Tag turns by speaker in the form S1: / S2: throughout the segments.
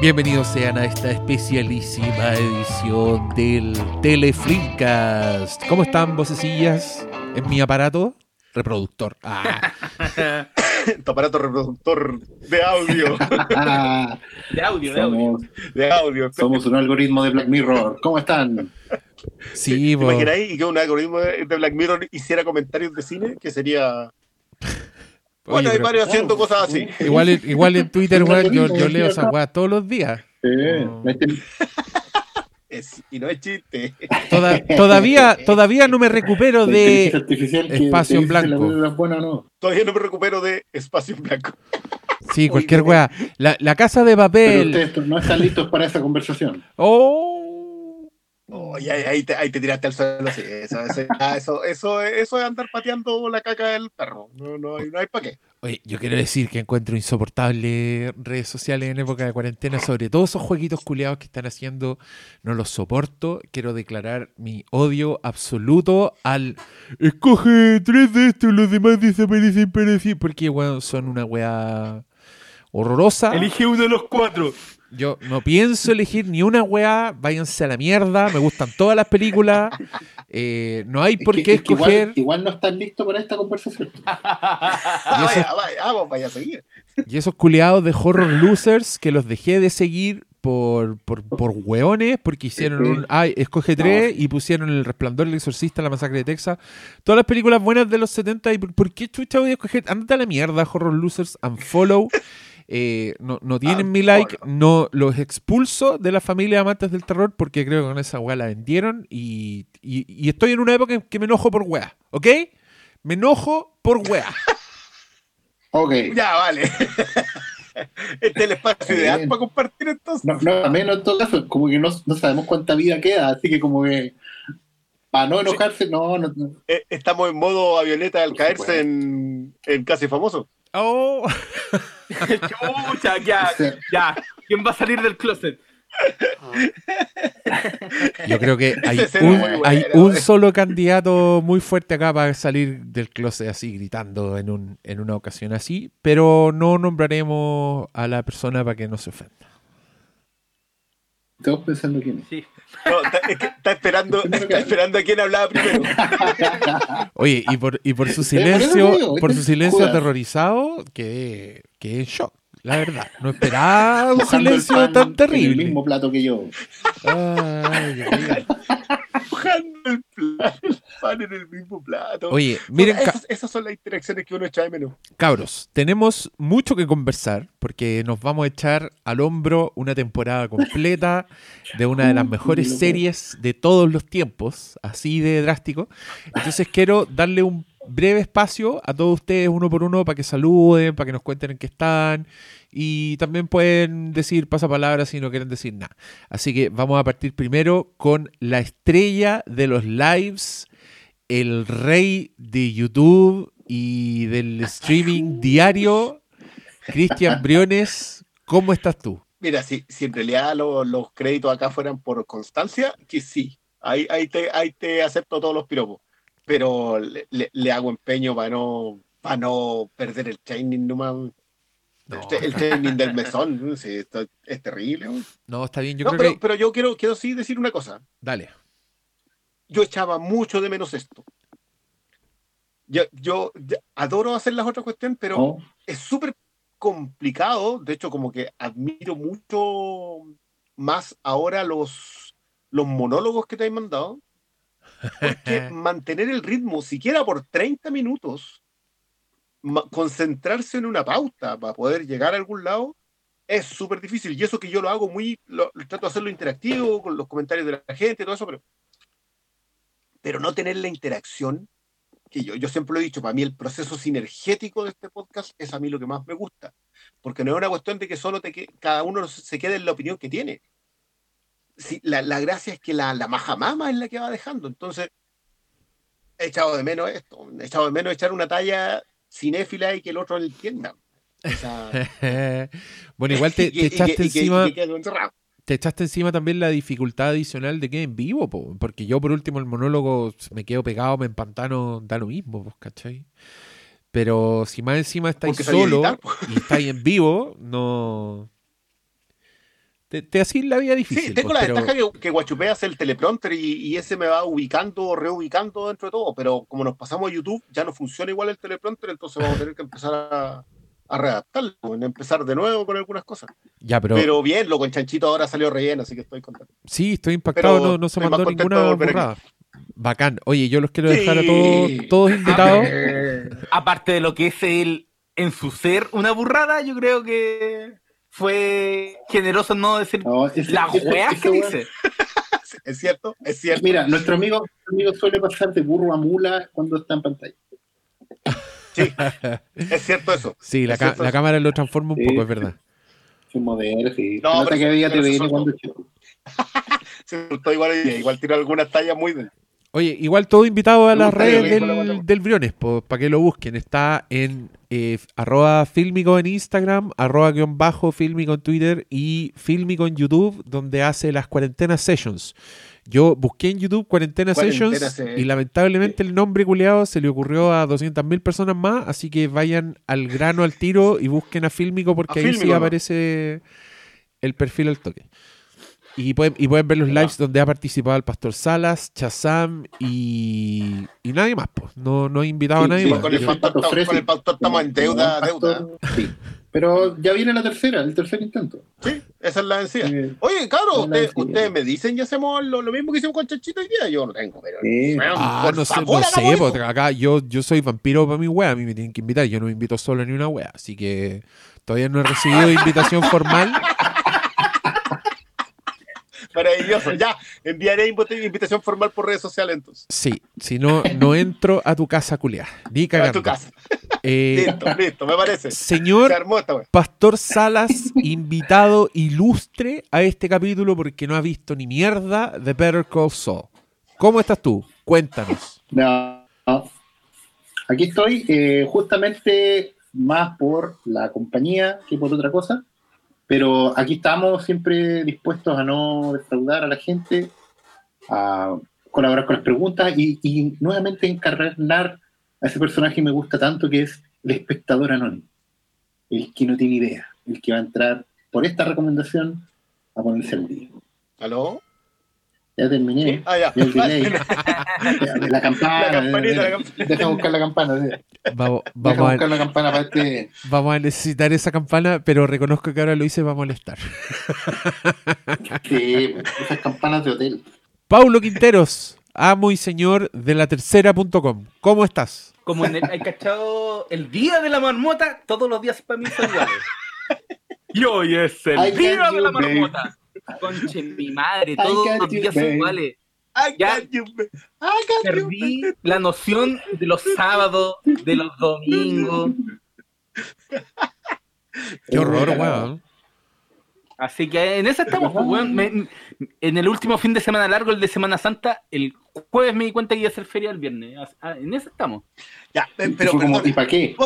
S1: Bienvenidos sean a esta especialísima edición del Teleflimcast. ¿Cómo están, vocecillas? En mi aparato reproductor. Ah.
S2: tu aparato reproductor de audio.
S3: de audio, de audio.
S2: De audio.
S4: Somos un algoritmo de Black Mirror. ¿Cómo están?
S1: Sí,
S2: ¿Te imagináis y que un algoritmo de Black Mirror hiciera comentarios de cine? Que sería. Bueno, hay varios haciendo cosas así.
S1: Igual, igual en Twitter, yo, yo leo esa weá todos los días.
S2: y no es chiste.
S1: todavía, todavía no me recupero de espacio en blanco.
S2: Todavía no me recupero de espacio en blanco.
S1: Sí, cualquier weá. La, la, casa de papel.
S4: Pero ustedes no están listos para esa conversación.
S1: Oh.
S2: Oh, ahí, te, ahí, te, tiraste al suelo. Sí, eso, eso, eso, eso, es andar pateando la caca del perro. No, no, hay, no hay para qué.
S1: Oye, yo quiero decir que encuentro insoportable redes sociales en época de cuarentena, sobre todo esos jueguitos culiados que están haciendo. No los soporto. Quiero declarar mi odio absoluto al escoge tres de estos, los demás desaparecen para sí. Porque, bueno, son una weá horrorosa.
S3: Elige uno de los cuatro.
S1: Yo no pienso elegir ni una weá, váyanse a la mierda, me gustan todas las películas, eh, no hay por qué escoger.
S4: igual, no están listos para esta conversación.
S2: y esos, vaya, vaya, a seguir.
S1: Y esos culeados de horror losers que los dejé de seguir por, por, por hueones, porque hicieron un. Ay, escoge tres y pusieron El Resplandor, El Exorcista, La Masacre de Texas. Todas las películas buenas de los 70. ¿Y por, qué chucha voy a escoger? Ándate a la mierda, horror losers, unfollow. Eh, no, no, tienen ah, mi like, no los expulso de la familia de amantes del terror porque creo que con esa weá la vendieron y, y, estoy en una época en que me enojo por weá, ¿ok? Me enojo por weá.
S2: ok. Ya, vale. este es el espacio ideal para compartir entonces.
S4: No, no, a menos en todo caso, como que no, no sabemos cuánta vida queda, así que como que para no enojarse, no, no,
S2: eh, Estamos en modo avioneta al caerse en, en Casi Famoso.
S1: Oh.
S3: Chucha, ya, ya. ¿Quién va a salir del closet?
S1: Yo creo que hay, un, hay un, solo candidato muy fuerte acá para salir del closet así, gritando en, un, en una ocasión así, pero no nombraremos a la persona para que no se ofenda.
S4: Estamos pensando quién es.
S2: Sí. está, esperando, está esperando a quién hablaba primero.
S1: Oye, y por, y por su silencio, por su silencio aterrorizado, quedé, quedé en shock. La verdad, no esperaba un silencio tan terrible.
S4: el mismo plato que yo.
S2: Ay, el, pan en el mismo plato.
S1: Oye, miren.
S2: esas, son las interacciones que uno echa de menos.
S1: Cabros, tenemos mucho que conversar porque nos vamos a echar al hombro una temporada completa de una de las mejores series de todos los tiempos, así de drástico. Entonces quiero darle un breve espacio a todos ustedes uno por uno para que saluden, para que nos cuenten en qué están y también pueden decir pasapalabras si no quieren decir nada. Así que vamos a partir primero con la estrella de los lives, el rey de YouTube y del streaming diario, Cristian Briones. ¿Cómo estás tú?
S2: Mira, si, si en realidad los créditos acá fueran por constancia, que sí, ahí, ahí, te, ahí te acepto todos los piropos pero le, hago empeño para no, para no perder el training nomás. El training del mesón, es terrible.
S1: No, está bien, yo
S2: creo
S1: pero,
S2: pero yo quiero, quiero sí decir una cosa.
S1: Dale.
S2: Yo echaba mucho de menos esto. Yo, yo, adoro hacer las otras cuestiones, pero oh. es súper complicado. De hecho, como que admiro mucho más ahora los, los monólogos que te han mandado. Porque mantener el ritmo, siquiera por 30 minutos, concentrarse en una pauta para poder llegar a algún lado, es súper difícil. Y eso que yo lo hago muy, lo, trato de hacerlo interactivo, con los comentarios de la gente, todo eso, pero, pero no tener la interacción, que yo, yo siempre lo he dicho, para mí el proceso sinergético de este podcast es a mí lo que más me gusta. Porque no es una cuestión de que solo te que, cada uno se quede en la opinión que tiene sí, la, la, gracia es que la, la majamama es la que va dejando. Entonces, he echado de menos esto. He echado de menos echar una talla cinéfila y que el otro entienda.
S1: bueno, igual te, echaste encima. te echaste encima también la dificultad adicional de que en vivo, porque yo por último el monólogo me quedo pegado, me empantano, da lo mismo, pues, ¿cachai? Pero si más encima estáis solo y estáis en vivo, no, Te, te hacís la vida difícil.
S2: Sí, tengo
S1: pues,
S2: la
S1: pero-
S2: ventaja que, que Guachupé hace el teleprompter y, y ese me va ubicando, reubicando dentro de todo, pero como nos pasamos a YouTube, ya no funciona igual el teleprompter, entonces vamos a tener que empezar a, a readaptarlo, en empezar de nuevo con algunas cosas.
S1: Ya, pero,
S2: Pero, bien, lo con Chanchito ahora salió relleno, así que estoy contento.
S1: sí, estoy impactado,
S2: pero
S1: no, no se mandó ninguna burrada. Bacán. Oye, yo los quiero dejar a todos, todos invitados.
S3: Aparte de lo que es él en su ser una burrada, yo creo que fue generoso en no decir
S4: No,
S3: weas
S4: ese
S3: que dice.
S2: Es cierto, es cierto.
S4: Mira, nuestro amigo, nuestro amigo suele pasar de burro a mula cuando está en pantalla.
S2: Sí, es cierto eso.
S1: Sí, la,
S2: Es
S1: ca- la
S2: eso.
S1: cámara lo transforma un
S4: Sí.
S1: poco, es verdad.
S4: Su modelo, sí.
S2: No,
S4: No,
S2: pero-
S4: que TVN
S2: soltó.
S4: cuando.
S2: Se igual, igual tiró algunas tallas muy de.
S1: Oye, igual todo invitado a las redes del, del Briones, para que lo busquen. Está en eh, arroba fílmico en Instagram, arroba guion bajo fílmico en Twitter y fílmico en YouTube, donde hace las cuarentenas sessions. Yo busqué en YouTube cuarentena,
S2: Cuarentena
S1: sessions
S2: se-
S1: y lamentablemente el nombre culeado se le ocurrió a 200.000 personas más, así que vayan al grano al tiro y busquen a Fílmico porque
S2: A
S1: ahí sí aparece el perfil al toque. Y pueden, y pueden ver los lives donde ha participado el Pastor Salas, Chazam y, y nadie más. Pues. No, no he invitado a nadie
S4: sí,
S1: más.
S2: con el pastor-
S4: Pato Fresi.
S2: con el pastor estamos en deuda,
S4: pastor, Sí. Pero ya viene la tercera, el tercer intento.
S2: Sí, esa es la vencida. Oye,
S4: Hola,
S2: ustedes, ustedes me dicen y hacemos lo, lo mismo que hicimos con Chanchito hoy día. Yo no tengo, pero.
S4: Sí.
S1: Ah,
S2: por
S1: no sé,
S2: favor,
S1: no sé,
S2: hagamos
S1: porque
S2: eso.
S1: acá yo, yo soy vampiro para mi wea, a mí me tienen que invitar, yo no me invito solo ni una wea, así que todavía no he recibido invitación formal.
S2: Maravilloso. Ya, enviaré invita- invitación formal por redes sociales entonces.
S1: Sí, si no, no entro a tu casa culiá, ni
S2: A
S1: cagando.
S2: tu casa.
S1: Eh,
S2: Listo, listo, me parece. Se
S1: señor. Pastor Salas, invitado ilustre a este capítulo porque no ha visto ni mierda de Better Call Saul. ¿Cómo estás tú? Cuéntanos.
S4: No, no. Aquí estoy eh, justamente más por la compañía que por otra cosa, pero aquí estamos siempre dispuestos a no defraudar a la gente, a colaborar con las preguntas y, nuevamente encarnar a ese personaje que me gusta tanto que es el espectador anónimo, el que no tiene idea, el que va a entrar por esta recomendación a ponerse al día.
S2: ¿Aló?
S4: Ya terminé.
S2: Ah, ya.
S4: El delay. Ya, La campana.
S2: La campanita, la
S4: eh,
S2: campanita.
S4: Deja buscar la campana. sí.
S1: Vamos,
S4: Deja
S1: vamos,
S4: buscar
S1: a,
S4: la campana para este.
S1: vamos a necesitar esa campana, pero reconozco que ahora lo hice va a molestar.
S4: Sí, esas campanas de hotel.
S1: Paulo Quinteros, amo y señor de la tercera.com. ¿Cómo estás?
S3: Como en el, hay cachado el día de la marmota, todos los días para mí son iguales. Y hoy es el
S4: I
S3: día de la marmota. Conche mi madre, todos los
S4: you,
S3: días son iguales. Ya. Perdí la noción de los sábados, de los domingos.
S1: Qué horror, weón.
S3: Así que en eso estamos, pues, weón. Me- en el último fin de semana largo, el de Semana Santa, el jueves me di cuenta que iba a ser feria el viernes. Ah, En eso estamos.
S2: Ya,
S4: Y
S2: pero
S4: fue como,
S2: perdón,
S4: ¿y para qué?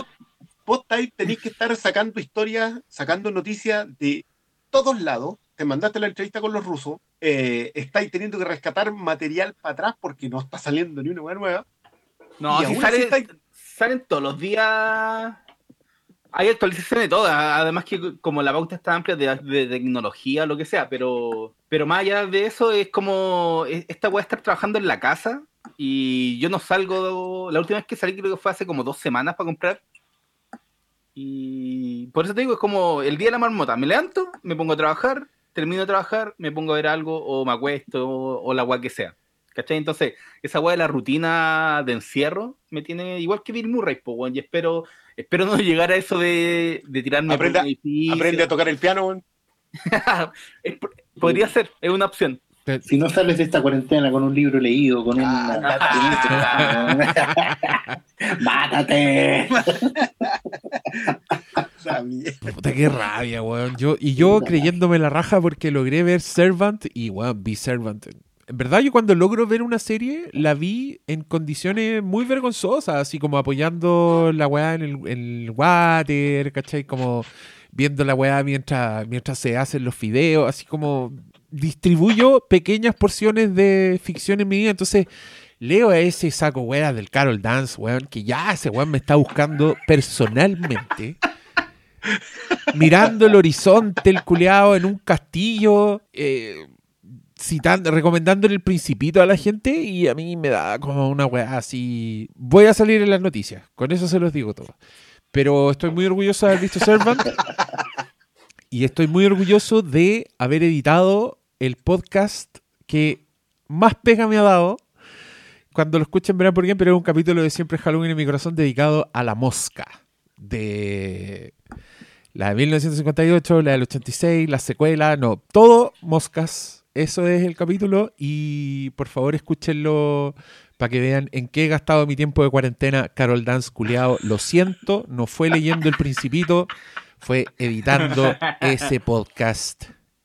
S2: vos estáis- tenéis que estar sacando historias, sacando noticias de todos lados. Te mandaste la entrevista con los rusos. Eh, estáis teniendo que rescatar material para atrás porque no está saliendo ni una hueá nueva.
S3: No, si sale-
S2: estáis-
S3: salen todos los días. Hay actualizaciones de todas, además que como la pauta está amplia de, de tecnología, lo que sea, pero, pero más allá de eso es como es- esta voy a estar trabajando en la casa y yo no salgo, la última vez que salí creo que fue hace como dos semanas para comprar y por eso te digo, es como el día de la marmota, me levanto, me pongo a trabajar, termino de trabajar, me pongo a ver algo o me acuesto o, o la agua que sea. ¿Cachai? Entonces, esa weá de la rutina de encierro me tiene igual que Bill Murray, po, weón, y espero, espero no llegar a eso de, de tirarme un edificio.
S2: Aprende a tocar el piano. weón.
S3: Es Podría ser, es una opción.
S4: Si no sales de esta cuarentena con un libro leído, con
S2: Ah,
S4: una. ¡Mátate!
S1: Puta, qué rabia, weón. Yo, y yo creyéndome la raja porque logré ver Servant y, weón, vi Servant. En verdad, yo cuando logro ver una serie, la vi en condiciones muy vergonzosas, así como apoyando la weá en el, en el water, ¿cachai? Como viendo la weá mientras, mientras se hacen los fideos, así como distribuyo pequeñas porciones de ficción en mi vida. Entonces, leo a ese saco weá del Carol Dance, weón, que ya ese weón me está buscando personalmente mirando el horizonte, el culeado en un castillo, eh, citando, recomendándole el principito a la gente y a mí me da como una weá así. Voy a salir en las noticias, con eso se los digo todo. Pero estoy muy orgulloso de haber visto Servant y estoy muy orgulloso de haber editado el podcast que más pega me ha dado. Cuando lo escuchen verán por qué, pero es un capítulo de Siempre Halloween en mi corazón dedicado a la mosca. De la de 1958, la del 86, la secuela, no, todo moscas. Eso es el capítulo y por favor escúchenlo para que vean en qué he gastado mi tiempo de cuarentena. Carol Dance culiao, lo siento, no fue leyendo El Principito, fue editando ese podcast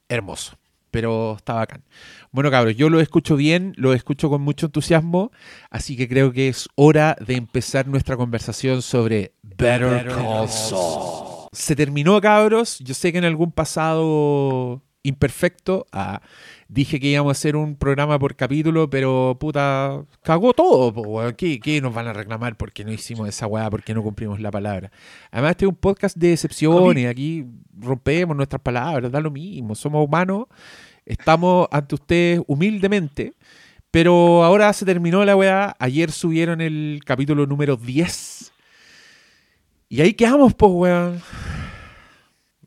S1: hermoso, pero está bacán. Bueno, cabros, yo lo escucho bien, lo escucho con mucho entusiasmo, así que creo que es hora de empezar nuestra conversación sobre Better Call Saul. Se terminó, cabros. Yo sé que en algún pasado imperfecto ah, dije que íbamos a hacer un programa por capítulo, pero puta, cagó todo. po, weón. ¿Qué, qué nos van a reclamar porque no hicimos esa weá, porque no cumplimos la palabra? Además, este es un podcast de excepciones. Aquí rompemos nuestras palabras, da lo mismo. Somos humanos, estamos ante ustedes humildemente. Pero ahora se terminó la weá. Ayer subieron el capítulo número 10. Y ahí quedamos, pues, weón.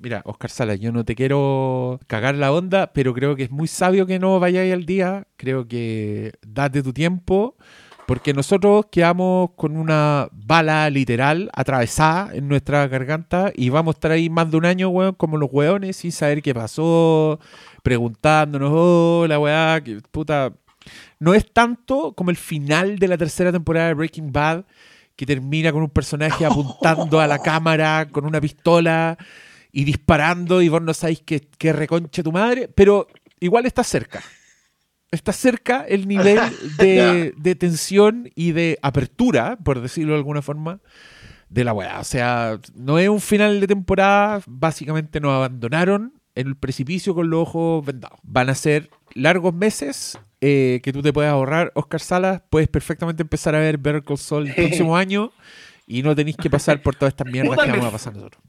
S1: Mira, Oscar Sala, yo no te quiero cagar la onda, pero creo que es muy sabio que no vayáis al día. Creo que date tu tiempo, porque nosotros quedamos con una bala literal atravesada en nuestra garganta y vamos a estar ahí más de un año, weón, como los weones, sin saber qué pasó, preguntándonos, oh, la weá, que puta. No es tanto como el final de la tercera temporada de Breaking Bad, que termina con un personaje apuntando a la cámara con una pistola y disparando y vos no sabéis qué, qué reconche tu madre, pero igual está cerca. Está cerca el nivel de, de tensión y de apertura, por decirlo de alguna forma, de la weá. O sea, no es un final de temporada, básicamente nos abandonaron en el precipicio con los ojos vendados. Van a ser largos meses eh, que tú te puedes ahorrar, Oscar Salas. Puedes perfectamente empezar a ver Better Call Saul el próximo año y no tenéis que pasar por todas estas mierdas que vamos a pasar nosotros.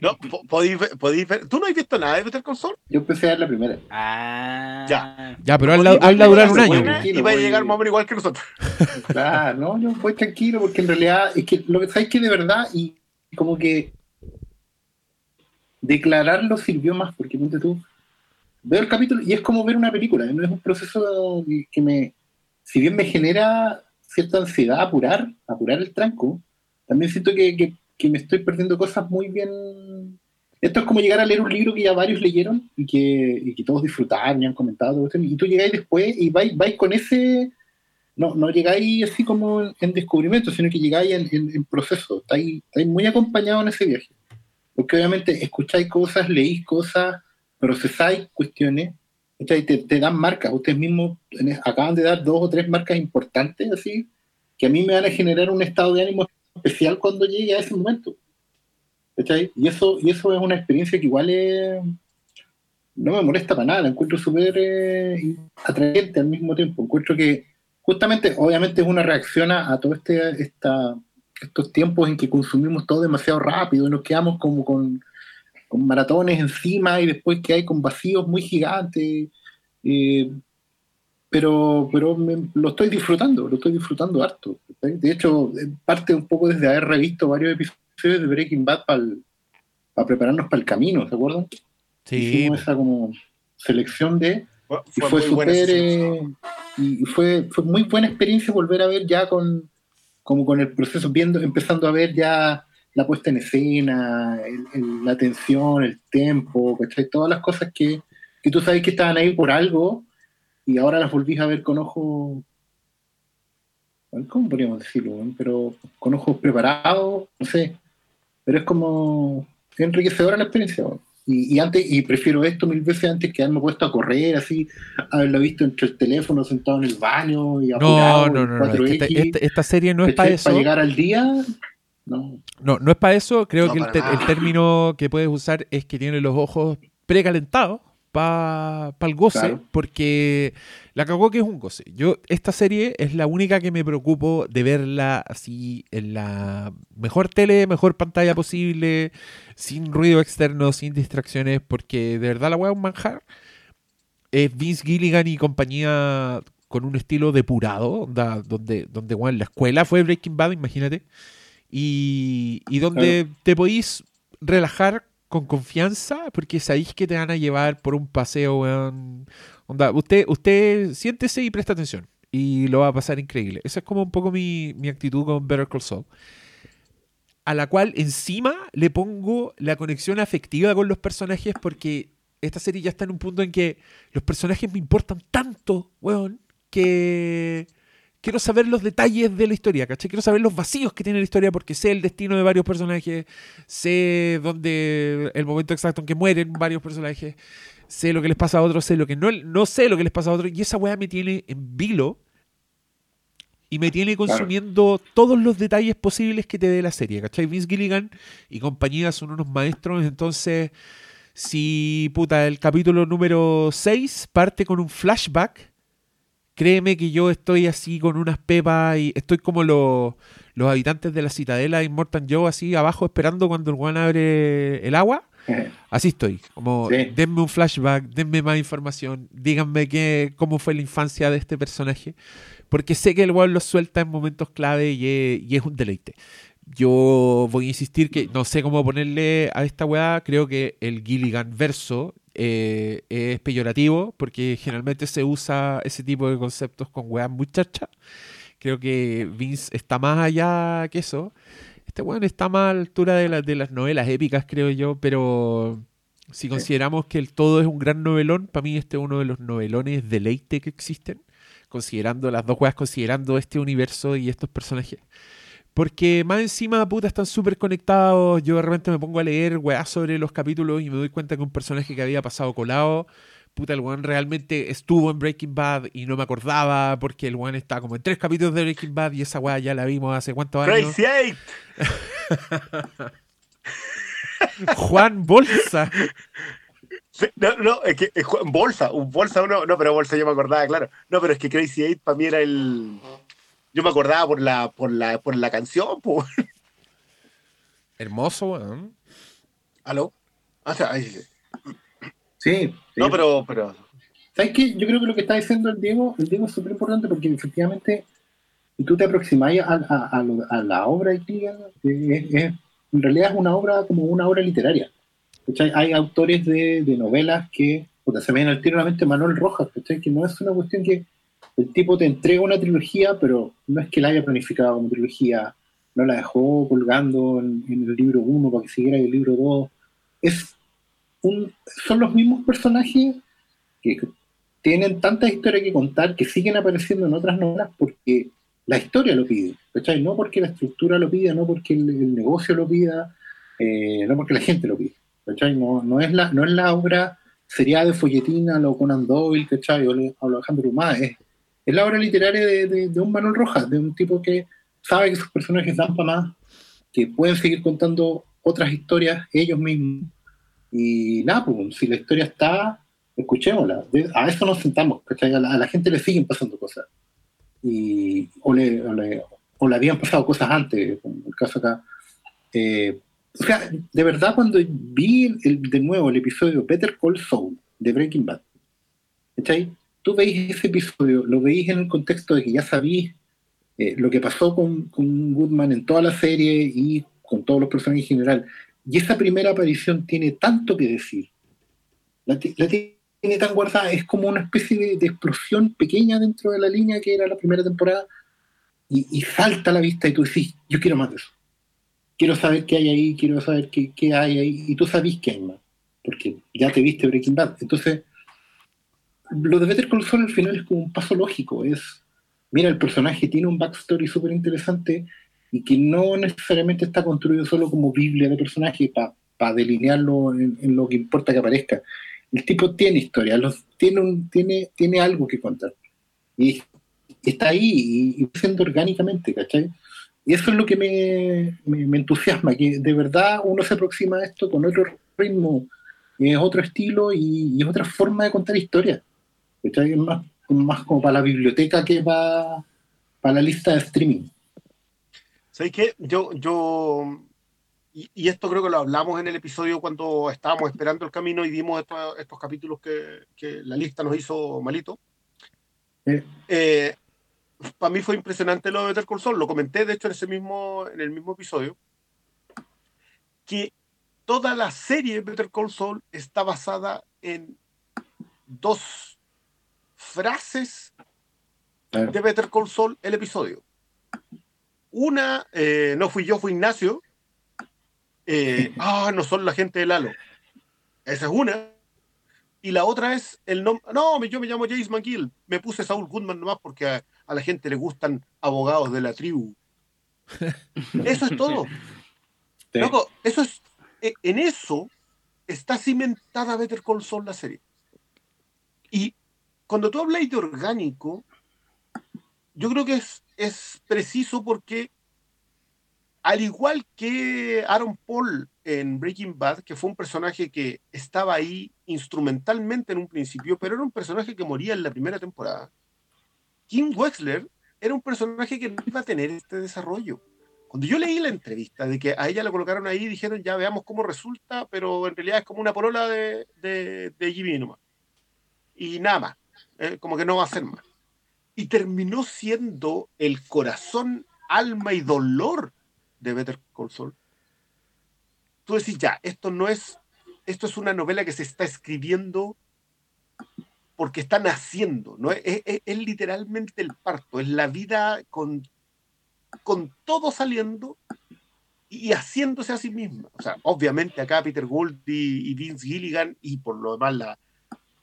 S2: No, po- podéis ver, podéis ver- ¿Tú no has visto nada de Better Call Saul?
S4: Yo empecé a ver la primera.
S3: Ah.
S2: Ya.
S1: Ya, pero hazla, hazla durar un año.
S2: Y va a llegar más o menos igual que nosotros.
S4: Claro, no, yo voy tranquilo porque en realidad es que lo que sabes que de verdad y como que declararlo sirvió más porque ponte tú veo el capítulo y es como ver una película, no es un proceso que me, si bien me genera cierta ansiedad apurar, apurar el tranco, también siento que, que- que me estoy perdiendo cosas muy bien. Esto es como llegar a leer un libro que ya varios leyeron y que, y que todos disfrutaron y han comentado, y tú llegáis después y vais, vais con ese no, no llegáis así como en, en descubrimiento, sino que llegáis en, en- en proceso. Estáis, estáis muy acompañados en ese viaje. Porque obviamente escucháis cosas, leís cosas, procesáis cuestiones, te, te dan marcas. Ustedes mismos acaban de dar dos o tres marcas importantes, así, que a mí me van a generar un estado de ánimo especial cuando llegue a ese momento. ¿cachai? Y eso, y eso es una experiencia que igual es, no me molesta para nada, la encuentro súper eh, atrayente al mismo tiempo. Encuentro que justamente, obviamente es una reacción a, a todo este, esta, estos tiempos en que consumimos todo demasiado rápido y nos quedamos como con, con maratones encima y después que hay con vacíos muy gigantes. eh, pero pero me- lo estoy disfrutando, lo estoy disfrutando harto. ¿cachai? De hecho, eh, parte un poco desde haber revisto varios episodios de Breaking Bad para prepararnos para el camino, ¿se acuerdan?
S1: Sí,
S4: Hicimos esa como selección de y fue
S2: muy buena
S4: súper
S2: esa
S4: eh, y y fue, fue muy buena experiencia volver a ver ya con como con el proceso viendo empezando a ver ya la puesta en escena el- el- la tensión el tempo ¿cachai? todas las cosas que, que tú sabes que estaban ahí por algo y ahora las volvís a ver con ojos ¿cómo podríamos decirlo? pero con ojos preparados no sé pero es como es enriquecedora la experiencia y, y antes y prefiero esto mil veces antes que haberme puesto a correr así haberlo visto entre el teléfono sentado en el baño y
S1: No,
S4: apurado
S1: no, no, no. es que esta,
S4: 4X,
S1: esta- esta serie no es para eso.
S4: llegar al día no
S1: No, no es para eso. Creo
S2: No,
S1: que el,
S2: para
S1: el término que puedes usar es que tiene los ojos precalentados. Para el goce,
S4: Claro.
S1: porque la cagó que es un goce. Yo, esta serie es la única que me preocupo de verla así en la mejor tele, mejor pantalla posible, sin ruido externo, sin distracciones, porque de verdad la weá es un manjar. Es Vince Gilligan y compañía con un estilo depurado, donde, donde weón, la escuela fue Breaking Bad, imagínate. Y, y donde te podís relajar con confianza, porque sabéis que te van a llevar por un paseo, weón. Onda, usted, usted siéntese y presta atención. Y lo va a pasar increíble. Esa es como un poco mi, mi actitud con Better Call Saul. A la cual encima le pongo la conexión afectiva con los personajes porque esta serie ya está en un punto en que los personajes me importan tanto, weón, que quiero saber los detalles de la historia, ¿cachai? Quiero saber los vacíos que tiene la historia porque sé el destino de varios personajes, sé dónde el momento exacto en que mueren varios personajes, sé lo que les pasa a otros, sé lo que no, no sé lo que les pasa a otros, y esa weá me tiene en vilo y me tiene consumiendo todos los detalles posibles que te dé la serie, ¿cachai? Vince Gilligan y compañía son unos maestros, entonces si puta, el capítulo número 6 parte con un flashback, créeme que yo estoy así con unas pepas y estoy como los, los habitantes de la citadela de Immortal Joe así abajo esperando cuando el guan abre el agua. Así estoy, como
S4: Sí.
S1: denme un flashback, denme más información, díganme qué, cómo fue la infancia de este personaje, porque sé que el weón los suelta en momentos clave y es, y es un deleite. Yo voy a insistir que no sé cómo ponerle a esta weá, creo que el Gilligan verso eh, es peyorativo, porque generalmente se usa ese tipo de conceptos con weas muy charcha. Creo que Vince está más allá que eso. Este weón está más a la altura de, la- de las novelas épicas, creo yo, pero si consideramos que el todo es un gran novelón, para mí este es uno de los novelones deleite que existen, considerando las dos weas, considerando este universo y estos personajes. Porque más encima, puta, están súper conectados. Yo de repente me pongo a leer weas sobre los capítulos y me doy cuenta que un personaje que había pasado colado, puta, el weón realmente estuvo en Breaking Bad y no me acordaba porque el weón está como en tres capítulos de Breaking Bad y esa wea ya la vimos hace cuántos años.
S2: Crazy Eight.
S1: Juan Bolsa.
S2: Sí, No, no, es que es Juan- bolsa, un bolsa uno, no, pero bolsa yo me acordaba, claro. No, pero es que Crazy Eight para mí era el. Yo me acordaba por la, por la, por la canción, pues.
S1: Hermoso, weón.
S2: ¿Aló? Ah, o sea, sí.
S4: Sí.
S2: no, pero, pero.
S4: ¿Sabes qué? Yo creo que lo que está diciendo el Diego, el Diego es súper importante porque efectivamente, si tú te aproximas a, a- a la obra eh, es- es- en realidad es una obra como una obra literaria. ¿cachai? Hay autores de, de novelas que, puta, se me viene al tiro la mente Manuel Rojas, ¿cachai? que no es una cuestión que el tipo te entrega una trilogía, pero no es que la haya planificado como trilogía, no la dejó colgando en, en el libro 1 para que siguiera el libro 2. Es un, son los mismos personajes que tienen tantas historias que contar que siguen apareciendo en otras novelas porque la historia lo pide, ¿cachai? No porque la estructura lo pida, no porque el, negocio lo pida, eh, no porque la gente lo pide, ¿cachai? No, no, es, la, no es la obra serial de folletina, lo Conan Doyle, ¿cachai? O Alejandro Dumas, es, es la obra literaria de, de- de un Manuel Rojas, de un tipo que sabe que sus personajes dan para más, que pueden seguir contando otras historias ellos mismos. Y nada, pues, si la historia está, escuchémosla. A eso nos sentamos. A la, a la gente le siguen pasando cosas. Y, o, le, o, le, o le habían pasado cosas antes, como el caso acá. Eh, o sea, de verdad, cuando vi el- de nuevo el episodio Better Call Saul de Breaking Bad, ¿cachai? Tú veis ese episodio, lo veis en el contexto de que ya sabís eh, lo que pasó con, con Goodman en toda la serie y con todos los personajes en general. Y esa primera aparición tiene tanto que decir. La, la tiene tan guardada, es como una especie de, de explosión pequeña dentro de la línea que era la primera temporada y, y salta a la vista y tú decís, yo quiero más de eso. Quiero saber qué hay ahí, quiero saber qué, qué hay ahí, y tú sabís que hay más, porque ya te viste Breaking Bad. Entonces, lo de Better Call Saul al final es como un paso lógico, es, mira, el personaje tiene un backstory súper interesante y que no necesariamente está construido solo como Biblia de personaje para delinearlo en, en lo que importa que aparezca. El tipo tiene historia, los, tiene, un, tiene, tiene algo que contar. Y está ahí y, y siendo orgánicamente, ¿cachai? Y eso es lo que me, me, me entusiasma, que de verdad uno se aproxima a esto con otro ritmo es otro estilo y, es otra forma de contar historias. Es más, más como para la biblioteca que para, para la lista de streaming.
S2: ¿Sabes qué? Yo, yo y, esto creo que lo hablamos en el episodio cuando estábamos esperando el camino y vimos estos, capítulos que, que, la lista nos hizo malito. Eh, para mí fue impresionante lo de Better Call Saul. Lo comenté, de hecho, en, ese mismo, en el mismo episodio. Que toda la serie Better Call Saul está basada en dos frases de Better Call Saul, el episodio. Una, eh, no fui yo, fue Ignacio, eh, ah, no son la gente de Lalo. Esa es una. Y la otra es el nombre. No, yo me llamo James McGill. Me puse Saul Goodman nomás porque a, la gente le gustan abogados de la tribu. Eso es todo. Loco, eso es. E, en eso está cimentada Better Call Saul la serie. Y cuando tú hablas de orgánico, yo creo que es, es preciso porque al igual que Aaron Paul en Breaking Bad, que fue un personaje que estaba ahí instrumentalmente en un principio, pero era un personaje que moría en la primera temporada. Kim Wexler era un personaje que no iba a tener este desarrollo. Cuando yo leí la entrevista de que a ella la colocaron ahí, dijeron ya veamos cómo resulta, pero en realidad es como una porola de, de, Jimmy nomás. Y nada más, eh, como que no va a ser más. Y terminó siendo el corazón, alma y dolor de Better Call Saul, tú decís, ya, esto no es, esto es una novela que se está escribiendo porque está naciendo, ¿no? Es, literalmente el parto, es la vida con, con todo saliendo y haciéndose a sí misma. O sea, obviamente acá Peter Gould y, Vince Gilligan y por lo demás la,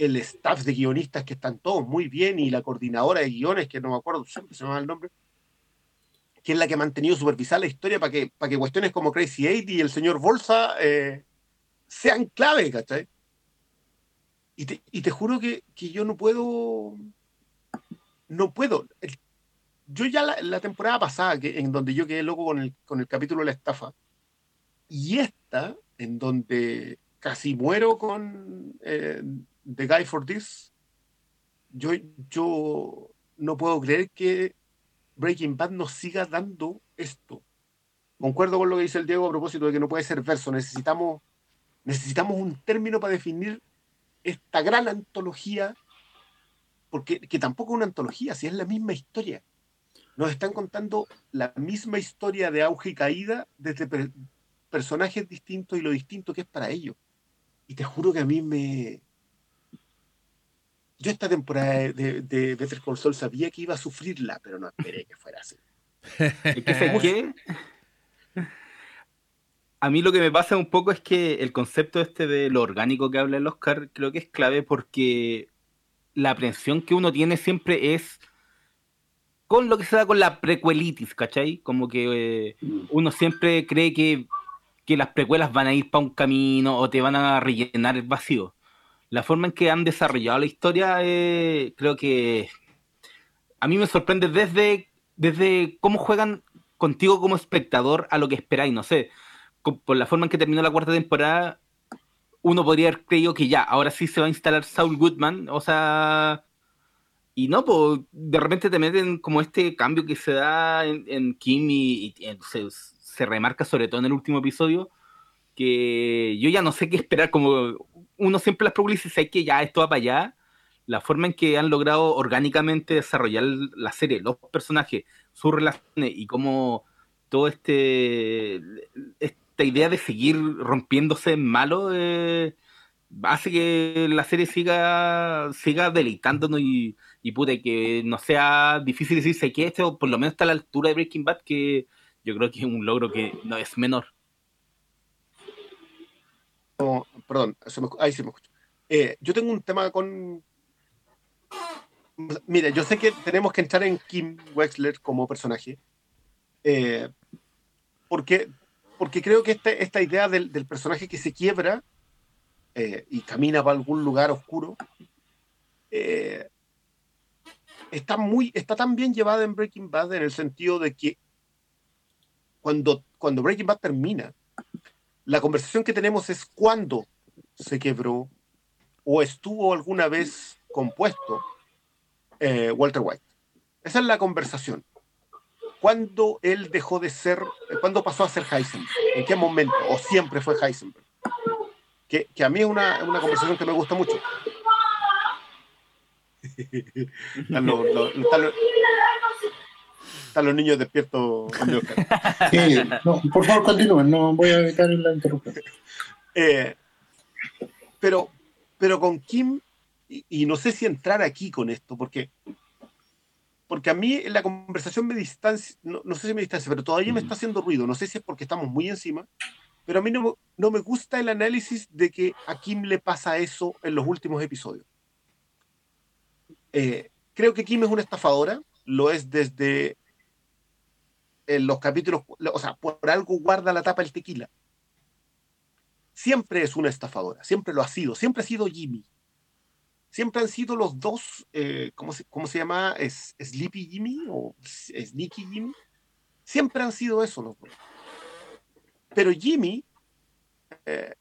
S2: el staff de guionistas que están todos muy bien y la coordinadora de guiones, que no me acuerdo, siempre se me va el nombre, que es la que ha mantenido supervisar la historia para que, para que cuestiones como Crazy Eight y el señor Bolsa eh, sean clave, ¿cachai? Y te, y te juro que, yo no puedo, no puedo. Yo ya la, temporada pasada, que, en donde yo quedé loco con el, con el capítulo de la estafa, y esta, en donde casi muero con eh, The Guy for This, yo, yo no puedo creer que Breaking Bad nos siga dando esto. Concuerdo con lo que dice el Diego a propósito de que no puede ser verso. Necesitamos, necesitamos un término para definir esta gran antología, porque que tampoco es una antología, si es la misma historia. Nos están contando la misma historia de auge y caída desde personajes distintos y lo distinto que es para ellos. Y te juro que a mí me, yo esta temporada de, de Better Call Saul sabía que iba a sufrirla, pero no esperé que fuera así.
S3: qué? A mí lo que me pasa un poco es que el concepto este de lo orgánico que habla el Oscar creo que es clave porque la aprensión que uno tiene siempre es con lo que se da con la precuelitis, ¿cachai? Como que eh, mm. uno siempre cree que, que las precuelas van a ir para un camino o te van a rellenar el vacío la forma en que han desarrollado la historia, eh, creo que a mí me sorprende desde, desde cómo juegan contigo como espectador a lo que esperáis, no sé. Por la forma en que terminó la cuarta temporada, uno podría haber creído que ya, ahora sí se va a instalar Saul Goodman, o sea, y no, pues de repente te meten como este cambio que se da en, Kim y, se, se, remarca sobre todo en el último episodio, que yo ya no sé qué esperar, como uno siempre las preguntas y que ya esto va para allá, la forma en que han logrado orgánicamente desarrollar la serie, los personajes, sus relaciones y cómo todo este esta idea de seguir rompiéndose en malo eh, hace que la serie siga siga deleitándonos y, y que no sea difícil decirse que esto por lo menos está a la altura de Breaking Bad que yo creo que es un logro que no es menor
S2: perdón, ahí se me escucha. Eh, yo tengo un tema con. Mire, yo sé que tenemos que entrar en Kim Wexler como personaje. Eh, porque, porque creo que este, esta idea del, personaje que se quiebra eh, y camina para algún lugar oscuro está, muy, está tan bien llevada en Breaking Bad en el sentido de que cuando, cuando Breaking Bad termina, la conversación que tenemos es cuándo se quebró o estuvo alguna vez compuesto eh, Walter White. Esa es la conversación. ¿Cuándo él dejó de ser, cuándo pasó a ser Heisenberg? ¿En qué momento? ¿O siempre fue Heisenberg? Que, que a mí es una, una conversación que me gusta mucho. están, los, los- están los- están los niños despiertos.
S4: Sí, no, por favor, continúen, no voy a evitar la interrupción.
S2: Eh, pero, pero con Kim, y, y no sé si entrar aquí con esto, porque, porque a mí en la conversación me distancia, no, no sé si me distancia, pero todavía me está haciendo ruido. No sé si es porque estamos muy encima, pero a mí no, me- no me gusta el análisis de que a Kim le pasa eso en los últimos episodios. Eh, creo que Kim es una estafadora, lo es desde en los capítulos, o sea, por algo guarda la tapa el tequila siempre es una estafadora, siempre lo ha sido, siempre ha sido Jimmy. Siempre han sido los dos, eh, ¿cómo, se, ¿cómo se llama? ¿Es, ¿Sleepy Jimmy o Sneaky Jimmy? Siempre han sido eso los dos. Pero Jimmy eh,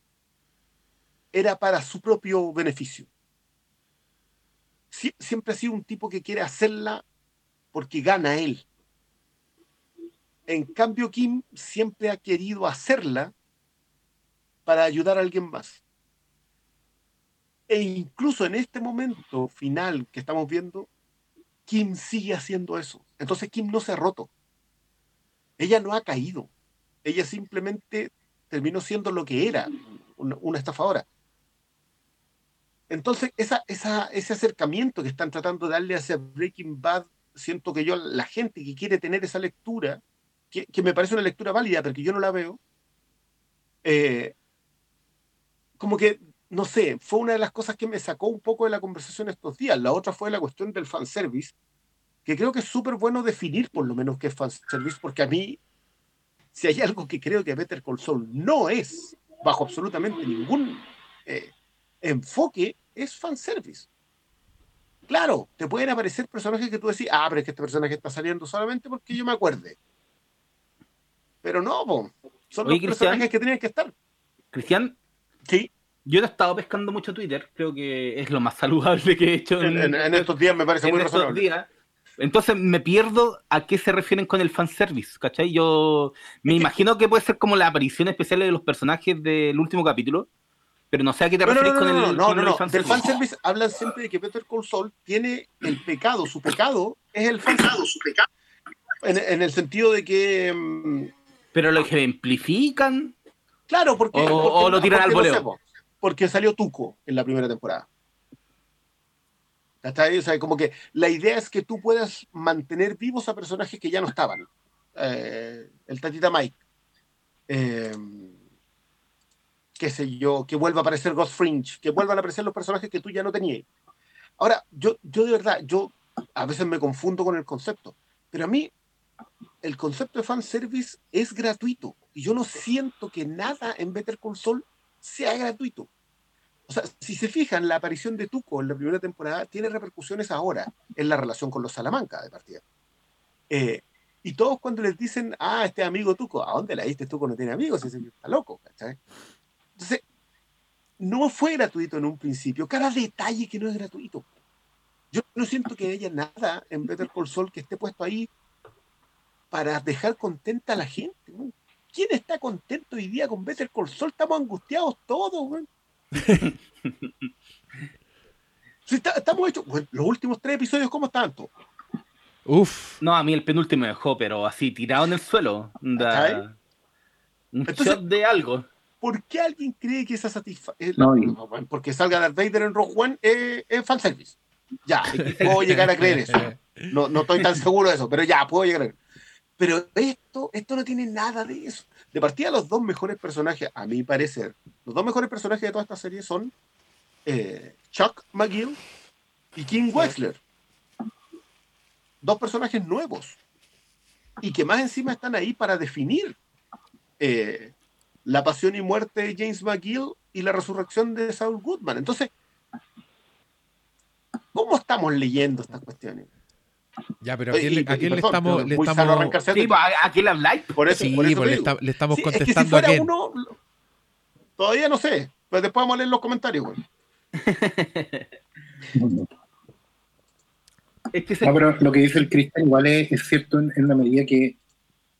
S2: era para su propio beneficio. Sie- siempre ha sido un tipo que quiere hacerla porque gana él. En cambio, Kim siempre ha querido hacerla para ayudar a alguien más. E incluso en este momento final que estamos viendo, Kim sigue haciendo eso. Entonces Kim no se ha roto. Ella no ha caído. Ella simplemente terminó siendo lo que era, una, estafadora. Entonces, ese acercamiento que están tratando de darle hacia Breaking Bad, siento que yo, la gente que quiere tener esa lectura, que, que me parece una lectura válida, pero que yo no la veo, eh, como que, no sé, fue una de las cosas que me sacó un poco de la conversación estos días. La otra fue la cuestión del fanservice, que creo que es súper bueno definir por lo menos qué es fanservice, porque a mí, si hay algo que creo que Better Call Saul no es, bajo absolutamente ningún eh, enfoque, es fanservice. Claro, te pueden aparecer personajes que tú decís, ah, pero es que este personaje está saliendo solamente porque yo me acuerde. Pero no, po. son
S3: Oye,
S2: los
S3: Cristian.
S2: personajes que tenían que estar.
S3: Cristian,
S2: Sí,
S3: yo no he estado pescando mucho Twitter, creo que es lo más saludable que he hecho
S2: en, en- en estos días me parece
S3: en
S2: muy
S3: estos
S2: razonable.
S3: días. Entonces me pierdo a qué se refieren con el fanservice, ¿cachai? Yo me imagino que puede ser como la aparición especial de los personajes del último capítulo, pero no sé a qué te
S2: No, no, no, no,
S3: con el,
S2: no,
S3: con
S2: no,
S3: el
S2: no. Del
S3: fanservice.
S2: fanservice hablan siempre de que Peter Saul tiene el pecado, su pecado es el fanservice. En, en el sentido de que, mm,
S3: Pero lo ejemplifican.
S2: Claro, porque...
S3: O-
S2: porque-
S3: o lo tiran al voleo.
S2: porque salió Tuco en la primera temporada. O sea, como que la idea es que tú puedas mantener vivos a personajes que ya no estaban. Eh, el Tatita Mike. Eh, qué sé yo, que vuelva a aparecer Ghost Fringe, que vuelvan a aparecer los personajes que tú ya no tenías. Ahora, yo, yo de verdad, yo a veces me confundo con el concepto, pero a mí el concepto de fanservice es gratuito y yo no siento que nada en Better Call Saul sea gratuito. O sea, si se fijan, la aparición de Tuco en la primera temporada tiene repercusiones ahora en la relación con los Salamanca de partida. Eh, y todos cuando les dicen, ah, este amigo Tuco, ¿a dónde la diste? Tuco no tiene amigos, ese está loco, ¿cachai? Entonces, no fue gratuito en un principio, cada detalle que no es gratuito. Yo no siento que haya nada en Better Call Saul que esté puesto ahí para dejar contenta a la gente. ¿no? ¿Quién está contento hoy día con Better Call Saul? Estamos angustiados todos, güey. Está- estamos hechos. bueno, los últimos tres episodios, ¿cómo están? todos?
S1: Uf.
S3: No, a mí el penúltimo me dejó, pero así, tirado en el suelo. Un
S2: Entonces-
S3: shot de algo.
S2: ¿Por qué alguien cree que esa satisfacción?
S4: No, y-
S2: porque salga Darth Vader en Rogue One es, es fanservice. Ya, puedo llegar a creer eso. No, no estoy tan seguro de eso, pero ya, puedo llegar a creer. Pero esto, esto no tiene nada de eso. De partida, los dos mejores personajes, a mi parecer, los dos mejores personajes de toda esta serie son eh, Chuck McGill y King Wexler. Dos personajes nuevos. Y que más encima están ahí para definir eh, la pasión y muerte de James McGill y la resurrección de Saul Goodman. Entonces, ¿cómo estamos leyendo estas cuestiones?
S1: Ya, pero ¿a
S2: Y-
S1: quién,
S2: y-
S1: le- a quién
S2: y
S1: le
S2: perdón,
S1: estamos,
S2: pero
S1: le estamos,
S2: arrancarse a
S3: Sí. ¿a, a quién le habláis?
S2: Por eso,
S1: sí,
S2: por eso
S1: pues le, estamos
S2: Sí, es que si
S1: contestando a
S2: fuera
S1: quién.
S2: uno, todavía no sé. Pues después vamos a leer los comentarios, güey.
S3: Es que se-
S4: No, pero lo que dice el Cristian igual es, es cierto en, en la medida que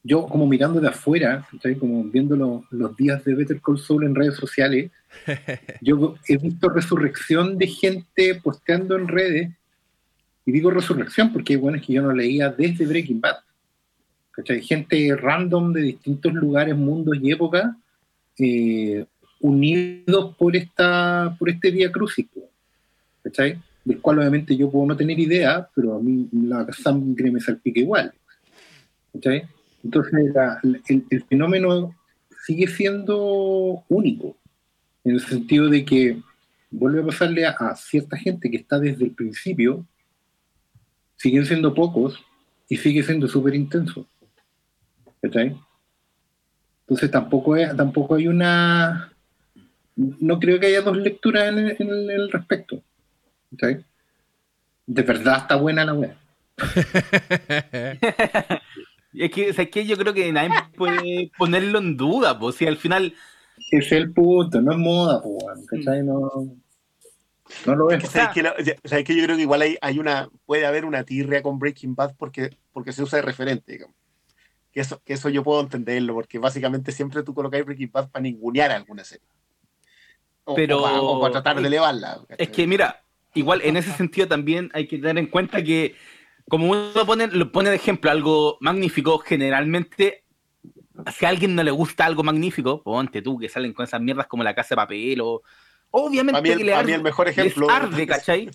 S4: yo, como mirando de afuera, como viendo lo- los días de Better Call Saul en redes sociales, yo he visto resurrección de gente posteando en redes, y digo resurrección porque bueno, es que yo no leía desde Breaking Bad. ¿cachai? Gente random de distintos lugares, mundos y épocas, eh, unidos por esta por este Vía Crucis. po, ¿cachai? del cual obviamente yo puedo no tener idea, pero a mí la sangre me salpica igual. ¿cachai? Entonces la- el, el fenómeno sigue siendo único, en el sentido de que vuelve a pasarle a, a cierta gente que está desde el principio, siguen siendo pocos y sigue siendo súper intenso. ¿cachai? Entonces tampoco, es, tampoco hay una... No creo que haya dos lecturas en el, en el- respecto. ¿cachai? De verdad está buena la web.
S3: es que, ¿sabes qué? Yo creo que nadie puede ponerlo en duda, pues si al final
S4: es el punto, no es moda, pues, ¿cachai? No, no lo es.
S2: Que sabes que, la- sabes que yo creo que igual hay, hay una, puede haber una tirria con Breaking Bad porque, porque se usa de referente, digamos. Que eso, que eso yo puedo entenderlo, porque básicamente siempre tú colocáis Breaking Bad para ningunear alguna serie. O,
S3: Pero-
S2: o para, o para tratar de elevarla.
S3: Es que mira, igual en ese sentido también hay que tener en cuenta que como uno pone, lo pone de ejemplo algo magnífico, generalmente si a alguien no le gusta algo magnífico, ponte tú que salen con esas mierdas como la casa de papel o obviamente
S2: Para mí, el,
S3: que le arde,
S2: el mejor ejemplo.
S3: les arde, ¿cachai?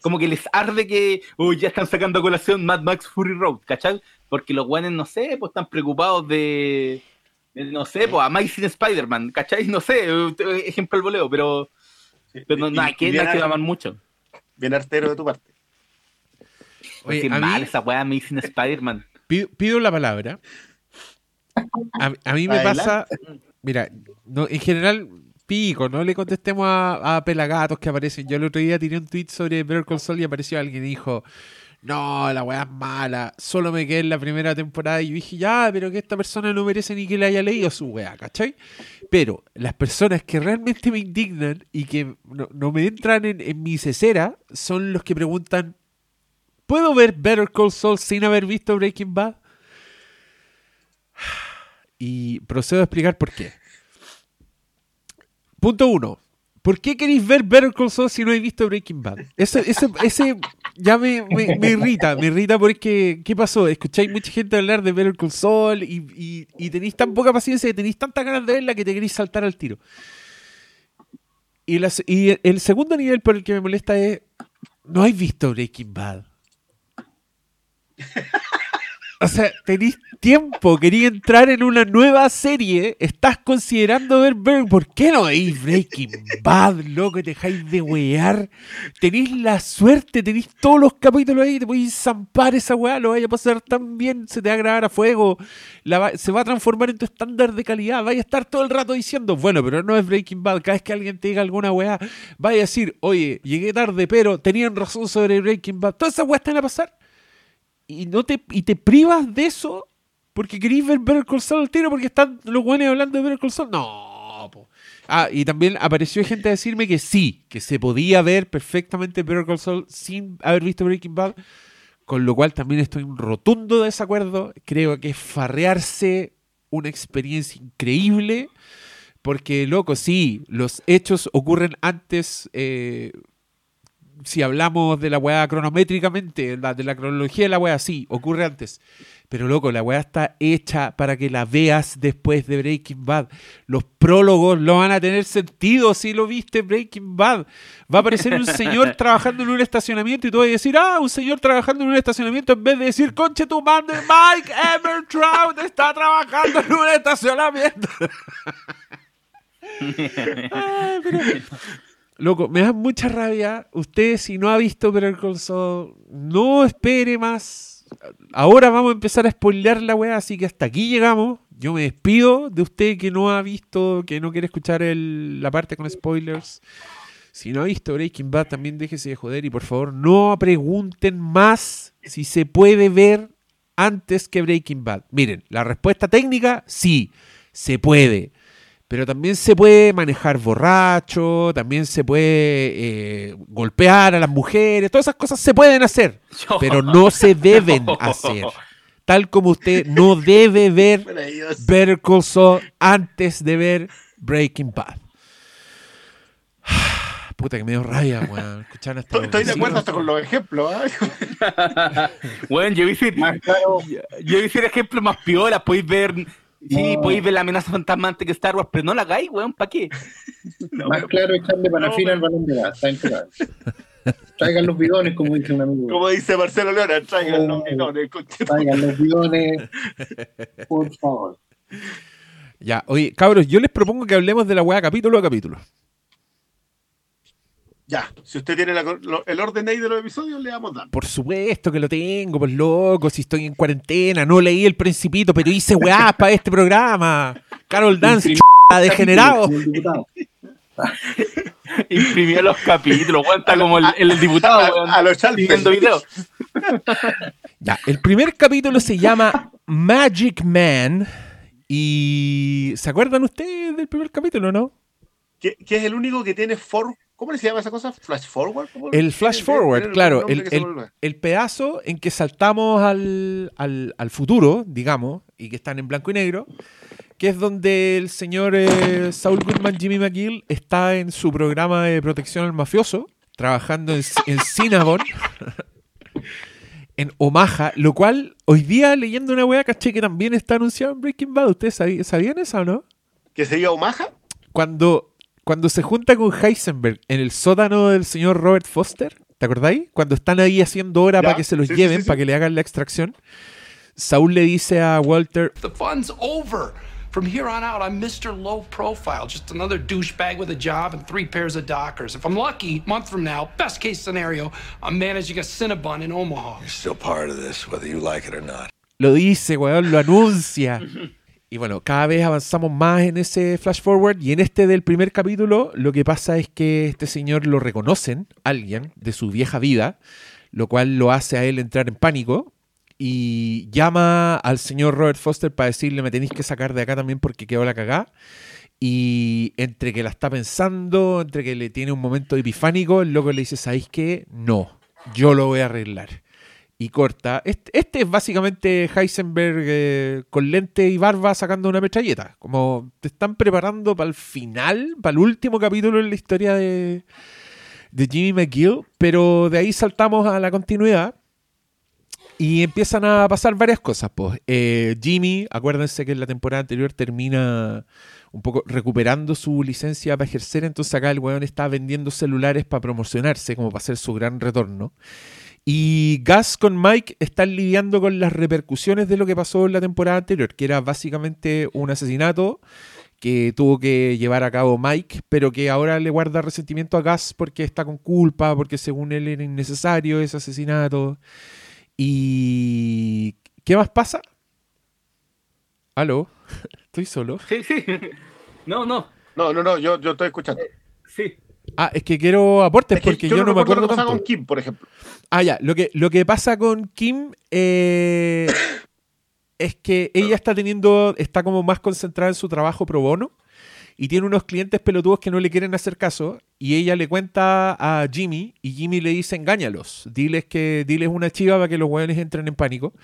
S3: Como que les arde que uy, ya están sacando a colación Mad Max Fury Road, ¿cachai? Porque los guanes, no sé, pues están preocupados de, de, no sé, pues Amazing Spider-Man, ¿cachai? No sé, eh, ejemplo al voleo, pero, pero no,
S2: Y-
S3: no hay
S2: y
S3: que, que amar mucho.
S2: Bien artero de tu parte.
S1: Oye,
S3: Qué
S1: a
S3: mal
S1: mí-
S3: esa weá Amazing Spider-Man.
S1: pido, pido la palabra. A, a mí me
S2: Adelante.
S1: pasa, mira, no, en general, pico, no le contestemos a, pelagatos que aparecen. Yo el otro día tiré un tweet sobre Better Call Saul y apareció alguien y dijo, no, la weá es mala, solo me quedé en la primera temporada y yo dije, ya, pero que esta persona no merece ni que le haya leído su weá, ¿cachai? Pero las personas que realmente me indignan y que no, me entran en, en mi cesera son los que preguntan, ¿puedo ver Better Call Saul sin haber visto Breaking Bad? Y procedo a explicar por qué. Punto uno. ¿Por qué queréis ver Better Call Saul si no habéis visto Breaking Bad? Ese, ese, ese ya me, me- me irrita, me irrita porque, ¿qué pasó? Escucháis mucha gente hablar de Better Call Saul y, y, tenéis tan poca paciencia y tenéis tantas ganas de verla que te queréis saltar al tiro. Y, el segundo nivel por el que me molesta es, no habéis visto Breaking Bad. O sea, tenéis tiempo, quería entrar en una nueva serie, estás considerando ver, ver ¿por qué no veis Breaking Bad, loco? Te dejáis de wear. Tenéis la suerte, tenéis todos los capítulos ahí, te podéis zampar esa weá, lo vaya a pasar tan bien, se te va a grabar a fuego, se va a transformar en tu estándar de calidad, vaya a estar todo el rato diciendo, bueno, pero no es Breaking Bad, cada vez que alguien te diga alguna weá, vaya a decir, oye, llegué tarde, pero tenían razón sobre Breaking Bad, todas esas weas te van a pasar y no te y te privas de eso porque querís ver Better Call Saul al tiro porque están los buenos hablando de Better Call Saul. No, po. Ah, y también apareció gente a decirme que sí, que se podía ver perfectamente Better Call Saul sin haber visto Breaking Bad, con lo cual también estoy en rotundo desacuerdo. Creo que es farrearse una experiencia increíble. Porque, loco, sí, los hechos ocurren antes, eh, si hablamos de la weá cronométricamente, la- de la cronología de la weá, sí, ocurre antes. Pero loco, la weá está hecha para que la veas después de Breaking Bad. Los prólogos no van a tener sentido si lo viste en Breaking Bad. Va a aparecer un señor trabajando en un estacionamiento y tú vas a decir, ah, un señor trabajando en un estacionamiento en vez de decir, conche tu madre, Mike Evertrout está trabajando en un estacionamiento. Ay, pero- Loco, me da mucha rabia. Usted, si no ha visto Better Call no espere más. Ahora vamos a empezar a spoilear la weá, así que hasta aquí llegamos. Yo me despido de usted que no ha visto, que no quiere escuchar la parte con spoilers. Si no ha visto Breaking Bad, también déjese de joder y por favor no pregunten más si se puede ver antes que Breaking Bad. Miren, la respuesta técnica, sí, se puede. Pero también se puede manejar borracho, también se puede eh, golpear a las mujeres, todas esas cosas se pueden hacer, pero no se deben hacer. Tal como usted no debe ver. Better Call Saul antes de ver Breaking Bad. Puta que me dio rabia, weón. Escuchar hasta
S2: Estoy, de acuerdo hasta con los ejemplos. ¿ah?
S3: Bueno, yo hice, yo hice el ejemplo más piola, podéis ver, sí,
S4: No.
S3: podéis ver la amenaza fantasma antes que Star Wars, pero no la hagáis, weón, ¿para qué?
S4: más claro echarle parafina al balón de gas. Está impecable. Traigan los bidones, como dice un amigo.
S2: Como dice Marcelo Leona, traigan los
S4: Oh.
S2: bidones,
S4: Traigan los bidones, por favor.
S1: Ya, oye, cabros, yo les propongo que hablemos de la weá capítulo a capítulo.
S2: Ya, si usted tiene la- lo- el orden ahí de los episodios, le damos dando.
S1: Por supuesto que lo tengo, pues loco, si estoy en cuarentena, no leí el principito, pero hice weá para este programa. Carol Dance, ch***, degenerado.
S3: Imprimió los capítulos, está como el, el diputado,
S2: A, a los Chalpes.
S3: viendo videos.
S1: Ya, el primer capítulo se llama Magic Man. Y. ¿Se acuerdan ustedes del primer capítulo, no?
S2: Que, que es el único que tiene for... ¿Cómo se llama esa cosa? ¿Flash forward? ¿Cómo-
S1: El flash forward, claro. El,
S2: se
S1: pedazo en que saltamos al, al- al futuro, digamos, y que están en blanco y negro, que es donde el señor eh, Saul Goodman, Jimmy McGill, está en su programa de protección al mafioso, trabajando en, en Cinnabon, en Omaha, lo cual hoy día leyendo una wea caché que también está anunciado en Breaking Bad. ¿Ustedes sabí- sabían eso o no?
S2: ¿Que sería Omaha?
S1: Cuando, cuando se junta con Heisenberg en el sótano del señor Robert Foster, ¿te acordáis? Cuando están ahí haciendo hora
S2: Ya,
S1: para que se los
S2: sí, sí,
S1: lleven,
S2: sí, sí.
S1: para que le hagan la extracción, Saúl le dice a Walter,
S5: The fun's over. From here on out, I'm Mr. Low Profile, just another douchebag with a job and three pairs of Dockers. If I'm lucky, month from now, best case scenario, I'm managing a Cinnabon in Omaha.
S6: You're still part of this, whether you like it or not.
S1: lo dice, weón, lo anuncia. Y bueno, cada vez avanzamos más en ese flash forward y en este del primer capítulo lo que pasa es que este señor lo reconocen, alguien de su vieja vida, lo cual lo hace a él entrar en pánico y llama al señor Robert Foster para decirle me tenéis que sacar de acá también porque quedó la cagá. Y entre que la está pensando, entre que le tiene un momento epifánico, el loco le dice, ¿sabéis qué? No, yo lo voy a arreglar y corta. Este, este es básicamente Heisenberg eh, con lente y barba sacando una metralleta. Como te están preparando para el final, para el último capítulo en la historia de, de Jimmy McGill, pero de ahí saltamos a la continuidad. Y empiezan a pasar varias cosas. Pues. Jimmy, acuérdense que en la temporada anterior termina un poco recuperando su licencia para ejercer, entonces acá el weón está vendiendo celulares para promocionarse, como para hacer su gran retorno. Y Gus con Mike están lidiando con las repercusiones de lo que pasó en la temporada anterior, que era básicamente un asesinato que tuvo que llevar a cabo Mike, pero que ahora le guarda resentimiento a Gus porque está con culpa, porque según él era innecesario ese asesinato. ¿Y qué más pasa? ¿Aló? ¿Estoy solo?
S3: Sí, sí. No, no,
S2: No, no, no, yo, yo estoy escuchando.
S3: sí.
S1: Ah, es que quiero aportes
S2: Es que
S1: porque yo, no, me
S2: recuerdo
S1: acuerdo
S2: lo que
S1: tanto.
S2: con Kim, por ejemplo.
S1: Ah, ya. Lo que, lo que pasa con Kim eh, es que ella está teniendo, está como más concentrada en su trabajo pro bono y tiene unos clientes pelotudos que no le quieren hacer caso y ella le cuenta a Jimmy y Jimmy le dice engáñalos, diles que diles una chiva para que los hueones entren en pánico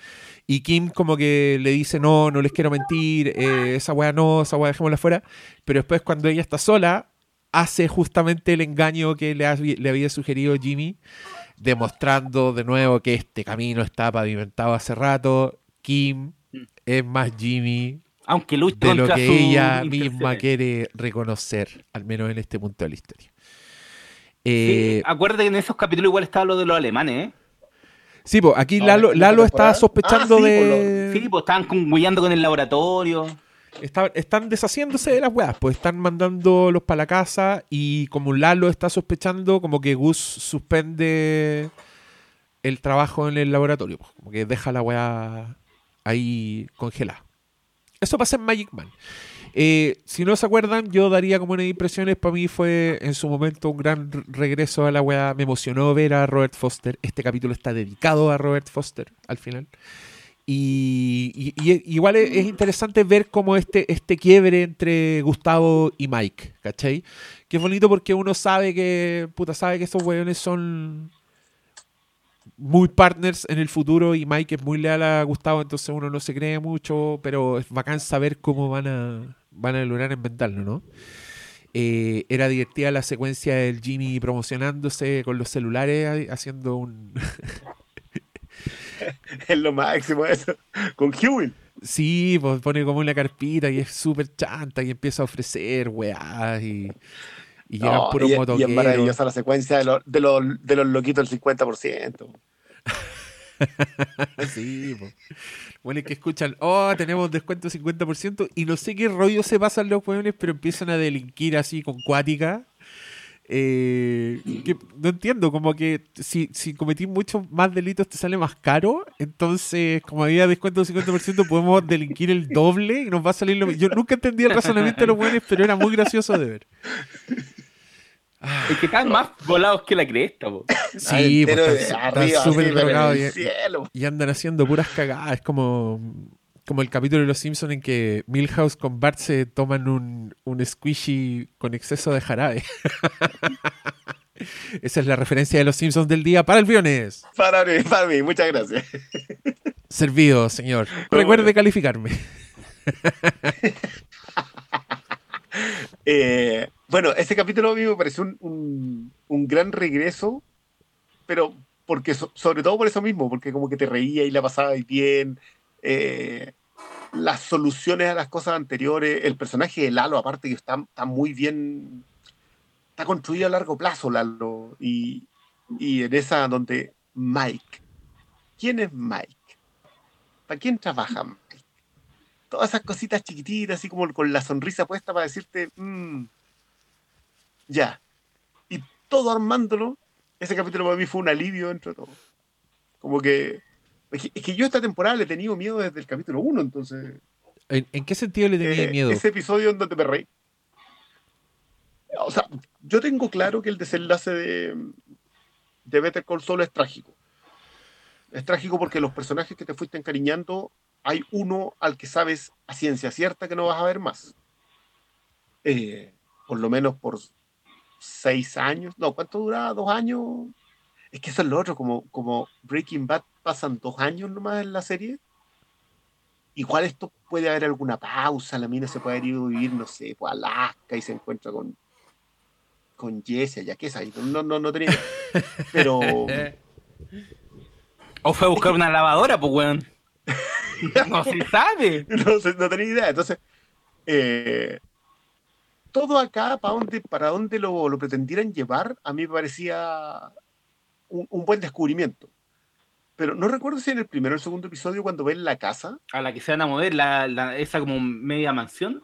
S1: y Kim como que le dice no, no les quiero mentir, eh, esa weá no, esa weá dejémosla fuera, pero después cuando ella está sola hace justamente el engaño que le, ha- le había sugerido Jimmy demostrando de nuevo que este camino está pavimentado hace rato. Kim es más Jimmy
S3: Aunque luche
S1: de lo que ella misma quiere reconocer, al menos en este punto de la historia.
S3: Sí,
S1: Eh,
S3: acuérdate que en esos capítulos igual estaba lo de los alemanes, ¿eh?
S1: sí, pues aquí
S2: No,
S1: Lalo, Lalo
S2: temporada.
S1: sospechando
S2: Ah, sí,
S1: de...
S3: Sí, pues estaban con- con el laboratorio.
S1: Está- están deshaciéndose de las weas, pues están mandándolos para la casa y como Lalo está sospechando, como que Gus suspende el trabajo en el laboratorio, pues, como que deja la wea ahí congelada. Eso pasa en Magic Man. Eh, si no se acuerdan, yo daría como unas impresiones. Para mí fue en su momento un gran re- regreso a la weá. Me emocionó ver a Robert Foster. Este capítulo está dedicado a Robert Foster al final. Y, igual es, es interesante ver cómo este, este quiebre entre Gustavo y Mike, ¿cachai? Que es bonito porque uno sabe que, puta, sabe que esos weones son muy partners en el futuro y Mike es muy leal a Gustavo, entonces uno no se cree mucho, pero es bacán saber cómo van a, van a lograr inventarlo, ¿no? Eh, era divertida la secuencia del Jimmy promocionándose con los celulares, haciendo un...
S2: Es lo máximo eso. Con Hewitt.
S1: Sí, pues pone como una carpita y es súper chanta y empieza a ofrecer weás y, y llegan
S2: No,
S1: puros
S2: y, y es maravillosa la secuencia de, los de, los, de los loquitos del 50%.
S1: Sí, pues. Bueno, es que escuchan, oh, tenemos descuento 50% y no sé qué rollo se pasan los weones, pero empiezan a delinquir así con cuática. Eh, que no entiendo, como que si, si cometís muchos más delitos te sale más caro, entonces como había descuento del 50% podemos delinquir el doble y nos va a salir lo mismo. Yo nunca entendí el razonamiento de los weones, pero era muy gracioso de ver.
S3: Es que están más volados que la cresta, po.
S1: Sí, pues,
S2: Entero de
S1: están- súper drogados y- y andan haciendo puras cagadas. Es como, como el capítulo de Los Simpsons en que Milhouse con Bart se toman un, un squishy con exceso de jarabe. Esa es la referencia de Los Simpsons del día para el viernes.
S2: Para mí, para mí, muchas gracias.
S1: Servido, señor. Recuerde calificarme.
S2: Eh, bueno, ese capítulo a mí me pareció un, un- un gran regreso, pero porque so- sobre todo por eso mismo, porque como que te reía y la pasabas bien, eh, las soluciones a las cosas anteriores, el personaje de Lalo aparte que está, muy bien, está construido a largo plazo Lalo, y, y en esa donde Mike, ¿quién es Mike? ¿Para quién trabaja Mike? Todas esas cositas chiquititas, así como con la sonrisa puesta para decirte, "Mm, ya. Y todo armándolo, ese capítulo para mí fue un alivio dentro de todo. Como que. Es que, es que yo esta temporada le he tenido miedo desde el capítulo 1, entonces.
S1: ¿En, en qué sentido le tenía
S2: eh,
S1: miedo?
S2: Ese episodio en donde me reí. O sea, yo tengo claro que el desenlace de, de Better Call Saul es trágico. Es trágico porque los personajes que te fuiste encariñando, hay uno al que sabes a ciencia cierta que no vas a ver más. Eh, por lo menos por seis años. No, ¿cuánto duraba? ¿Dos años? Es que eso es lo otro, como, como Breaking Bad pasan dos años nomás en la serie. Igual esto puede haber alguna pausa, la mina se puede ido a vivir, no sé, pues a Alaska y se encuentra con con Jesse, ya que es ahí, no, no, no tenía. Pero
S3: O fue a buscar una lavadora, pues, weón. No se sabe.
S2: no, no tenía idea. Entonces, eh, todo acá, para dónde, para dónde lo, lo pretendieran llevar, a mí me parecía un, un buen descubrimiento. Pero no recuerdo si en el primero o el segundo episodio, cuando ven la casa,
S3: A la que se van a mover, la, la- esa como media mansión.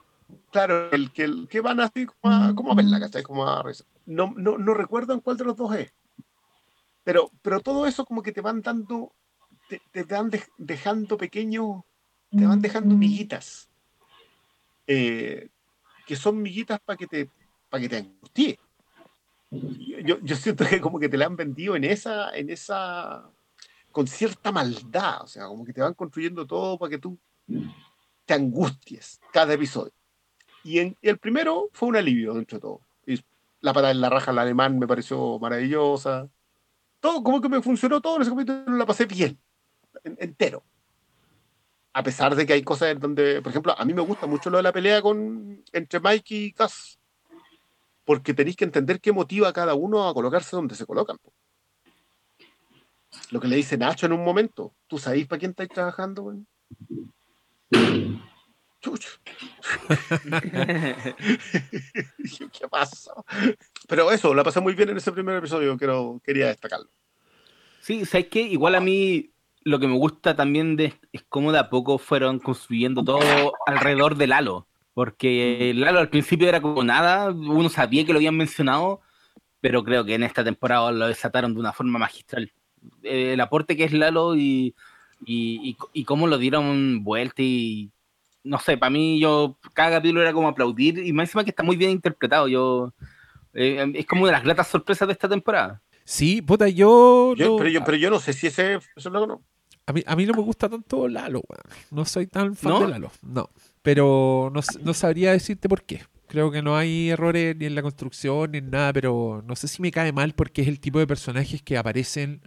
S2: claro, el que, el que van así como a, como a verla, ¿cachai? Como a no, no, no recuerdo en cuál de los dos es. Pero, pero todo eso como que te van dando, te, te van dej- dejando pequeños, te van dejando miguitas. eh, que son miguitas para que te, para que te angustie. Yo, yo siento que como que te la han vendido en esa, en esa, con cierta maldad, o sea, como que te van construyendo todo para que tú te angusties cada episodio. Y en, el primero fue un alivio dentro de todo. Y la patada en la raja al alemán me pareció maravillosa. Todo, como que me funcionó todo en ese capítulo, la pasé bien, en- entero. A pesar de que hay cosas en donde, por ejemplo, a mí me gusta mucho lo de la pelea con, entre Mike y Cass. Porque tenéis que entender qué motiva a cada uno a colocarse donde se colocan. po. Lo que le dice Nacho en un momento. ¿Tú sabéis para quién estáis trabajando? Chucho. ¿Qué pasó? Pero eso, la pasé muy bien en ese primer episodio, quiero, quería destacarlo.
S3: Sí, ¿sabes qué? Igual a mí lo que me gusta también de, es cómo de a poco fueron construyendo todo alrededor de Lalo. Porque Lalo al principio era como nada, uno sabía que lo habían mencionado, pero creo que en esta temporada lo desataron de una forma magistral. Eh, el aporte que es Lalo y, y, y- y cómo lo dieron vuelta y no sé, para mí yo cada capítulo era como aplaudir y más encima que está muy bien interpretado. Yo eh, es como una de las gratas sorpresas de esta temporada.
S1: Sí, puta, yo.
S2: Yo-
S1: no-
S2: pero, yo, pero yo no sé si ese es no.
S1: A mí, a mí no me gusta tanto Lalo, weón. No soy tan fan
S3: ¿No?
S1: de Lalo. No. Pero no, no sabría decirte por qué. Creo que no hay errores ni en la construcción ni en nada, pero no sé si me cae mal porque es el tipo de personajes que aparecen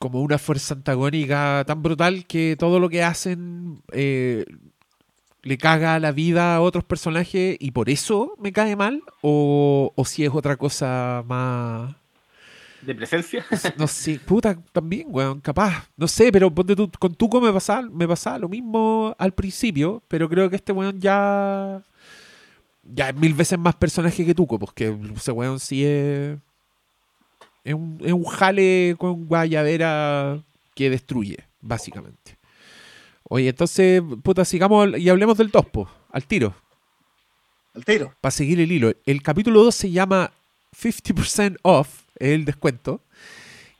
S1: como una fuerza antagónica tan brutal que todo lo que hacen eh, le caga la vida a otros personajes y por eso me cae mal o, o si es otra cosa más...
S3: ¿De presencia?
S1: No sé, puta, también, weón, capaz. No sé, pero ponte tú, con Tuco me pasaba, me pasaba lo mismo al principio, pero creo que este weón ya. Ya es mil veces más personaje que Tuco, porque ese weón sí es. Es un, es un jale con guayadera que destruye, básicamente. Oye, entonces, puta, sigamos y hablemos del tospo, al tiro
S2: Al tiro.
S1: para seguir el hilo. El capítulo 2 se llama 50% off, el descuento.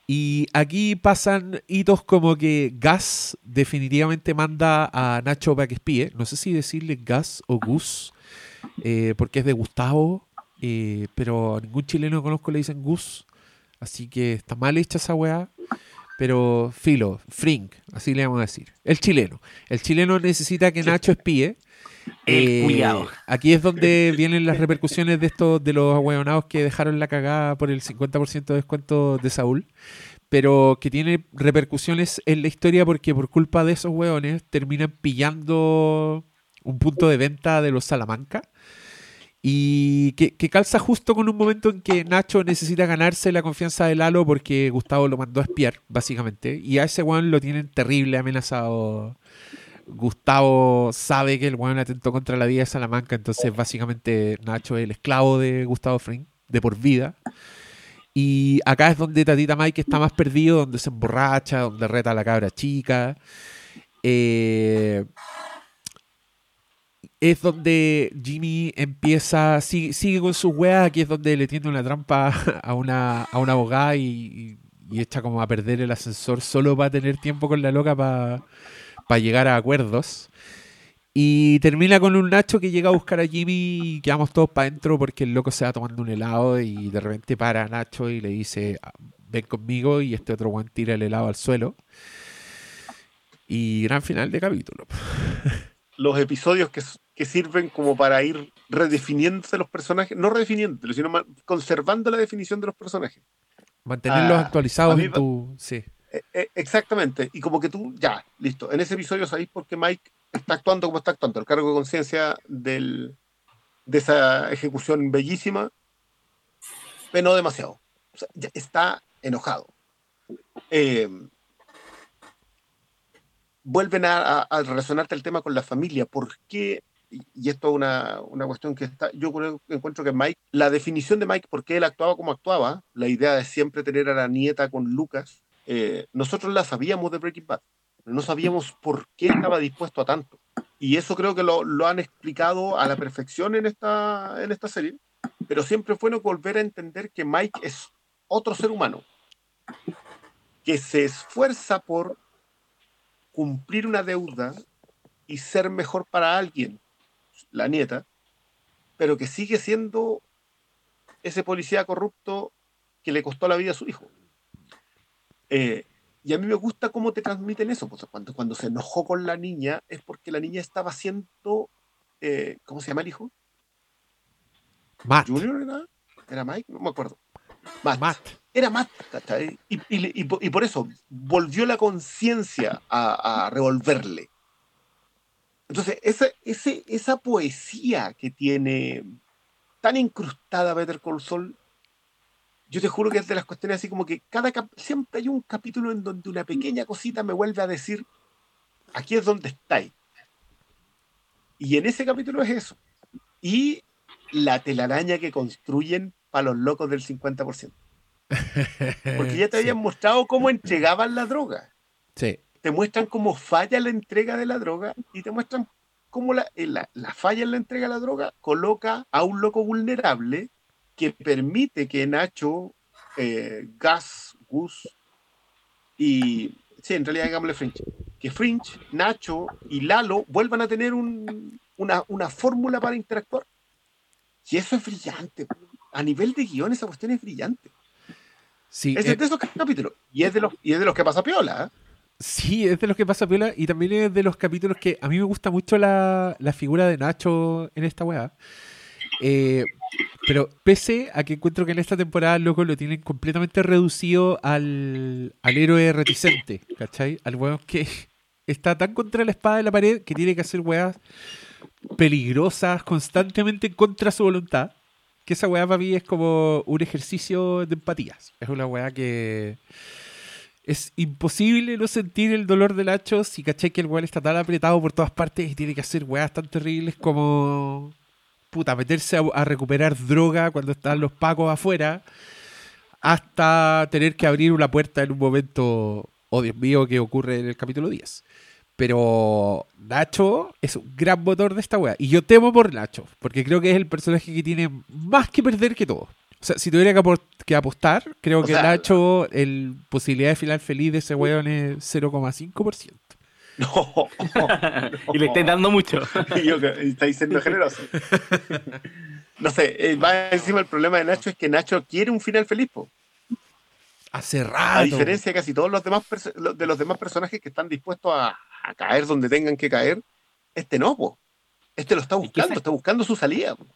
S1: Y aquí pasan hitos como que Gas definitivamente manda a Nacho para que espíe. No sé si decirle Gas o Gus, eh, porque es de Gustavo, eh, pero a ningún chileno que conozco le dicen Gus. Así que está mal hecha esa weá. Pero filo, Frink, así le vamos a decir. El chileno. El chileno necesita que Nacho espíe.
S3: El
S1: Eh. Aquí es donde vienen las repercusiones de estos de los ahueonados que dejaron la cagada por el 50% de descuento de Saúl, pero que tiene repercusiones en la historia porque por culpa de esos hueones terminan pillando un punto de venta de los Salamanca y que, que calza justo con un momento en que Nacho necesita ganarse la confianza de Lalo porque Gustavo lo mandó a espiar, básicamente, y a ese hueón lo tienen terrible amenazado. Gustavo sabe que el weón atentó contra la vida de Salamanca, entonces básicamente Nacho es el esclavo de Gustavo Fring, de por vida. Y acá es donde Tatita Mike está más perdido, donde se emborracha, donde reta a la cabra chica. Eh, es donde Jimmy empieza, sigue, sigue con sus weas, aquí es donde le tiende una trampa a una, a una abogada y, y- y echa como a perder el ascensor solo para tener tiempo con la loca para para llegar a acuerdos. Y termina con un Nacho que llega a buscar a Jimmy y quedamos todos para adentro porque el loco se va tomando un helado y de repente para a Nacho y le dice, "Ah, ven conmigo y este otro buen tira el helado al suelo. Y gran final de capítulo.
S2: Los episodios que, que sirven como para ir redefiniéndose los personajes, no redefiniéndolos, sino conservando la definición de los personajes.
S1: Mantenerlos
S2: Ah,
S1: actualizados en tu... Sí.
S2: Eh, eh, exactamente. Y como que tú, ya, listo. En ese episodio sabéis por qué Mike está actuando como está actuando. El cargo de conciencia de esa ejecución bellísima penó demasiado. O sea, ya está enojado. Eh, vuelven a, a- relacionarte el tema con la familia. ¿Por qué? Y esto es una, una cuestión que está. Yo creo, encuentro que Mike, la definición de Mike, por qué él actuaba como actuaba, la idea de siempre tener a la nieta con Lucas, eh, nosotros la sabíamos de Breaking Bad, no sabíamos por qué estaba dispuesto a tanto. Y eso creo que lo, lo han explicado a la perfección en esta, en esta serie, pero siempre es bueno volver a entender que Mike es otro ser humano, que se esfuerza por cumplir una deuda y ser mejor para alguien, la nieta, pero que sigue siendo ese policía corrupto que le costó la vida a su hijo. Eh, y a mí me gusta cómo te transmiten eso. Pues cuando, cuando se enojó con la niña es porque la niña estaba haciendo. eh, ¿Cómo se llama el hijo?
S1: Matt.
S2: ¿Junior era? ¿Era Mike? No me acuerdo. Matt.
S1: Matt.
S2: Era Matt. Y, y- y y por eso volvió la conciencia a, a revolverle. Entonces, esa, ese, esa poesía que tiene tan incrustada Better Call Saul, yo te juro que es de las cuestiones así como que cada siempre hay un capítulo en donde una pequeña cosita me vuelve a decir, aquí es donde estáis. Y en ese capítulo es eso. Y la telaraña que construyen para los locos del 50%. Porque ya te
S1: Sí.
S2: habían mostrado cómo entregaban la droga.
S1: Sí.
S2: Te muestran cómo falla la entrega de la droga y te muestran cómo la, eh, la- la falla en la entrega de la droga coloca a un loco vulnerable que permite que Nacho, eh, Gas, Gus y. Sí, en realidad digámosle Fringe. Que Fringe, Nacho y Lalo vuelvan a tener un- una, una fórmula para interactuar. Y eso es brillante. A nivel de guion, esa cuestión es brillante.
S1: Sí,
S2: Ese
S1: eh,
S2: es de esos capítulos. Y es de los, y es de los que pasa piola. ¿eh?
S1: Sí, es de los que pasa piola y también es de los capítulos que a mí me gusta mucho la, la figura de Nacho en esta weá. Eh, pero pese a que encuentro que en esta temporada, loco, lo tienen completamente reducido al, al héroe reticente, ¿cachai? Al weón que está tan contra la espada de la pared que tiene que hacer weas peligrosas constantemente contra su voluntad. Que esa weá para mí es como un ejercicio de empatías. Es una weá que es imposible no sentir el dolor del hacho si caché que el weón está tan apretado por todas partes y tiene que hacer weas tan terribles como puta, meterse a, a recuperar droga cuando están los pacos afuera hasta tener que abrir una puerta en un momento, oh Dios mío, que ocurre en el capítulo 10. Pero Nacho es un gran motor de esta wea. Y yo temo por Nacho, porque creo que es el personaje que tiene más que perder que todo. O sea, si tuviera que, apostar, creo
S2: O
S1: que
S2: sea-
S1: Nacho, el posibilidad de final feliz de ese weón es 0,5%.
S2: No.
S3: Y le estáis dando mucho.
S2: Y yo estáis siendo generoso. No sé, eh, va encima el problema de Nacho es que Nacho quiere un final feliz, po.
S1: Hace
S2: a
S1: rato.
S2: diferencia de casi todos los demás de los demás personajes que están dispuestos a, a caer donde tengan que caer, este no, po. Este lo está buscando, está buscando su salida. po.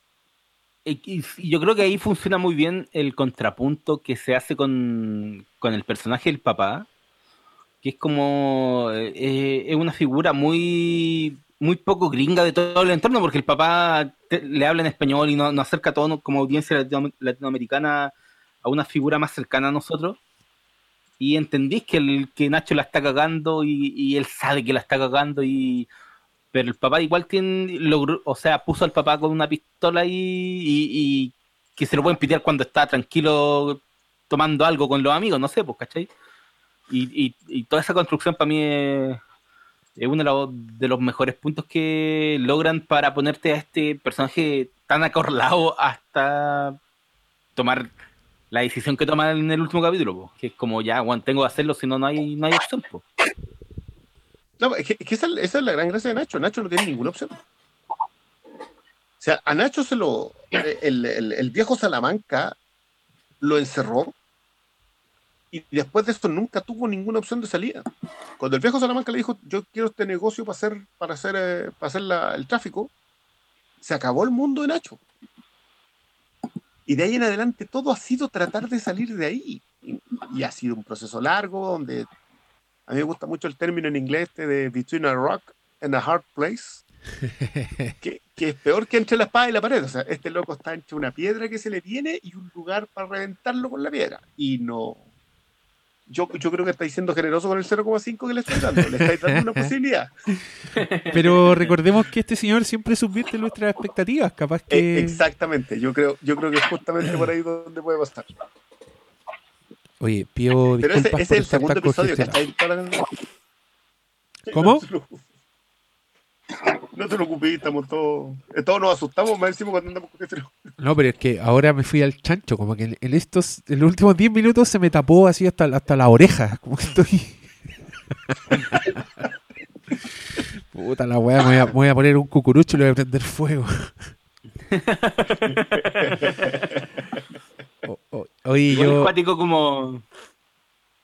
S3: Y yo creo que ahí funciona muy bien el contrapunto que se hace con, con el personaje del papá, que es como eh, es una figura muy muy poco gringa de todo el entorno, porque el papá te- le habla en español y no, no acerca a todo como audiencia latino- latinoamericana a una figura más cercana a nosotros. Y entendís que, el, que Nacho la está cagando y, y él sabe que la está cagando y, pero el papá igual tiene, logró, o sea, puso al papá con una pistola ahí y, y que se lo pueden pitear cuando está tranquilo tomando algo con los amigos, no sé, pues, ¿cachai? Y, y, y toda esa construcción para mí es, uno de los, de los mejores puntos que logran para ponerte a este personaje tan acorralado hasta tomar la decisión que toma en el último capítulo, que es como ya, tengo que hacerlo, si no, no hay, no hay opción.
S2: No, es que esa, esa es la gran gracia de Nacho. Nacho no tiene ninguna opción. O sea, a Nacho se lo. El, el- el viejo Salamanca lo encerró y después de esto nunca tuvo ninguna opción de salida. Cuando el viejo Salamanca le dijo, yo quiero este negocio para hacer, para hacer, eh, para hacer la- el tráfico, se acabó el mundo de Nacho. Y de ahí en adelante todo ha sido tratar de salir de ahí. Y, y ha sido un proceso largo donde a mí me gusta mucho el término en inglés este de between a rock and a hard place, que, que es peor que entre la espada y la pared. O sea, este loco está entre una piedra que se le viene y un lugar para reventarlo con la piedra. Y no. Yo, yo creo que estáis siendo generoso con el 0,5 que le estáis dando. Le estáis dando una posibilidad.
S1: Pero recordemos que este señor siempre subvierte nuestras expectativas. Capaz
S2: Eh,
S1: que.
S2: exactamente. Yo creo, yo creo que es justamente por ahí donde puede pasar.
S1: Oye, pido
S2: Pero ese, es el segundo episodio que está ahí para-
S1: ¿Cómo?
S2: No te preocupes, estamos todos. eh, Todos nos asustamos más encima cuando andamos con este frío.
S1: No, pero es que ahora me fui al chancho. Como que en, en estos, en los últimos 10 minutos se me tapó así hasta, hasta la oreja. Como que estoy. Puta la weá, me voy, a, me voy a poner un cucurucho y le voy a prender fuego. O- o- oye,
S3: Igual es
S1: yo.
S3: cuático como...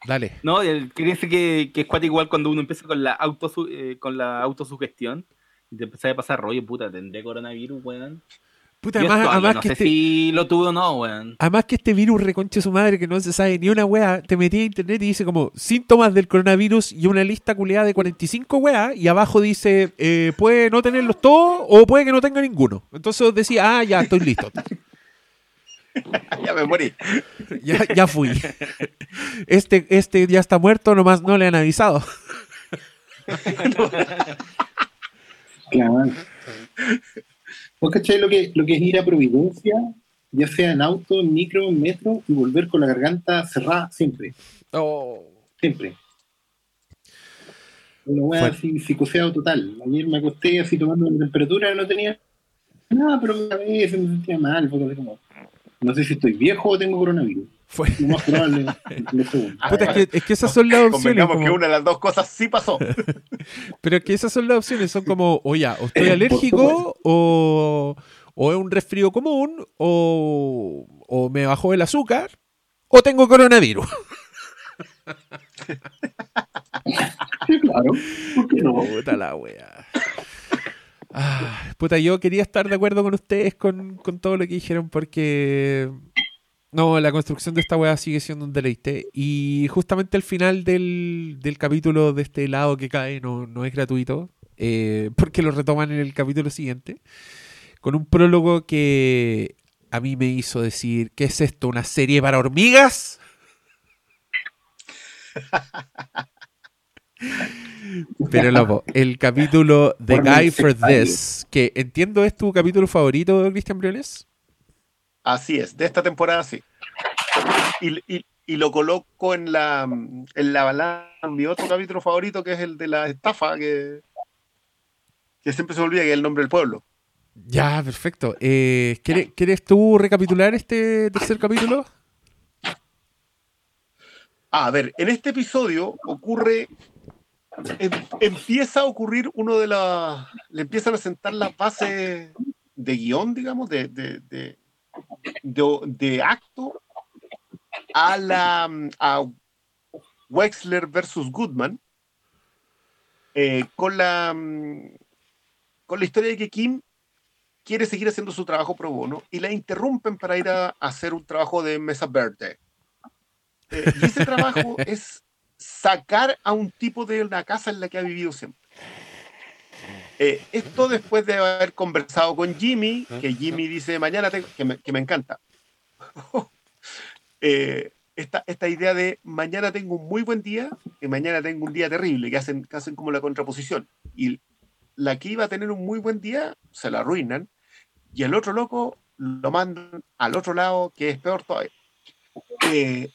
S1: Dale.
S3: No, el, que que, que es cuático igual cuando uno empieza con la, autosu- eh, con la autosugestión y te empieza a pasar rollo, puta, tendré coronavirus, weón.
S1: Puta, además, además
S3: no
S1: que
S3: sé
S1: este,
S3: si lo tuve o no, weón.
S1: además que este virus reconche su madre que no se sabe ni una wea, te metí a internet y dice como síntomas del coronavirus y una lista culiada de 45 weas y abajo dice eh, puede no tenerlos todos o puede que no tenga ninguno. Entonces decía, ah, ya estoy listo.
S2: ya me morí.
S1: ya, ya fui. Este, este ya está muerto, nomás no le han avisado.
S4: Claro. ¿Vos cachai lo que, lo que es ir a Providencia, ya sea en auto, en micro, en metro, y volver con la garganta cerrada siempre?
S1: Oh.
S4: Siempre. Una
S1: Fuerte.
S4: así, psicoseado total. Ayer me acosté así tomando una temperatura, no tenía nada, pero a veces me sentía mal. así como, no sé si estoy viejo o tengo coronavirus.
S1: Fue.
S4: Más probable.
S1: Puta, es, que, es que esas son las opciones.
S2: Convengamos que
S1: como-
S2: una de las dos cosas sí pasó.
S1: Pero es que esas son las opciones. Son como, o ya, o estoy
S4: Por
S1: alérgico, o, o es un resfrío común, o, o me bajó el azúcar, o tengo coronavirus.
S4: claro, ¿por qué no?
S1: Puta la wea. Ah, puta, yo quería estar de acuerdo con ustedes con, con todo lo que dijeron porque no, la construcción de esta weá sigue siendo un deleite. Y justamente el final del, del capítulo de este lado que cae no, no es gratuito, eh, porque lo retoman en el capítulo siguiente, con un prólogo que a mí me hizo decir, ¿qué es esto? ¿Una serie para hormigas? Pero loco, el capítulo The Guy for. This, que entiendo es tu capítulo favorito, Cristian Briones.
S2: Así es, de esta temporada sí. Y, y- y lo coloco en la, en la balanza mi otro capítulo favorito, que es el de la estafa, que, que siempre se me olvida que es el nombre del pueblo.
S1: Ya, perfecto. Eh, ¿quieres, quieres tú recapitular este tercer capítulo?
S2: Ah, a ver, en este episodio ocurre, em- empieza a ocurrir uno de las, le empiezan a sentar las bases de guion, digamos, de, de, de, de- de acto a la a Wexler versus Goodman eh, con la con la historia de que Kim quiere seguir haciendo su trabajo pro bono y la interrumpen para ir a, a hacer un trabajo de mesa verde. Eh, y ese trabajo es sacar a un tipo de una casa en la que ha vivido siempre. Eh, esto después de haber conversado con Jimmy, que Jimmy dice mañana, tengo- que, me, que me encanta. Eh, esta, esta idea de mañana tengo un muy buen día y mañana tengo un día terrible, que hacen, que hacen como la contraposición. Y la que iba a tener un muy buen día, se la arruinan, y el otro loco lo mandan al otro lado, que es peor todavía. Eh,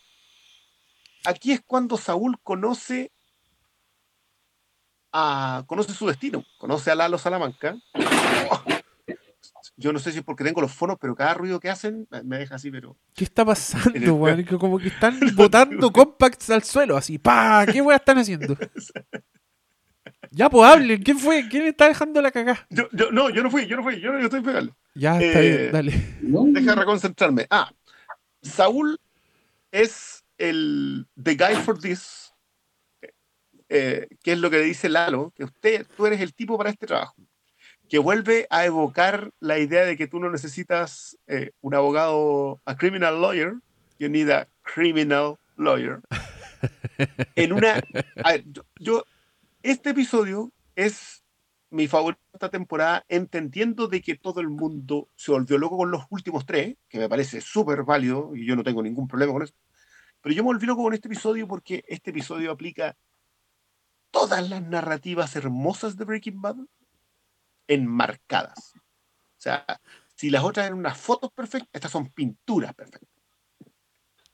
S2: aquí es cuando Saúl conoce a, conoce su destino, conoce a Lalo Salamanca. Yo no sé si es porque tengo los fonos, pero cada ruido que hacen me- deja así, pero
S1: ¿Qué está pasando, weón? Que Como que están botando compacts al suelo, así. ¡Pa! ¿Qué weón están haciendo? Ya, pues hablen. ¿Quién fue? ¿Quién está dejando la cagá?
S2: yo, yo- no, yo no fui, yo no fui, yo no yo estoy pegando.
S1: Ya, está
S2: Eh,
S1: bien, dale.
S4: ¿no?
S2: Deja reconcentrarme. Ah, Saúl es el The Guy for This, eh, que es lo que le dice Lalo, que usted, tú eres el tipo para este trabajo, que vuelve a evocar la idea de que tú no necesitas eh, un abogado, a criminal lawyer, you need a criminal lawyer. En una, a yo, este episodio es mi esta temporada, entendiendo de que todo el mundo se volvió loco con los últimos tres, que me parece súper válido y yo no tengo ningún problema con eso. Pero yo me volví loco con este episodio porque este episodio aplica todas las narrativas hermosas de Breaking Bad enmarcadas. O sea, si las otras eran unas fotos perfectas, estas son pinturas perfectas.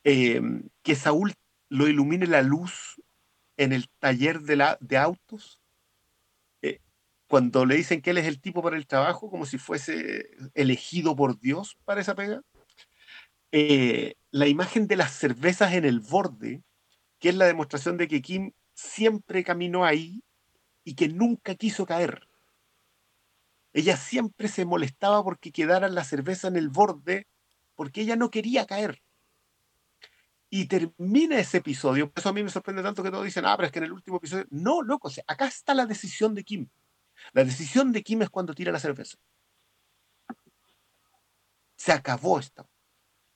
S2: Eh, que Saúl lo ilumine la luz en el taller de, la, de autos, eh, cuando le dicen que él es el tipo para el trabajo, como si fuese elegido por Dios para esa pega. Eh, la imagen de las cervezas en el borde, que es la demostración de que Kim siempre caminó ahí y que nunca quiso caer. Ella siempre se molestaba porque quedaran la cerveza en el borde, porque ella no quería caer. Y termina ese episodio, eso a mí me sorprende tanto que todos dicen, ah, pero es que en el último episodio. No, loco, o acá está la decisión de Kim. La decisión de Kim es cuando tira la cerveza. Se acabó esta.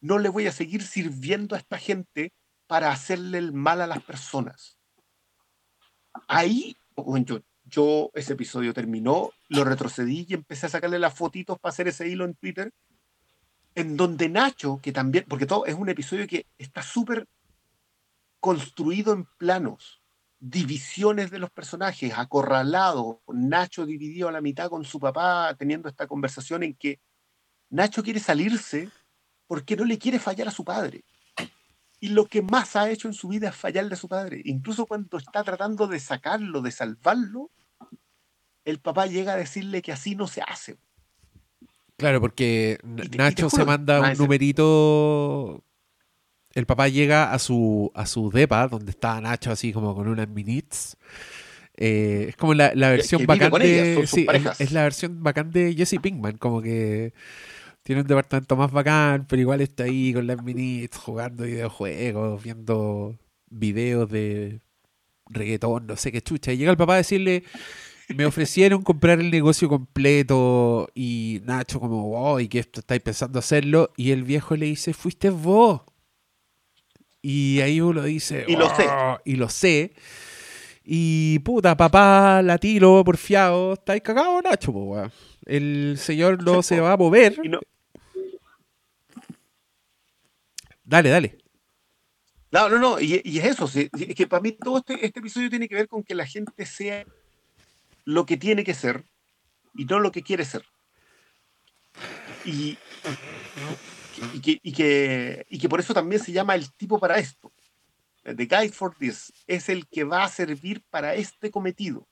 S2: No le voy a seguir sirviendo a esta gente para hacerle el mal a las personas. Ahí, yo, yo ese episodio terminó, lo retrocedí y empecé a sacarle las fotitos para hacer ese hilo en Twitter, en donde Nacho, que también, porque todo es un episodio que está súper construido en planos, divisiones de los personajes, acorralado, Nacho dividido a la mitad con su papá, teniendo esta conversación en que Nacho quiere salirse porque no le quiere fallar a su padre. Y lo que más ha hecho en su vida es fallarle a su padre. Incluso cuando está tratando de sacarlo, de salvarlo, el papá llega a decirle que así no se hace.
S1: Claro, porque
S2: te-
S1: Nacho se manda un numerito. El papá llega a su, a su depa, donde está Nacho así como con unas minits. Eh, es como la, la versión de.
S2: ellas, son sus
S1: sí, es, es la versión bacán de Jesse Pinkman, como que Tiene un departamento más bacán, pero igual está ahí con las minis jugando videojuegos, viendo videos de reggaetón, no sé qué chucha. Y llega el papá a decirle, me ofrecieron comprar el negocio completo y Nacho como, wow, ¿y qué esto estáis pensando hacerlo? Y el viejo le dice, fuiste vos. Y ahí uno dice,
S2: Y lo sé.
S1: "Oh", y lo sé. Y puta, papá, la tiro, porfiado, estáis cagado, Nacho, po. El señor no se va a mover.
S2: Y no,
S1: Dale, dale.
S2: no, no, no, y, es eso, es que para mí todo este, este episodio tiene que ver con que la gente sea lo que tiene que ser y no lo que quiere ser. Y, que, y, que, y que por eso también se llama el tipo para esto. The Guide for This es el que va a servir para este cometido.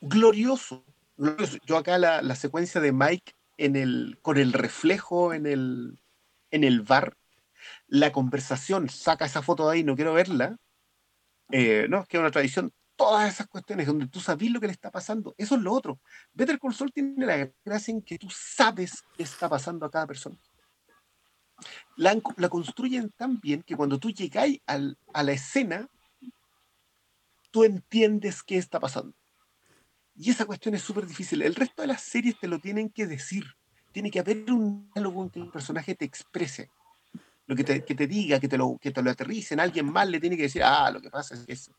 S2: Glorioso. glorioso. Yo acá la, la secuencia de Mike en el, con el reflejo en el, en el bar, la conversación, saca esa foto de ahí, no quiero verla. Eh, no, es que es una tradición. Todas esas cuestiones donde tú sabes lo que le está pasando, eso es lo otro. Better Call Saul tiene la gracia en que tú sabes qué está pasando a cada persona. La, la construyen tan bien que cuando tú llegáis al, a la escena, tú entiendes qué está pasando. Y esa cuestión es súper difícil. El resto de las series te lo tienen que decir. Tiene que haber un diálogo en que el personaje te exprese. Lo que te, que te diga, que te, lo, que te lo aterricen. Alguien más le tiene que decir, ah, lo que pasa es eso.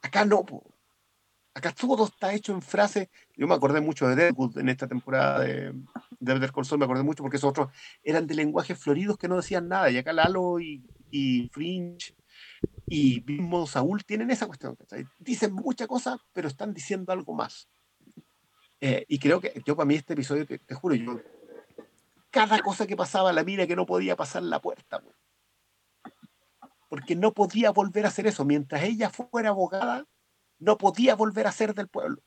S2: Acá no, po. Acá todo está hecho en frases. Yo me acordé mucho de Deadwood en esta temporada de, de Better Call me acordé mucho porque esos otros eran de lenguajes floridos que no decían nada. Y acá Lalo y, y Fringe y mismo Saúl tienen esa cuestión. Dicen mucha cosa, pero están diciendo algo más. Eh, y creo que yo para mí este episodio, te, te juro, yo cada cosa que pasaba, la mira que no podía pasar la puerta. po. Porque no podía volver a hacer eso. Mientras ella fuera abogada, no podía volver a ser del pueblo.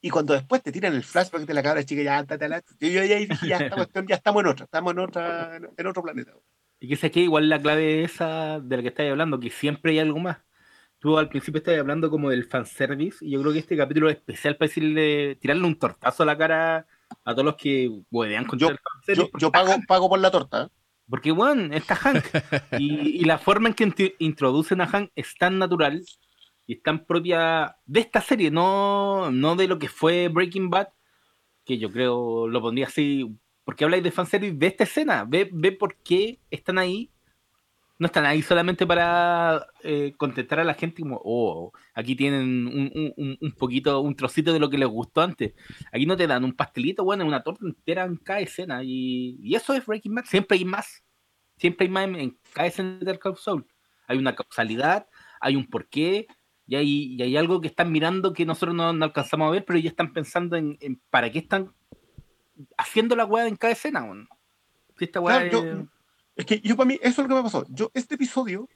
S2: Y cuando después te tiran el flashback de la cabra chica, ya, la- yo, yo ya ya, esta cuestión, ya estamos en otra, estamos en otra, en otro planeta.
S3: Y que sé que igual la clave esa de la que estáis hablando, que siempre hay algo más. Tú al principio estabas hablando como del fanservice, y yo creo que este capítulo es especial para decirle, tirarle un tortazo a la cara a todos los que huevean contra
S2: Yo-
S3: el.
S2: Yo,
S3: porque
S2: yo pago, pago por la torta. ¿eh?
S3: Porque, bueno, está Hank. y, y la forma en que introducen a Hank es tan natural y es tan propia de esta serie, no, no de lo que fue Breaking Bad, que yo creo lo pondría así. ¿Por qué habláis de fanservice de esta escena? Ve, ve por qué están ahí. No están ahí solamente para eh, contentar a la gente como, oh, aquí tienen un, un- un- poquito, un trocito de lo que les gustó antes. Aquí no te dan un pastelito, bueno, una torta entera en cada escena. Y, y eso es Breaking Bad. Siempre hay más. Siempre hay más en, en cada escena de Better Call Saul. Hay una causalidad, hay un porqué, y hay, y hay algo que están mirando que nosotros no, no alcanzamos a ver, pero ya están pensando en, en para qué están haciendo la weá en cada escena. Si esta weá
S2: Claro, yo-
S3: es-
S2: que yo para mí, eso es lo que me pasó. Yo, este episodio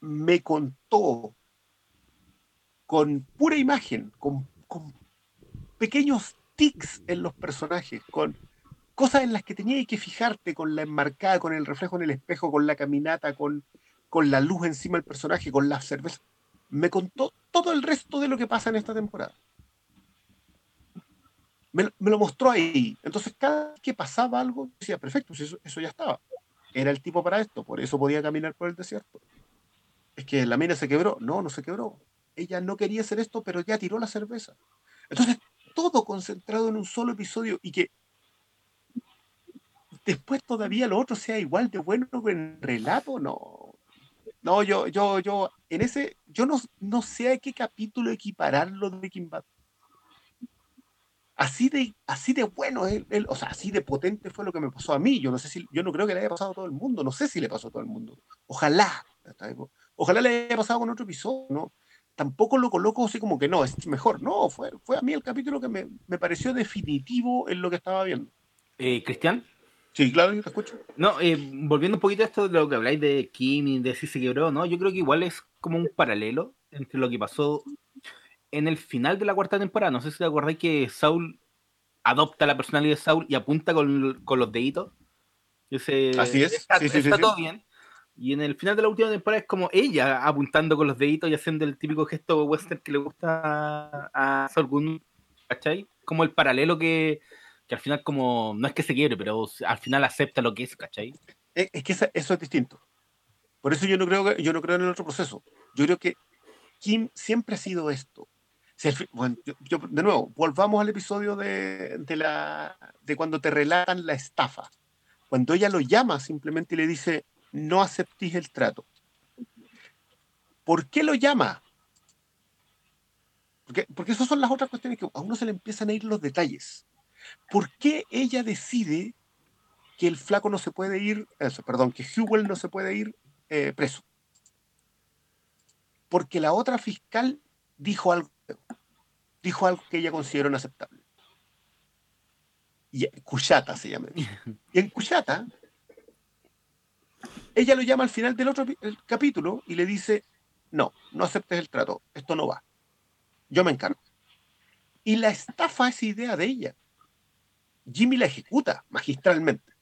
S2: me contó con pura imagen, con, con pequeños tics en los personajes, con cosas en las que tenías que fijarte, con la enmarcada, con el reflejo en el espejo, con la caminata, con, con la luz encima del personaje, con la cerveza. Me contó todo el resto de lo que pasa en esta temporada. Me, lo- mostró ahí. Entonces, cada vez que pasaba algo, decía, perfecto, eso, eso ya estaba. Era el tipo para esto, por eso podía caminar por el desierto. Es que la mina se quebró. No, no se quebró. Ella no quería hacer esto, pero ya tiró la cerveza. Entonces, todo concentrado en un solo episodio y que después todavía lo otro sea igual de bueno que en relato, no. No, yo, yo, yo, en ese, yo no, no sé a qué capítulo equipararlo de Breaking. Así de, así de bueno, él, él- o sea, así de potente fue lo que me pasó a mí. Yo no sé si, yo no creo que le haya pasado a todo el mundo, no sé si le pasó a todo el mundo. Ojalá, ojalá le haya pasado con otro episodio, ¿no? Tampoco lo coloco así como que no, es mejor. No, fue, fue a mí el capítulo que me, me pareció definitivo en lo que estaba viendo.
S3: Eh, Cristian,
S2: Sí, claro, yo te escucho.
S3: no, eh, volviendo un poquito a esto de lo que habláis de Kim y de si se quebró, ¿no? Yo creo que igual es como un paralelo entre lo que pasó en el final de la cuarta temporada. No sé si te acordáis que Saul adopta la personalidad de Saul y apunta con, con los deditos. Ese-
S2: Así es,
S3: Está,
S2: sí, sí,
S3: está
S2: sí.
S3: todo bien. Y en el final de la última temporada es como ella apuntando con los deditos y haciendo el típico gesto western que le gusta a, Saul Goodman, ¿cachai? Como el paralelo que, que al final como, no es que se quiebre, pero al final acepta lo que es, ¿cachai?
S2: Es, es que esa- eso es distinto. Por eso yo no creo que, yo no creo en el otro proceso. Yo creo que Kim siempre ha sido esto. Bueno, de nuevo, volvamos al episodio de, de la, de cuando te relatan la estafa. Cuando ella lo llama simplemente y le dice, no aceptéis el trato. ¿Por qué lo llama? Porque, porque esas son las otras cuestiones que a uno se le empiezan a ir los detalles. ¿Por qué ella decide que el flaco no se puede ir, eso, perdón, que Hewell no se puede ir eh, preso? Porque la otra fiscal dijo algo, dijo algo que ella consideró inaceptable. Y Cuyata se llama. Y en Cuyata, ella lo llama al final del otro capítulo y le dice, no, no aceptes el trato, esto no va. Yo me encargo. Y la estafa es idea de ella. Jimmy la ejecuta magistralmente.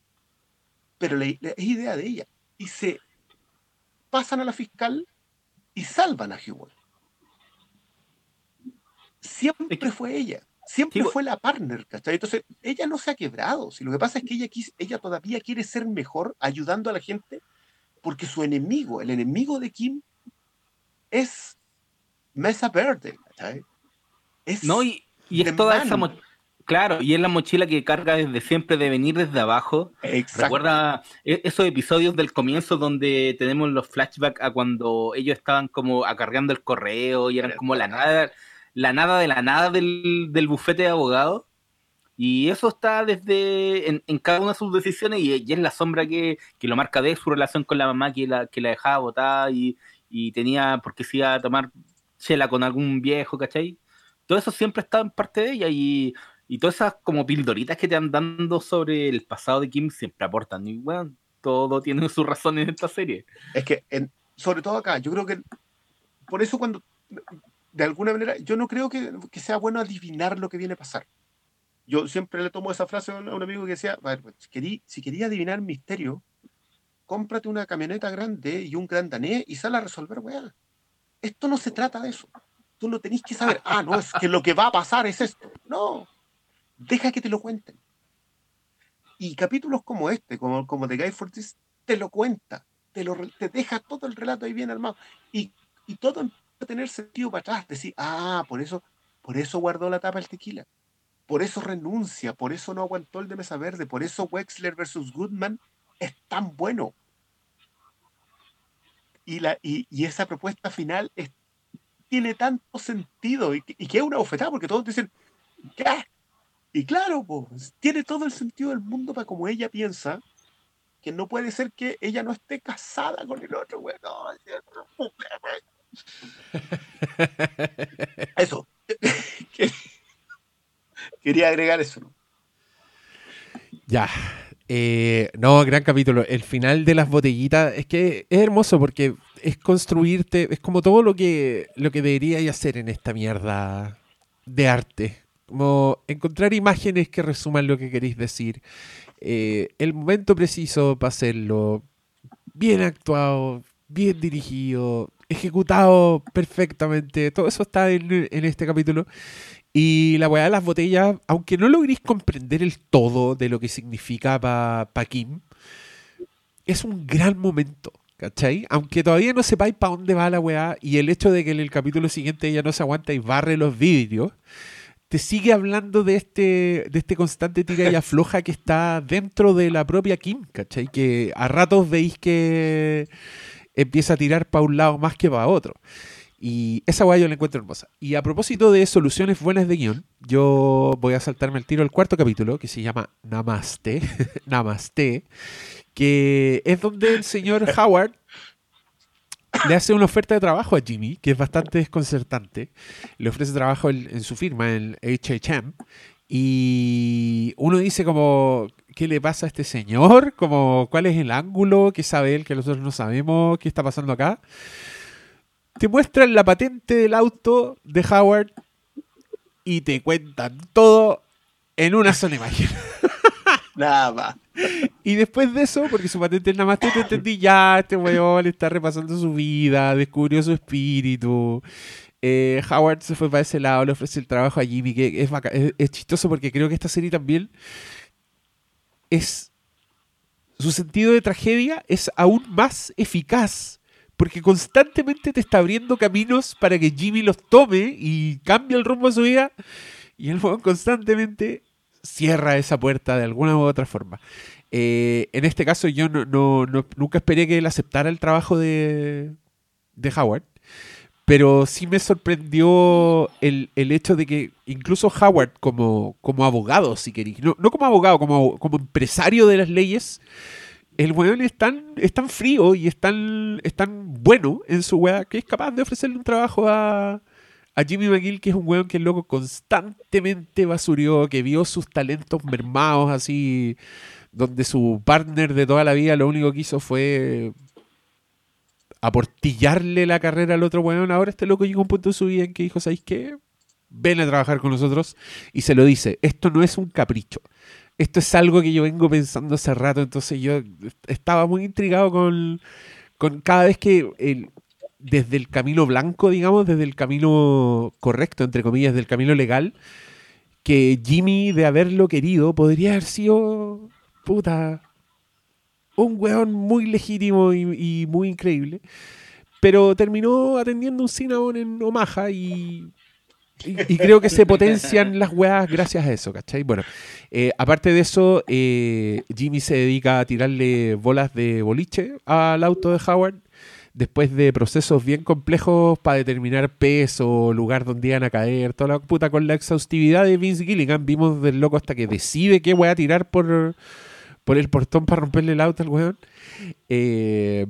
S2: Pero es idea de ella. Y se pasan a la fiscal y salvan a Hewell. Siempre
S3: Es que-
S2: fue ella. Siempre
S3: Sí,
S2: fue la partner, ¿cachai? Entonces, ella no se ha quebrado. Si lo que pasa es que ella, quis- ella todavía quiere ser mejor ayudando a la gente porque su enemigo, el enemigo de Kim, es Mesa Verde, ¿cachai? Es,
S3: No, y, y es toda esa Claro, y es la mochila que carga desde siempre de venir desde abajo.
S2: Exacto.
S3: Recuerda e- esos episodios del comienzo donde tenemos los flashbacks a cuando ellos estaban como acarreando el correo y eran como la nada, la nada de la nada del, del bufete de abogados. Y eso está desde en, en cada una de sus decisiones y, y es la sombra que, que lo marca de su relación con la mamá que la, que la dejaba botada y, y tenía porque se iba a tomar chela con algún viejo, ¿cachai? Todo eso siempre está en parte de ella y, y todas esas como pildoritas que te van dando sobre el pasado de Kim siempre aportan. Y bueno, todo tiene su razón en esta serie.
S2: Es que, sobre todo acá, yo creo que por eso cuando, de alguna manera, yo no creo que, que sea bueno adivinar lo que viene a pasar. Yo siempre le tomo esa frase a un, amigo que decía, a ver, pues, si querí, si quería adivinar misterio, cómprate una camioneta grande y un gran danés y sal a resolver, weá. Esto no se trata de eso. Tú no tenés que saber, ah, no, es que lo que va a pasar es esto. No, deja que te lo cuenten. Y capítulos como este, como, como The Guy for This, te lo cuenta, te, lo, te deja todo el relato ahí bien armado. Y, y todo tener sentido para atrás. Decir, ah, por eso, por eso guardó la tapa el tequila. Por eso renuncia, por eso no aguantó el de Mesa Verde, por eso Wexler versus Goodman es tan bueno. Y, la, y, y esa propuesta final tiene tanto sentido y, y que es una bofetada porque todos dicen, ¿qué? Y claro, pues, tiene todo el sentido del mundo para como ella piensa que no puede ser que ella no esté casada con el otro, güey. No. Eso. Que- Quería agregar eso. ¿no?
S1: Ya. Eh, no, gran capítulo. El final de las botellitas es que es hermoso porque es construirte, es como todo lo que, lo que deberíais hacer en esta mierda de arte. Como encontrar imágenes que resuman lo que queréis decir. Eh, el momento preciso para hacerlo. Bien actuado, bien dirigido, ejecutado perfectamente. Todo eso está en, este capítulo. Y la weá de las botellas, aunque no logréis comprender el todo de lo que significa para Kim, es un gran momento, ¿cachai? Aunque todavía no sepáis para dónde va la weá y el hecho de que en el capítulo siguiente ella no se aguanta y barre los vidrios, te sigue hablando de este, de este constante tira y afloja que está dentro de la propia Kim, ¿cachai? Que a ratos veis que empieza a tirar para un lado más que para otro. Y esa weá yo la encuentro hermosa. Y a propósito de soluciones buenas de guion, yo voy a saltarme el tiro al cuarto capítulo que se llama Namaste. Namaste. Que es donde el señor Howard le hace una oferta de trabajo a Jimmy, que es bastante desconcertante. Le ofrece trabajo en, en su firma, en HHM. Y uno dice como, ¿qué le pasa a este señor? Como, ¿cuál es el ángulo? ¿Qué sabe él que nosotros no sabemos? ¿Qué está pasando acá? te muestran la patente del auto de Howard y te cuentan todo en una sola imagen.
S2: Nada más.
S1: Y después de eso, porque su patente es nada más, te entendí ya, este weón está repasando su vida, descubrió su espíritu. eh, Howard se fue para ese lado, le ofrece el trabajo a Jimmy, que es, es, es chistoso porque creo que esta serie también es... Su sentido de tragedia es aún más eficaz porque constantemente te está abriendo caminos para que Jimmy los tome y cambie el rumbo de su vida y el juego constantemente cierra esa puerta de alguna u otra forma. Eh, en este caso yo no, no- no- nunca esperé que él aceptara el trabajo de, de Howard, pero sí me sorprendió el, el hecho de que incluso Howard como, como abogado, si queréis, no, no como abogado, como, como empresario de las leyes, el weón es tan, es tan frío y es tan, bueno en su weá que es capaz de ofrecerle un trabajo a, a Jimmy McGill, que es un weón que el loco constantemente basurió, que vio sus talentos mermados así, donde su partner de toda la vida lo único que hizo fue aportillarle la carrera al otro weón. Ahora este loco llegó a un punto de su vida en que dijo, ¿sabéis qué? Ven a trabajar con nosotros y se lo dice, esto no es un capricho. Esto es algo que yo vengo pensando hace rato, entonces yo estaba muy intrigado con, con cada vez que el- desde el camino blanco, digamos, desde el camino correcto, entre comillas, del camino legal, que Jimmy, de haberlo querido, podría haber sido, puta, un weón muy legítimo y, y muy increíble. Pero terminó atendiendo un Cinnabon en Omaha y, y, y creo que se potencian las weas gracias a eso, ¿cachai? Bueno, eh, aparte de eso, eh, Jimmy se dedica a tirarle bolas de boliche al auto de Howard después de procesos bien complejos para determinar peso, lugar donde iban a caer, toda la puta con la exhaustividad de Vince Gilligan, vimos del loco hasta que decide qué voy a tirar por, por el portón para romperle el auto al weón. Eh,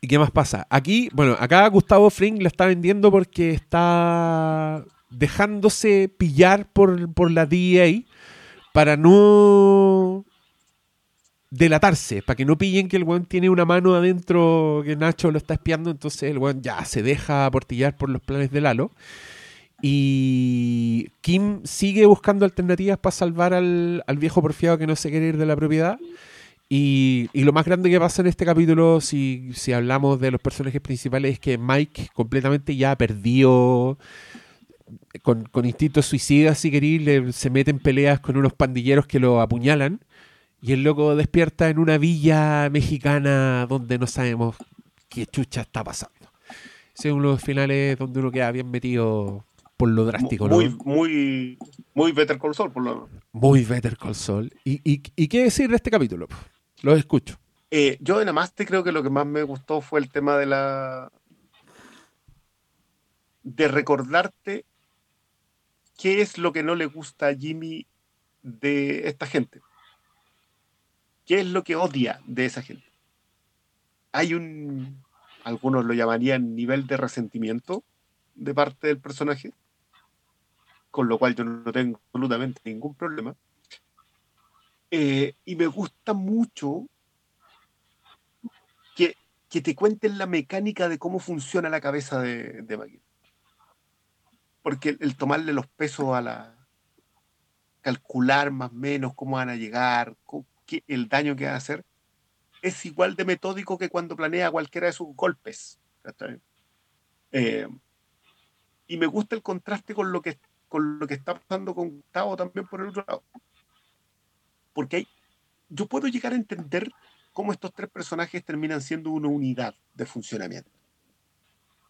S1: ¿Y qué más pasa? Aquí, bueno, acá Gustavo Fring la está vendiendo porque está dejándose pillar por, por la DEA para no delatarse, para que no pillen que el weón tiene una mano adentro que Nacho lo está espiando, entonces el weón ya se deja aportillar por los planes de Lalo. Y Kim sigue buscando alternativas para salvar al, al viejo porfiado que no se quiere ir de la propiedad. Y, y lo más grande que pasa en este capítulo, si, si hablamos de los personajes principales, es que Mike completamente ya perdió con, con instintos suicidas, si queréis, le- se mete en peleas con unos pandilleros que lo apuñalan. Y el loco despierta en una villa mexicana donde no sabemos qué chucha está pasando. Ese es uno de los finales donde uno queda bien metido por lo drástico, ¿no?
S2: muy, muy, muy Better Call Saul, por lo menos.
S1: Muy Better Call Saul. ¿Y, y, y qué decir de este capítulo? Los escucho.
S2: Eh, yo en Amaste creo que lo que más me gustó fue el tema de la. de recordarte qué es lo que no le gusta a Jimmy de esta gente. ¿Qué es lo que odia de esa gente? Hay un. algunos lo llamarían nivel de resentimiento de parte del personaje, con lo cual yo no tengo absolutamente ningún problema. Eh, y me gusta mucho que, que te cuenten la mecánica de cómo funciona la cabeza de, de. Porque el, tomarle los pesos a la. calcular más o menos cómo van a llegar, qué- el daño que van a hacer, es igual de metódico que cuando planea cualquiera de sus golpes. Eh, y me gusta el contraste con lo que con lo que está pasando con Gustavo también por el otro lado. Porque hay, yo puedo llegar a entender cómo estos tres personajes terminan siendo una unidad de funcionamiento.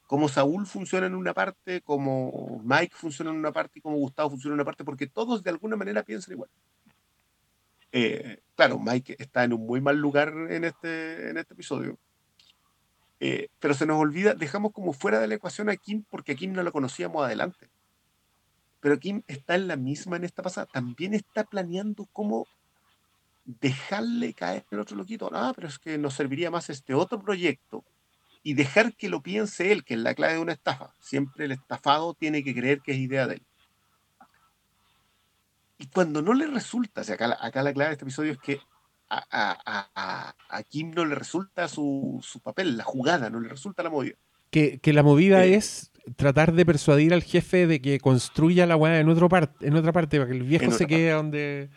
S2: Como Saúl funciona en una parte, como Mike funciona en una parte y como Gustavo funciona en una parte, porque todos de alguna manera piensan igual. Eh, claro, Mike está en un muy mal lugar en este, en este episodio. Eh, pero se nos olvida, dejamos como fuera de la ecuación a Kim porque a Kim no la conocíamos adelante. Pero Kim está en la misma en esta pasada. También está planeando cómo dejarle caer el otro loquito. Ah, pero es que nos serviría más este otro proyecto y dejar que lo piense él, que es la clave de una estafa. Siempre el estafado tiene que creer que es idea de él. Y cuando no le resulta, o sea, acá, la- clave de este episodio es que a Kim no le resulta su, su papel, la jugada, no le resulta la movida.
S1: Que, que la movida
S2: Eh.
S1: es tratar de persuadir al jefe de que construya la weá en, otro par- en otra parte para que el viejo se quede donde,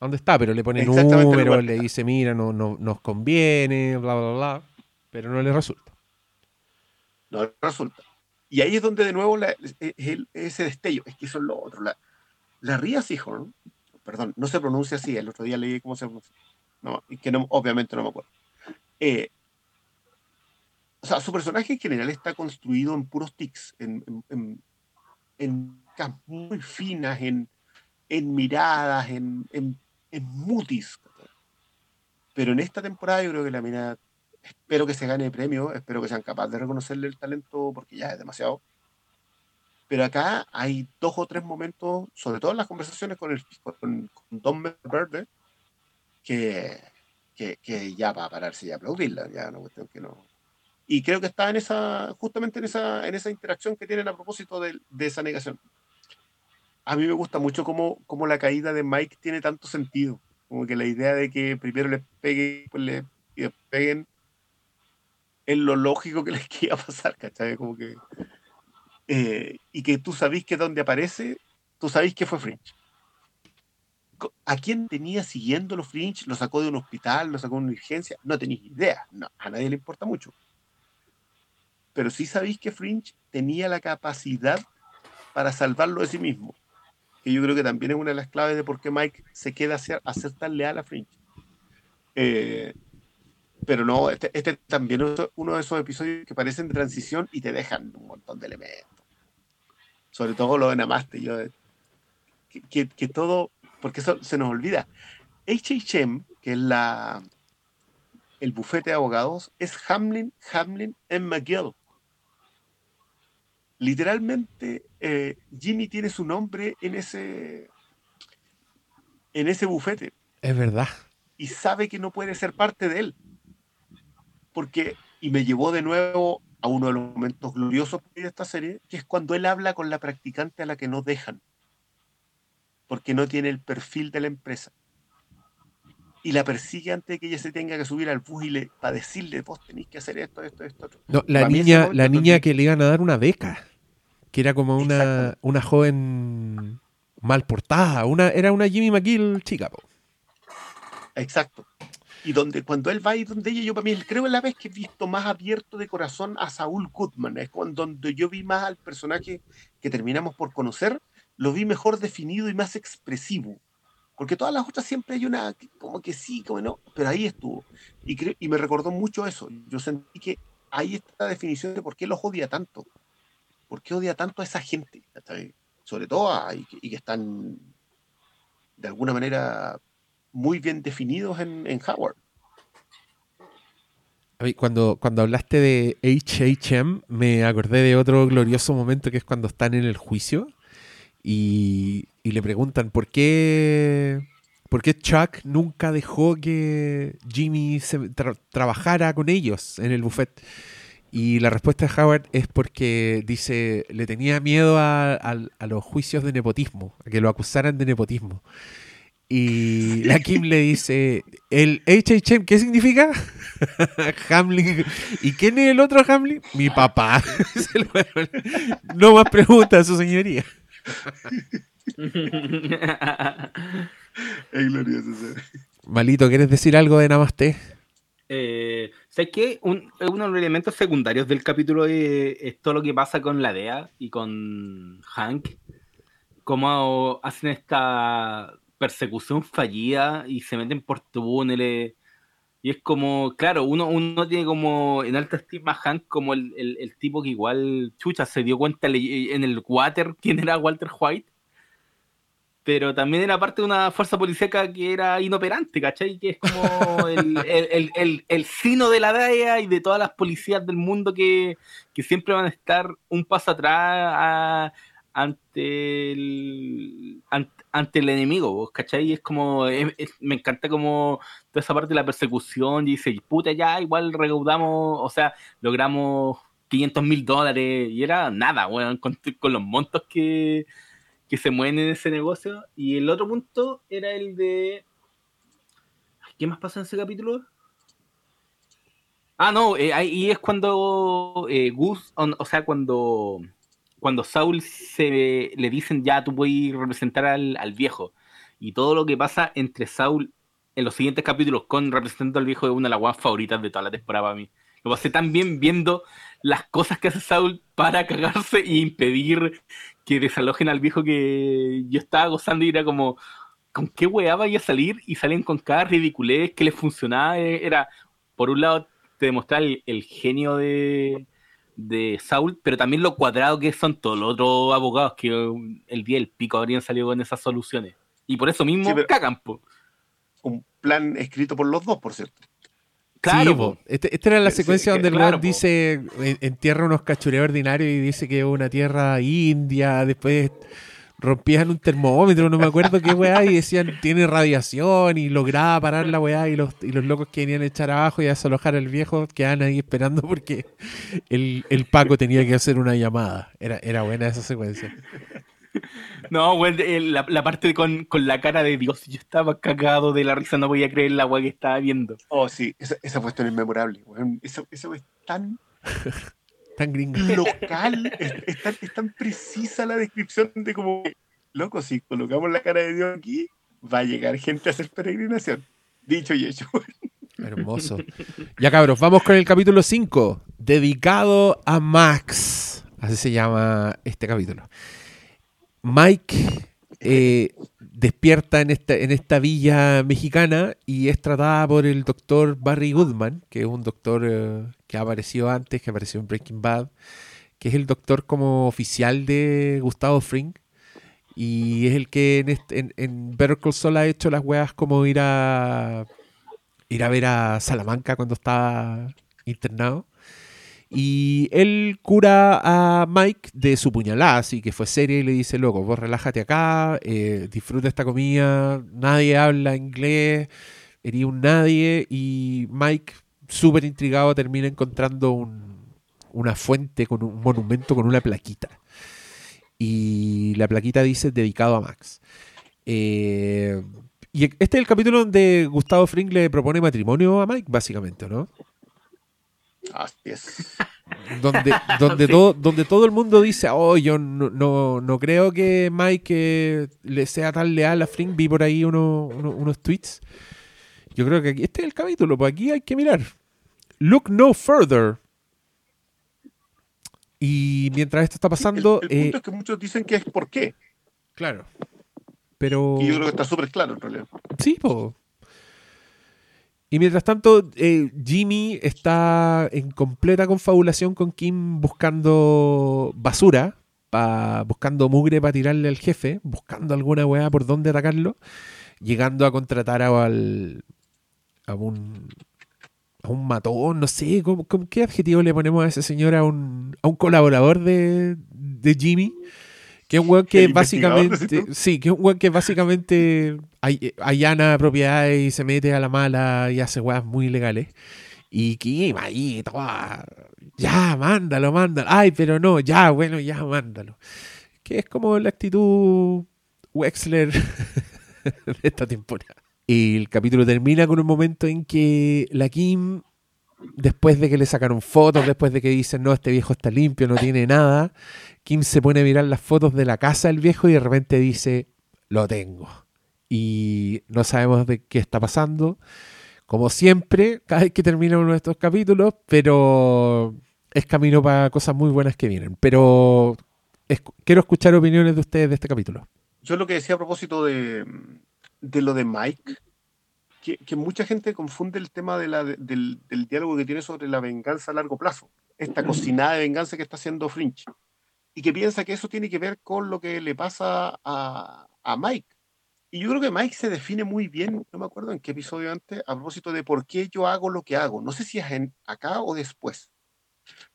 S1: donde está, pero le pone
S2: que
S1: le dice, mira, no, no, nos conviene, bla, bla, bla, pero no le resulta.
S2: No le resulta. Y ahí es donde de nuevo la- el- ese destello, es que eso es lo otro. La, la Ria Seahorn, perdón, no se pronuncia así, el otro día leí cómo se pronuncia. No, que no, obviamente no me acuerdo. Eh, o sea, su personaje en general está construido en puros tics, en, en, en, en muy finas, en, en miradas, en, en, en mutis. Pero en esta temporada yo creo que la mina, espero que se gane premio, espero que sean capaces de reconocerle el talento porque ya es demasiado. Pero acá hay dos o tres momentos, sobre todo en las conversaciones con, el, con, con Don Verde, que, que, que ya va a pararse y aplaudirla, ya una cuestión que no. Y creo que está en esa, justamente en esa, en esa interacción que tienen a propósito de, de esa negación. A mí me gusta mucho cómo, cómo la caída de Mike tiene tanto sentido. Como que la idea de que primero les peguen pues le, y les peguen es lo lógico que les iba a pasar, ¿cachai? Como que. eh, y que tú sabís que donde aparece, tú sabís que fue Fringe. ¿A quién tenía siguiendo los Fringe? ¿Lo sacó de un hospital? ¿Lo sacó de una urgencia? No tenéis idea. No, a nadie le importa mucho. Pero sí sabéis que Fringe tenía la capacidad para salvarlo de sí mismo. Que yo creo que también es una de las claves de por qué Mike se queda a ser, a ser tan leal a Fringe. Eh, pero no, este, este también es uno de esos episodios que parecen de transición y te dejan un montón de elementos. Sobre todo lo de Namaste. Yo, que, que, todo, porque eso se nos olvida. HHM, que es la, el bufete de abogados, es Hamlin, Hamlin and McGill. Literalmente, eh, Jimmy tiene su nombre en ese, en ese bufete
S1: Es verdad.
S2: y sabe que no puede ser parte de él. Porque, y me llevó de nuevo a uno de los momentos gloriosos de esta serie, que es cuando él habla con la practicante a la que no dejan, porque no tiene el perfil de la empresa. Y la persigue antes de que ella se tenga que subir al bus y le, para decirle, vos tenéis que hacer esto, esto, esto, otro.
S1: No, la
S2: Para
S1: niña, la niña que le iban a dar una beca, que era como una, una joven mal portada, una, era una Jimmy McGill chica. po.
S2: Exacto. Y donde cuando él va y donde ella, yo para mí creo es la vez que he visto más abierto de corazón a Saúl Goodman. Es cuando donde yo vi más al personaje que terminamos por conocer, lo vi mejor definido y más expresivo. Porque todas las otras siempre hay una, como que sí, como no, pero ahí estuvo. Y, y me recordó mucho eso. Yo sentí que ahí está la definición de por qué los odia tanto. ¿Por qué odia tanto a esa gente? Sobre todo a, y, que, están de alguna manera muy bien definidos en, en Howard.
S1: Cuando, cuando hablaste de HHM, me acordé de otro glorioso momento que es cuando están en el juicio y, y le preguntan por qué, por qué Chuck nunca dejó que Jimmy se tra- trabajara con ellos en el buffet. Y la respuesta de Howard es porque dice, le tenía miedo a, a- a los juicios de nepotismo, a que lo acusaran de nepotismo. Y la Kim le dice, ¿el HHM qué significa? Hamlin. ¿Y quién es el otro Hamlin? Mi papá. no más preguntas, su señoría.
S2: Es glorioso. ese.
S1: Malito, ¿quieres decir algo de Namaste?
S3: Eh, ¿Sabes qué? Un- uno de los elementos secundarios del capítulo es, es todo lo que pasa con la DEA y con Hank. Cómo hacen esta persecución fallida y se meten por túneles. Y es como, claro, uno, uno tiene como en alta estima a Hank como el, el- el tipo que igual, chucha, se dio cuenta en el water quién era Walter White. Pero también era parte de una fuerza policíaca que era inoperante, ¿cachai? Que es como el, el, el, el- sino de la DEA y de todas las policías del mundo que, que siempre van a estar un paso atrás a- ante el ante, ante el enemigo, ¿vos ¿cachai? Es como, es- es- me encanta como toda esa parte de la persecución y dice, puta, ya igual recaudamos, o sea, logramos 500 mil dólares y era nada, weón, con, con los montos que, que se mueven en ese negocio. Y el otro punto era el de... ¿Qué más pasa en ese capítulo? Ah, no, eh, ahí es cuando eh, Gus, o, sea, cuando, cuando Saul se le dicen ya tú puedes representar al, al viejo. Y todo lo que pasa entre Saul en los siguientes capítulos con representando al viejo es una de las guas favoritas de toda la temporada para mí. Lo pasé tan bien viendo las cosas que hace Saul para cagarse e impedir que desalojen al viejo que yo estaba gozando y era como, ¿con qué weá vaya a salir? Y salen con cada ridiculez que les funcionaba. Eh, era, por un lado, te demostrar el, genio de, de Saul, pero también lo cuadrado que son todos los otros abogados que el día del pico habrían salido con esas soluciones. Y por eso mismo cagan,
S2: Un plan escrito por los dos, por cierto.
S1: Claro, este, esta era la secuencia donde el weón dice, entierra unos cachureos ordinarios y dice que es una tierra india, después rompían un termómetro, no me acuerdo qué weá, y decían tiene radiación y lograba parar la weá y los, y los locos que venían a echar abajo y a desalojar al viejo quedaban ahí esperando porque el, el Paco tenía que hacer una llamada. Era, era buena esa secuencia.
S3: No, güey, la, la, parte con, con, la cara de Dios, yo estaba cagado de la risa, no voy a creer la weá que estaba viendo.
S2: Oh, sí, esa, esa cuestión es memorable, Esa, esa es tan
S1: tan gringa.
S2: Local, es, tan, precisa la descripción de como, loco, si colocamos la cara de Dios aquí, va a llegar gente a hacer peregrinación. Dicho y hecho.
S1: Hermoso. Ya cabros, vamos con el capítulo 5, dedicado a Max. Así se llama este capítulo. Mike eh, despierta en esta, en esta villa mexicana y es tratada por el doctor Barry Goodman, que es un doctor eh, que ha aparecido antes, que apareció en Breaking Bad, que es el doctor como oficial de Gustavo Fring. Y es el que en, este, en, Better Call Saul ha hecho las weas como ir a ir a ver a Salamanca cuando estaba internado. Y él cura a Mike de su puñalada, así que fue seria y le dice, loco, vos relájate acá, eh, disfruta esta comida, nadie habla inglés, eres un nadie. Y Mike, súper intrigado, termina encontrando una fuente con un monumento con una plaquita. Y la plaquita dice dedicado a Max. Eh, y este es el capítulo donde Gustavo Fring le propone matrimonio a Mike, básicamente, ¿no?
S2: Así es.
S1: Donde, donde, todo, donde todo el mundo dice, oh, yo no, no, creo que Mike le sea tan leal a Fring. Vi por ahí unos tweets. Yo creo que aquí, este es el capítulo, pues aquí hay que mirar. Look no further. Y mientras esto está pasando.
S2: El, punto eh, es que muchos dicen que es por qué.
S1: Claro. Pero.
S2: Y yo creo que está súper claro en realidad.
S1: Sí, pues. Y mientras tanto, eh, Jimmy está en completa confabulación con Kim buscando basura, buscando mugre para tirarle al jefe, buscando alguna weá por dónde atacarlo, llegando a contratar a, al, a un a un matón, no sé, ¿cómo, qué adjetivo le ponemos a ese señor, a un, a un colaborador de, de Jimmy? Que es un weón que básicamente. Sí, que es un weón que básicamente allana propiedades y se mete a la mala y hace weas muy legales. Y Kim ahí, ya, mándalo, mándalo. Ay, pero no, ya, bueno, ya, mándalo. Que es como la actitud Wexler de esta temporada. Y el capítulo termina con un momento en que la Kim, después de que le sacaron fotos, después de que dicen, no, este viejo está limpio, no tiene nada, Kim se pone a mirar las fotos de la casa del viejo y de repente dice, lo tengo. Y no sabemos de qué está pasando. Como siempre, cada vez que termina uno de estos capítulos, pero es camino para cosas muy buenas que vienen. Pero quiero escuchar opiniones de ustedes de este capítulo.
S2: Yo lo que decía a propósito de, lo de Mike, que, mucha gente confunde el tema de la, del, del, diálogo que tiene sobre la venganza a largo plazo, esta cocinada de venganza que está haciendo Fringe y que piensa que eso tiene que ver con lo que le pasa a, a Mike. Y yo creo que Mike se define muy bien, no me acuerdo en qué episodio antes, a propósito de por qué yo hago lo que hago. No sé si es en, acá o después.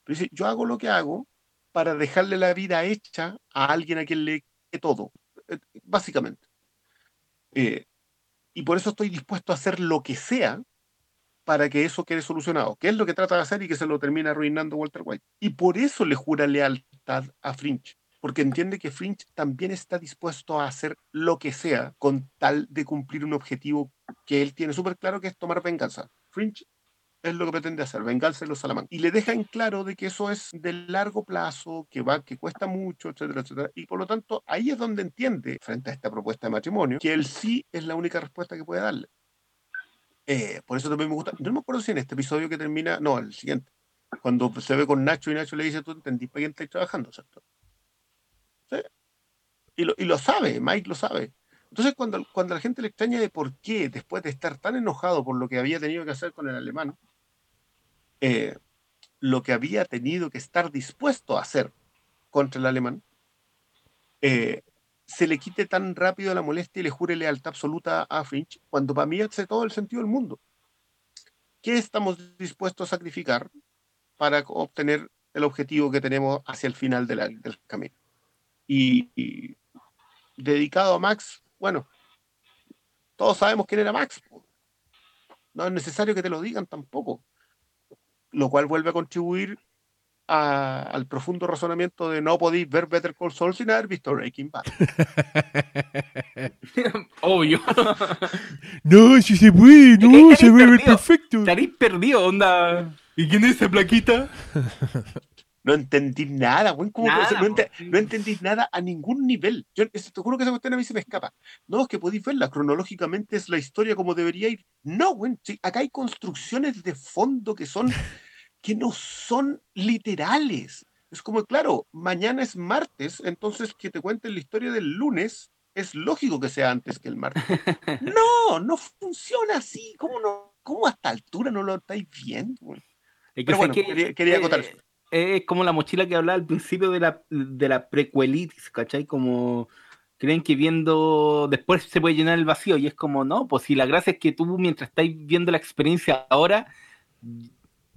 S2: Pero dice, yo hago lo que hago para dejarle la vida hecha a alguien a quien le que todo, eh, básicamente. Eh, y por eso estoy dispuesto a hacer lo que sea para que eso quede solucionado, que es lo que trata de hacer y que se lo termina arruinando Walter White. Y por eso le jura lealtad a Fringe, porque entiende que Fringe también está dispuesto a hacer lo que sea con tal de cumplir un objetivo que él tiene súper claro que es tomar venganza. Fringe es lo que pretende hacer, venganza de los Salaman. Y le deja en claro de que eso es de largo plazo, que va, que cuesta mucho, etcétera, etcétera. Y por lo tanto, ahí es donde entiende, frente a esta propuesta de matrimonio, que el sí es la única respuesta que puede darle. Eh, por eso también me gusta. No me acuerdo si en este episodio que termina, no, el siguiente, cuando se ve con Nacho y Nacho le dice, tú entendís para quién estás trabajando, ¿cierto? ¿Sí? Y, lo, y lo sabe, Mike lo sabe. Entonces, cuando, cuando la gente le extraña de por qué, después de estar tan enojado por lo que había tenido que hacer con el alemán, eh, lo que había tenido que estar dispuesto a hacer contra el alemán, eh, se le quite tan rápido la molestia y le jure lealtad absoluta a Finch, cuando para mí hace todo el sentido del mundo. ¿Qué estamos dispuestos a sacrificar para obtener el objetivo que tenemos hacia el final del camino? Y, y dedicado a Max, bueno, todos sabemos quién era Max. No es necesario que te lo digan tampoco. Lo cual vuelve a contribuir a- al profundo razonamiento de no podéis ver Better Call Saul sin haber visto Breaking Bad.
S3: Obvio.
S1: No, si se puede, no, se ve
S3: perdidos.
S1: perfecto.
S3: Estaréis perdido, onda. ¿Y quién es esa plaquita?
S2: No entendí nada, güey. ¿cómo que-
S3: Nada,
S2: no, no entendí nada a ningún nivel. Yo te juro que esa cuestión a mí se me escapa. No, es que podéis verla cronológicamente, es la historia como debería ir. No, güey. sí, acá hay construcciones de fondo que son que no son literales. Es como, claro, mañana es martes, entonces que te cuenten la historia del lunes es lógico que sea antes que el martes. No, no funciona así. ¿Cómo no? ¿Cómo a esta altura no lo estáis viendo? Pero bueno,
S3: que,
S2: quería- quería
S3: eh,
S2: acotar eso.
S3: Es como la mochila que hablaba al principio de la, de la precuelitis, ¿cachai? Como creen que viendo después se puede llenar el vacío y es como, no, pues si la gracia es que tú mientras estáis viendo la experiencia ahora,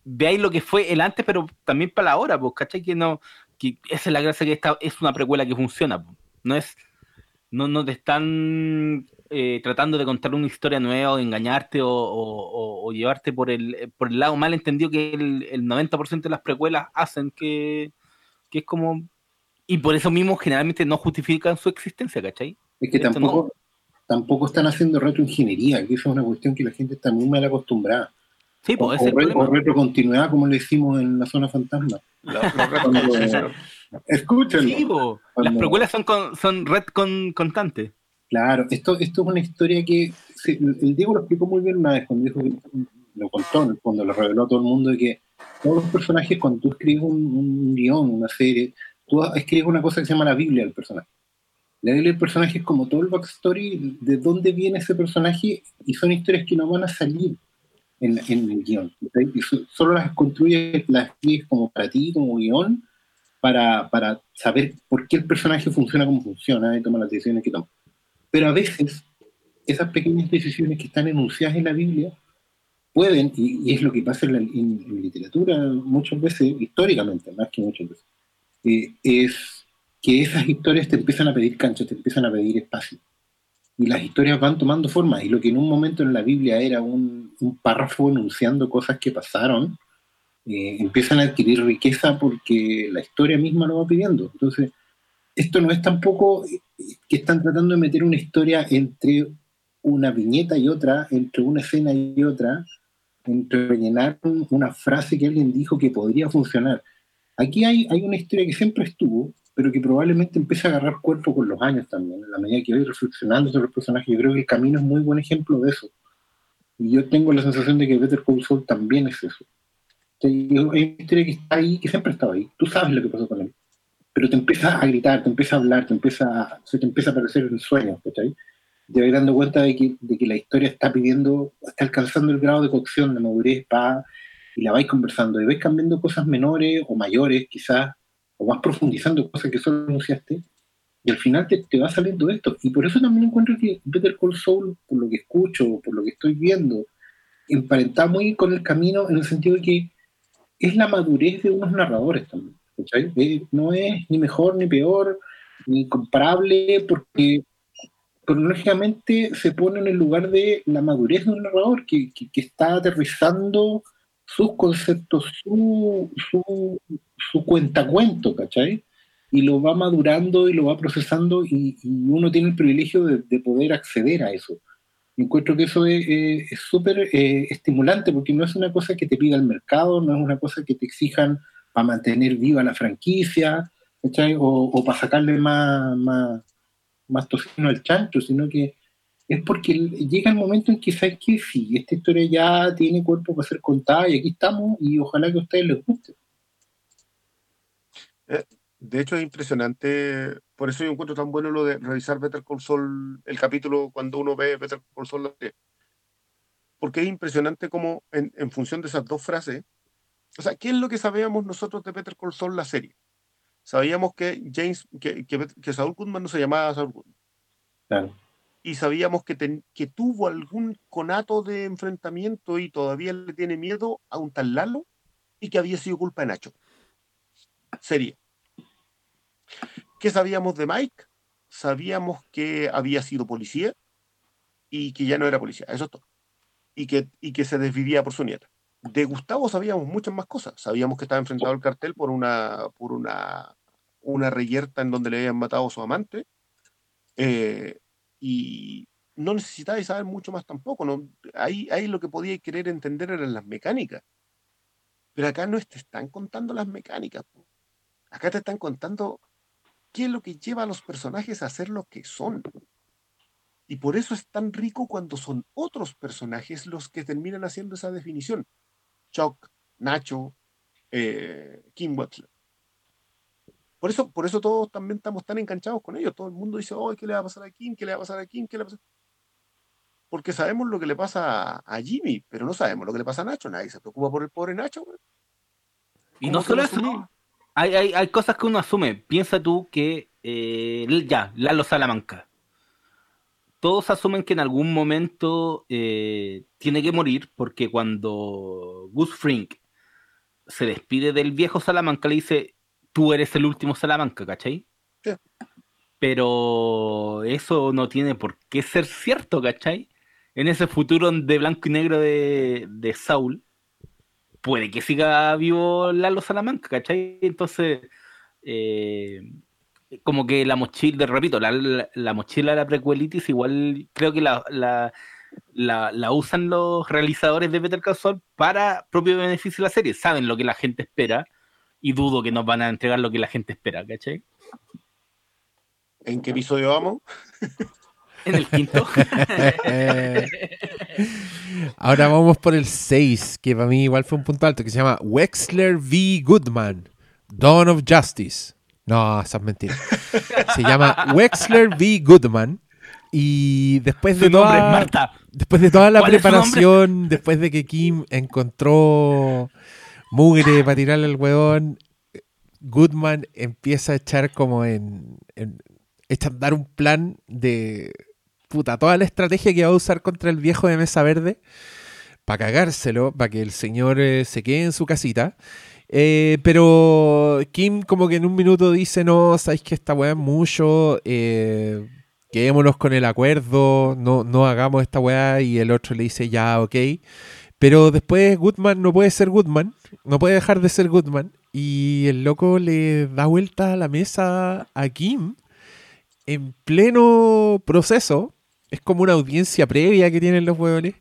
S3: veáis lo que fue el antes, pero también para la ahora, pues, ¿cachai? Que no, que esa es la gracia que esta es una precuela que funciona, pues. no es, no, no te están eh, tratando de contar una historia nueva o de engañarte o, o- o- o llevarte por el, por el lado mal entendido que el, el 90% de las precuelas hacen, que, que es como... Y por eso mismo generalmente no justifican su existencia, ¿cachai?
S4: Es que
S3: Esto
S4: tampoco, tampoco están haciendo retroingeniería, que eso es una cuestión que la gente está muy mal acostumbrada.
S3: Sí,
S4: O,
S3: pues
S4: o re- o retrocontinuidad, como le decimos en la zona fantasma. Escúchenlo.
S3: Sí, po. las precuelas son, con, son red con, constantes.
S4: Claro, esto, esto es una historia que sí, el Diego lo explicó muy bien una vez cuando dijo que lo contó, cuando lo reveló a todo el mundo de que todos los personajes, cuando tú escribes un, un guion, una serie, tú escribes una cosa que se llama la Biblia del personaje. La Biblia del personaje es como todo el backstory de dónde viene ese personaje y son historias que no van a salir en, en el guion. Y so- solo las construyes, las escribes como para ti, como guion, para, para saber por qué el personaje funciona como funciona y toma las decisiones que toma. Pero a veces esas pequeñas decisiones que están enunciadas en la Biblia pueden, y, y es lo que pasa en, la, en- en literatura muchas veces, históricamente, más que muchas veces, eh, es que esas historias te empiezan a pedir cancha, te empiezan a pedir espacio. Y las historias van tomando forma, y lo que en un momento en la Biblia era un, un párrafo enunciando cosas que pasaron, eh, empiezan a adquirir riqueza porque la historia misma lo va pidiendo. Entonces, esto no es tampoco que están tratando de meter una historia entre una viñeta y otra, entre una escena y otra, entre rellenar un- una frase que alguien dijo que podría funcionar. Aquí hay, hay una historia que siempre estuvo, pero que probablemente empieza a agarrar cuerpo con los años también, en la medida que voy reflexionando sobre los personajes. Yo creo que el camino es muy buen ejemplo de eso. Y yo tengo la sensación de que Better Call Saul también es eso. Hay una historia que está ahí, que siempre estaba ahí. Tú sabes lo que pasó con él pero te empieza a gritar, te empieza a hablar, te empieza se te empieza a aparecer en sueños, ¿cachai? Te vas dando cuenta de que, de que la historia está pidiendo, está alcanzando el grado de cocción, de madurez, pa, y la vais conversando, y vais cambiando cosas menores o mayores, quizás, o vas profundizando cosas que solo anunciaste, y al final te, te va saliendo esto. Y por eso también encuentro que Better Call Saul, por lo que escucho, por lo que estoy viendo, emparenta muy con el camino en el sentido de que es la madurez de unos narradores también. Eh, no es ni mejor ni peor, ni comparable, porque cronológicamente se pone en el lugar de la madurez de un narrador que, que- está aterrizando sus conceptos, su, su, su cuentacuento, ¿cachai? Y lo va madurando y lo va procesando y, uno tiene el privilegio de, de poder acceder a eso. Encuentro que eso es eh, súper eh, estimulante porque no es una cosa que te pida el mercado, no es una cosa que te exijan para mantener viva la franquicia, ¿cachai? O, o para sacarle más, más, más tocino al chancho, sino que es porque llega el momento en que sabes que sí, esta historia ya tiene cuerpo para ser contada y aquí estamos y ojalá que a ustedes les guste.
S2: Eh, de hecho, es impresionante. Por eso yo encuentro tan bueno lo de revisar Better Call Saul, el capítulo cuando uno ve Better Call Saul. Porque es impresionante cómo, en, en, función de esas dos frases, o sea, ¿qué es lo que sabíamos nosotros de Better Call Saul, la serie? Sabíamos que James, que, que, que Saul Goodman no se llamaba Saul Goodman.
S4: Claro
S2: y sabíamos que, que, tuvo algún conato de enfrentamiento y todavía le tiene miedo a un tal Lalo y que había sido culpa de Nacho. Sería. ¿Qué sabíamos de Mike? Sabíamos que había sido policía y que ya no era policía, eso es todo. Y que, y que se desvivía por su nieta. De Gustavo sabíamos muchas más cosas. Sabíamos que estaba enfrentado al cartel por una, por una, una reyerta en donde le habían matado a su amante. Eh, y no necesitáis saber mucho más tampoco. Ahí, ahí lo que podíais querer entender eran las mecánicas. Pero acá no te están contando las mecánicas. Acá te están contando qué es lo que lleva a los personajes a ser lo que son. Y por eso es tan rico cuando son otros personajes los que terminan haciendo esa definición. Chuck, Nacho, eh, Kim Butler. Por eso, por eso todos también estamos tan enganchados con ellos. Todo el mundo dice, oh, ¿qué le va a pasar a Kim? ¿Qué le va a pasar a Kim? ¿Qué le va a pasar? Porque sabemos lo que le pasa a Jimmy, pero no sabemos lo que le pasa a Nacho. Nadie se preocupa por el pobre Nacho.
S3: Y no solo eso, hay, hay, hay, cosas que uno asume. Piensa tú que eh, ya, Lalo Salamanca. Todos asumen que en algún momento eh, tiene que morir porque cuando Gus Frink se despide del viejo Salamanca le dice, tú eres el último Salamanca, ¿cachai?
S2: Sí.
S3: Pero eso no tiene por qué ser cierto, ¿cachai? En ese futuro de blanco y negro de, de Saul, puede que siga vivo Lalo Salamanca, ¿cachai? Entonces, eh, como que la mochila, repito, la, la, mochila de la prequelitis igual creo que la, la, la, usan los realizadores de Better Call Saul para propio beneficio de la serie. Saben lo que la gente espera y dudo que nos van a entregar lo que la gente espera, ¿cachai?
S2: ¿En qué episodio vamos?
S3: En el quinto.
S1: Ahora vamos por el 6, que para mí igual fue un punto alto, que se llama Wexler v. Goodman, Dawn of Justice. No, esa es mentira. Se llama Wexler v. Goodman. Y después de, toda,
S3: Marta.
S1: después de toda la preparación, después de que Kim encontró mugre para tirarle al huevón, Goodman empieza a echar como en, echa a dar un plan de puta, toda la estrategia que va a usar contra el viejo de mesa verde para cagárselo, para que el señor eh, se quede en su casita. Eh, pero Kim como que en un minuto dice, no, sabéis que esta weá es mucho, eh, quedémonos con el acuerdo, no, no hagamos esta weá y el otro le dice, ya, ok. Pero después Goodman no puede ser Goodman, no puede dejar de ser Goodman. Y el loco le da vuelta a la mesa a Kim en pleno proceso. Es como una audiencia previa que tienen los huevones.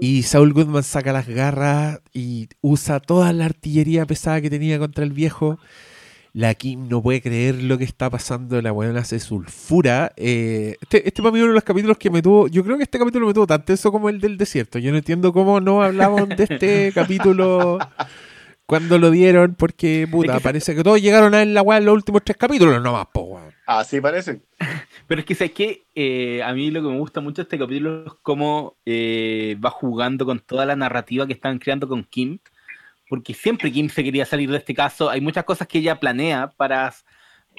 S1: Y Saul Goodman saca las garras y usa toda la artillería pesada que tenía contra el viejo la Kim no puede creer lo que está pasando, la buena se sulfura. Eh, este, este para mí uno de los capítulos que me tuvo, yo creo que este capítulo me tuvo tanto eso como el del desierto. Yo no entiendo cómo no hablamos de este capítulo cuando lo dieron, porque puta, parece que todos llegaron a la weá en los últimos tres capítulos nomás, po weón.
S2: Así parece.
S3: Pero es que sé que eh, a mí lo que me gusta mucho de este capítulo es cómo eh, va jugando con toda la narrativa que están creando con Kim porque siempre Kim se quería salir de este caso. Hay muchas cosas que ella planea para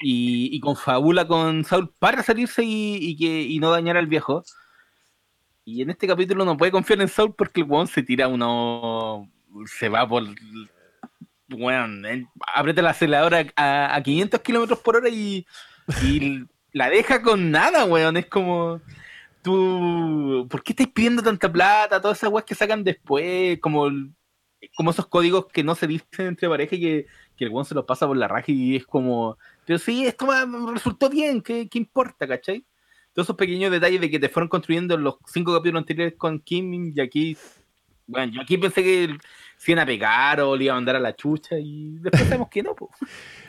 S3: y, y confabula con Saul para salirse y, que, y no dañar al viejo. Y en este capítulo no puede confiar en Saul porque el se tira uno. se va por. Bueno, aprieta la aceleradora a, a 500 kilómetros por hora y la deja con nada, weón. Es como. Tú, ¿por qué estáis pidiendo tanta plata? Todas esas weas que sacan después, como como esos códigos que no se dicen entre pareja y que, que el weón se los pasa por la raja y es como, pero sí, esto resultó bien, ¿qué, ¿qué, importa, cachai? Todos esos pequeños detalles de que te fueron construyendo en los cinco capítulos anteriores con Kim y aquí, bueno, yo aquí pensé que se iban a pegar o le iban a mandar a la chucha y después sabemos que no, pues.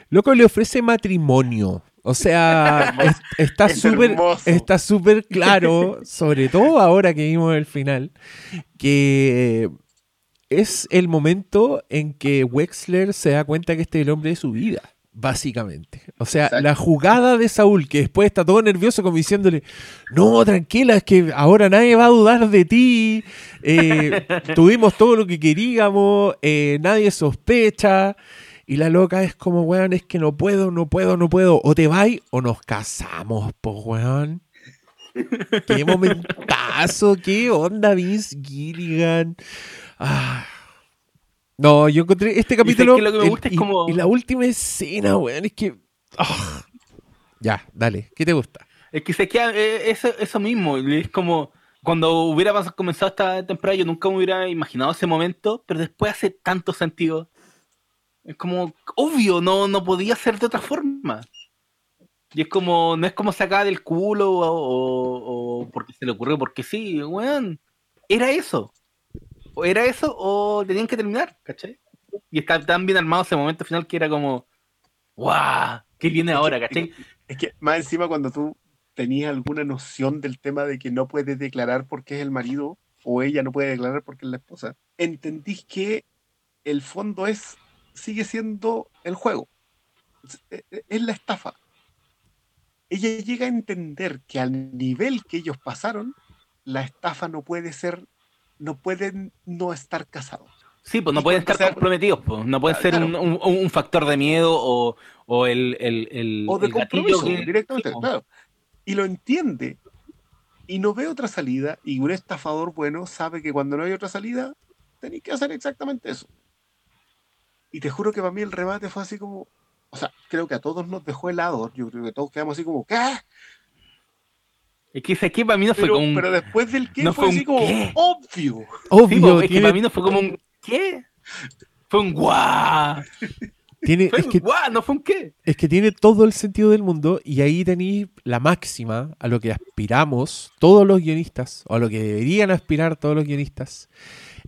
S1: Loco le ofrece matrimonio O sea, es- está
S2: Es
S1: súper
S2: hermoso.
S1: está súper claro, sobre todo ahora que vimos el final, que es el momento en que Wexler se da cuenta que este es el hombre de su vida, básicamente. O sea,
S4: Exacto.
S1: la jugada de Saúl, que después está todo nervioso como diciéndole, no, tranquila, es que ahora nadie va a dudar de ti, eh, tuvimos todo lo que queríamos, eh, nadie sospecha. Y la loca es como, weón, es que no puedo, no puedo, no puedo. O te vais o nos casamos, pues, weón. Qué momentazo, qué onda, Vince Gilligan. Ah. No, yo encontré este capítulo.
S3: que lo que me
S1: el-
S3: gusta es
S1: y-
S3: como-
S1: y la última escena, weón, es que. ah. Ya, dale, ¿qué te gusta?
S3: Es que se queda eh, eso, eso mismo. Es como cuando hubiera comenzado esta temporada, yo nunca me hubiera imaginado ese momento, pero después hace tanto sentido. Es como obvio, no, no podía ser de otra forma. Y es como, no es como sacar del culo o, o- o porque se le ocurrió, porque sí, weón. Era eso. O era eso o tenían que terminar, ¿cachai? Y está tan bien armado ese momento final que era como, ¡guau! ¿Qué viene ahora, cachai?
S2: Es que más encima cuando tú tenías alguna noción del tema de que no puedes declarar porque es el marido o ella no puede declarar porque es la esposa, entendís que el fondo es sigue siendo el juego. Es, es- la estafa. Ella llega a entender que al nivel que ellos pasaron, la estafa no puede ser, no pueden no estar casados.
S3: Sí, pues no pueden estar
S2: sea-
S3: comprometidos, pues. No pueden ser
S2: Claro.
S3: un, un- un factor de miedo o, o el, el, el,
S2: o de
S3: el
S2: compromiso
S3: que-
S2: directamente,
S3: po.
S2: claro. Y lo entiende y no ve otra salida y un estafador bueno sabe que cuando no hay otra salida tenéis que hacer exactamente eso. Y te juro que para mí el remate fue así como, o sea, creo que a todos nos dejó helado, yo creo que todos quedamos así como, ¿qué?
S3: Es que ese aquí para mí no fue
S2: Pero,
S3: como un.
S2: pero después del qué
S3: no
S2: fue
S3: fue un
S2: así como,
S3: qué.
S2: obvio.
S3: Sí,
S1: Obvio,
S3: po, es que para mí no fue como un. ¿Qué? Fue un guau.
S1: tiene-
S3: Fue
S1: es
S3: un
S1: que
S3: guau, no fue un qué.
S1: Es que tiene todo el sentido del mundo y ahí tenéis la máxima a lo que aspiramos todos los guionistas, o a lo que deberían aspirar todos los guionistas,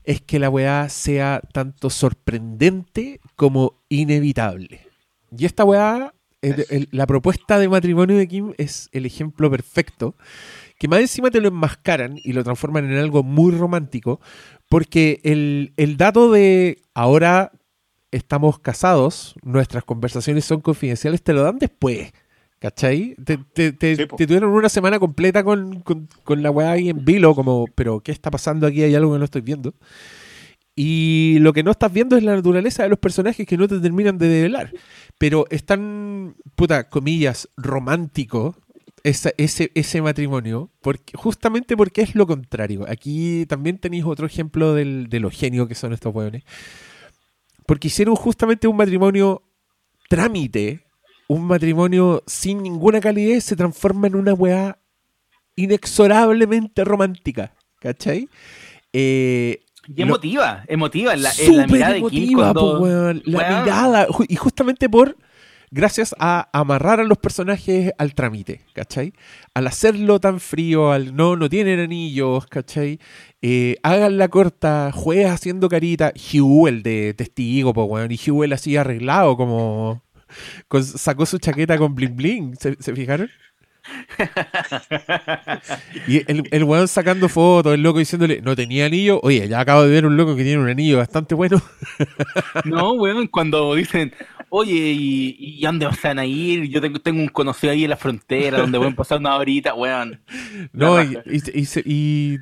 S1: es que la weá sea tanto sorprendente como inevitable. Y esta weá, el- el- la propuesta de matrimonio de Kim es el ejemplo perfecto, que más encima te lo enmascaran y lo transforman en algo muy romántico, porque el, el dato de ahora estamos casados, nuestras conversaciones son confidenciales, te lo dan después. ¿Cachai? Te, te- te-
S2: Sí, po.
S1: te tuvieron una semana completa con, con- con la weá ahí en vilo, como, pero ¿qué está pasando aquí? Hay algo que no estoy viendo. Y lo que no estás viendo es la naturaleza de los personajes que no te terminan de develar. Pero es tan, puta, comillas, romántico esa- ese, ese matrimonio, porque, justamente porque es lo contrario. Aquí también tenéis otro ejemplo del, de lo genio que son estos hueones. Porque hicieron justamente un matrimonio trámite, un matrimonio sin ninguna calidez, se transforma en una weá inexorablemente romántica. ¿Cachai? Eh,
S3: Y
S1: Lo-
S3: emotiva, emotiva. En la, en la
S1: súper
S3: mirada de Kim
S1: emotiva,
S3: cuando.
S1: po, weón. La
S3: Weón.
S1: mirada. Y justamente por. Gracias a amarrar a los personajes al trámite, ¿cachai? Al hacerlo tan frío, al no, no tienen anillos, ¿cachai? Eh, hagan la corta, juega haciendo carita. Hugh, el de testigo, pues, weón. Y Hugh, el así arreglado, como. Con- sacó su chaqueta con bling bling. ¿Se, se fijaron? Y el, el weón sacando fotos, el loco diciéndole, no tenía anillo. Oye, ya acabo de ver un loco que tiene un anillo bastante bueno.
S3: No, weón, cuando dicen, oye, ¿y, y a dónde van a ir? Yo tengo, tengo un conocido ahí en la frontera donde a pasar una horita, weón.
S1: No, y, y, y se- y-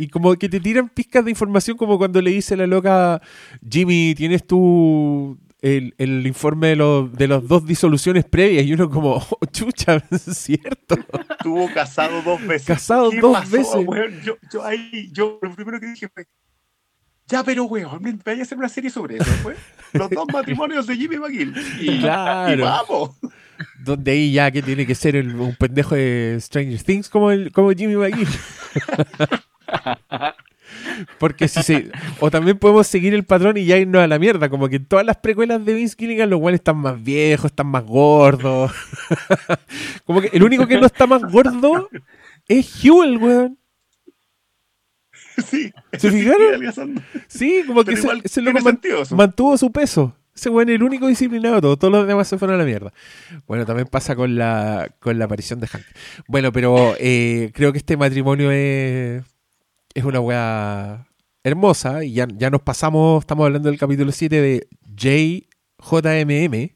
S1: y como que te tiran pizcas de información como cuando le dice la loca, Jimmy, ¿tienes tú el, el informe de, los de las dos disoluciones previas? Y uno como, oh, chucha, es cierto.
S2: Estuvo casado dos veces.
S1: Casado
S2: ¿Qué
S1: dos
S2: pasó,
S1: veces.
S2: weón? Yo, yo ahí, yo lo primero que dije fue, ya, pero weón, me vaya a hacer una serie sobre eso, fue. Los dos matrimonios de Jimmy McGill. Y,
S1: Claro.
S2: y vamos.
S1: Donde ahí ya que tiene que ser el- un pendejo de Stranger Things como, el, como Jimmy McGill. Porque si se. O también podemos seguir el patrón y ya irnos a la mierda. Como que en todas las precuelas de Vince Gilligan, los cuales están más viejos, están más gordos. como que el único que no está más gordo es el weón.
S2: Sí.
S1: ¿Se
S2: sí,
S1: fijaron? Sí, como que
S2: igual
S1: loco
S2: tiene
S1: man- mantuvo su peso. Ese weón es el único disciplinado de todo. Todos los demás se fueron a la mierda. Bueno, también pasa con la, con la aparición de Hank. Bueno, pero eh, creo que este matrimonio es, es una weá hermosa. Y ya, ya nos pasamos, estamos hablando del capítulo 7 de JMM.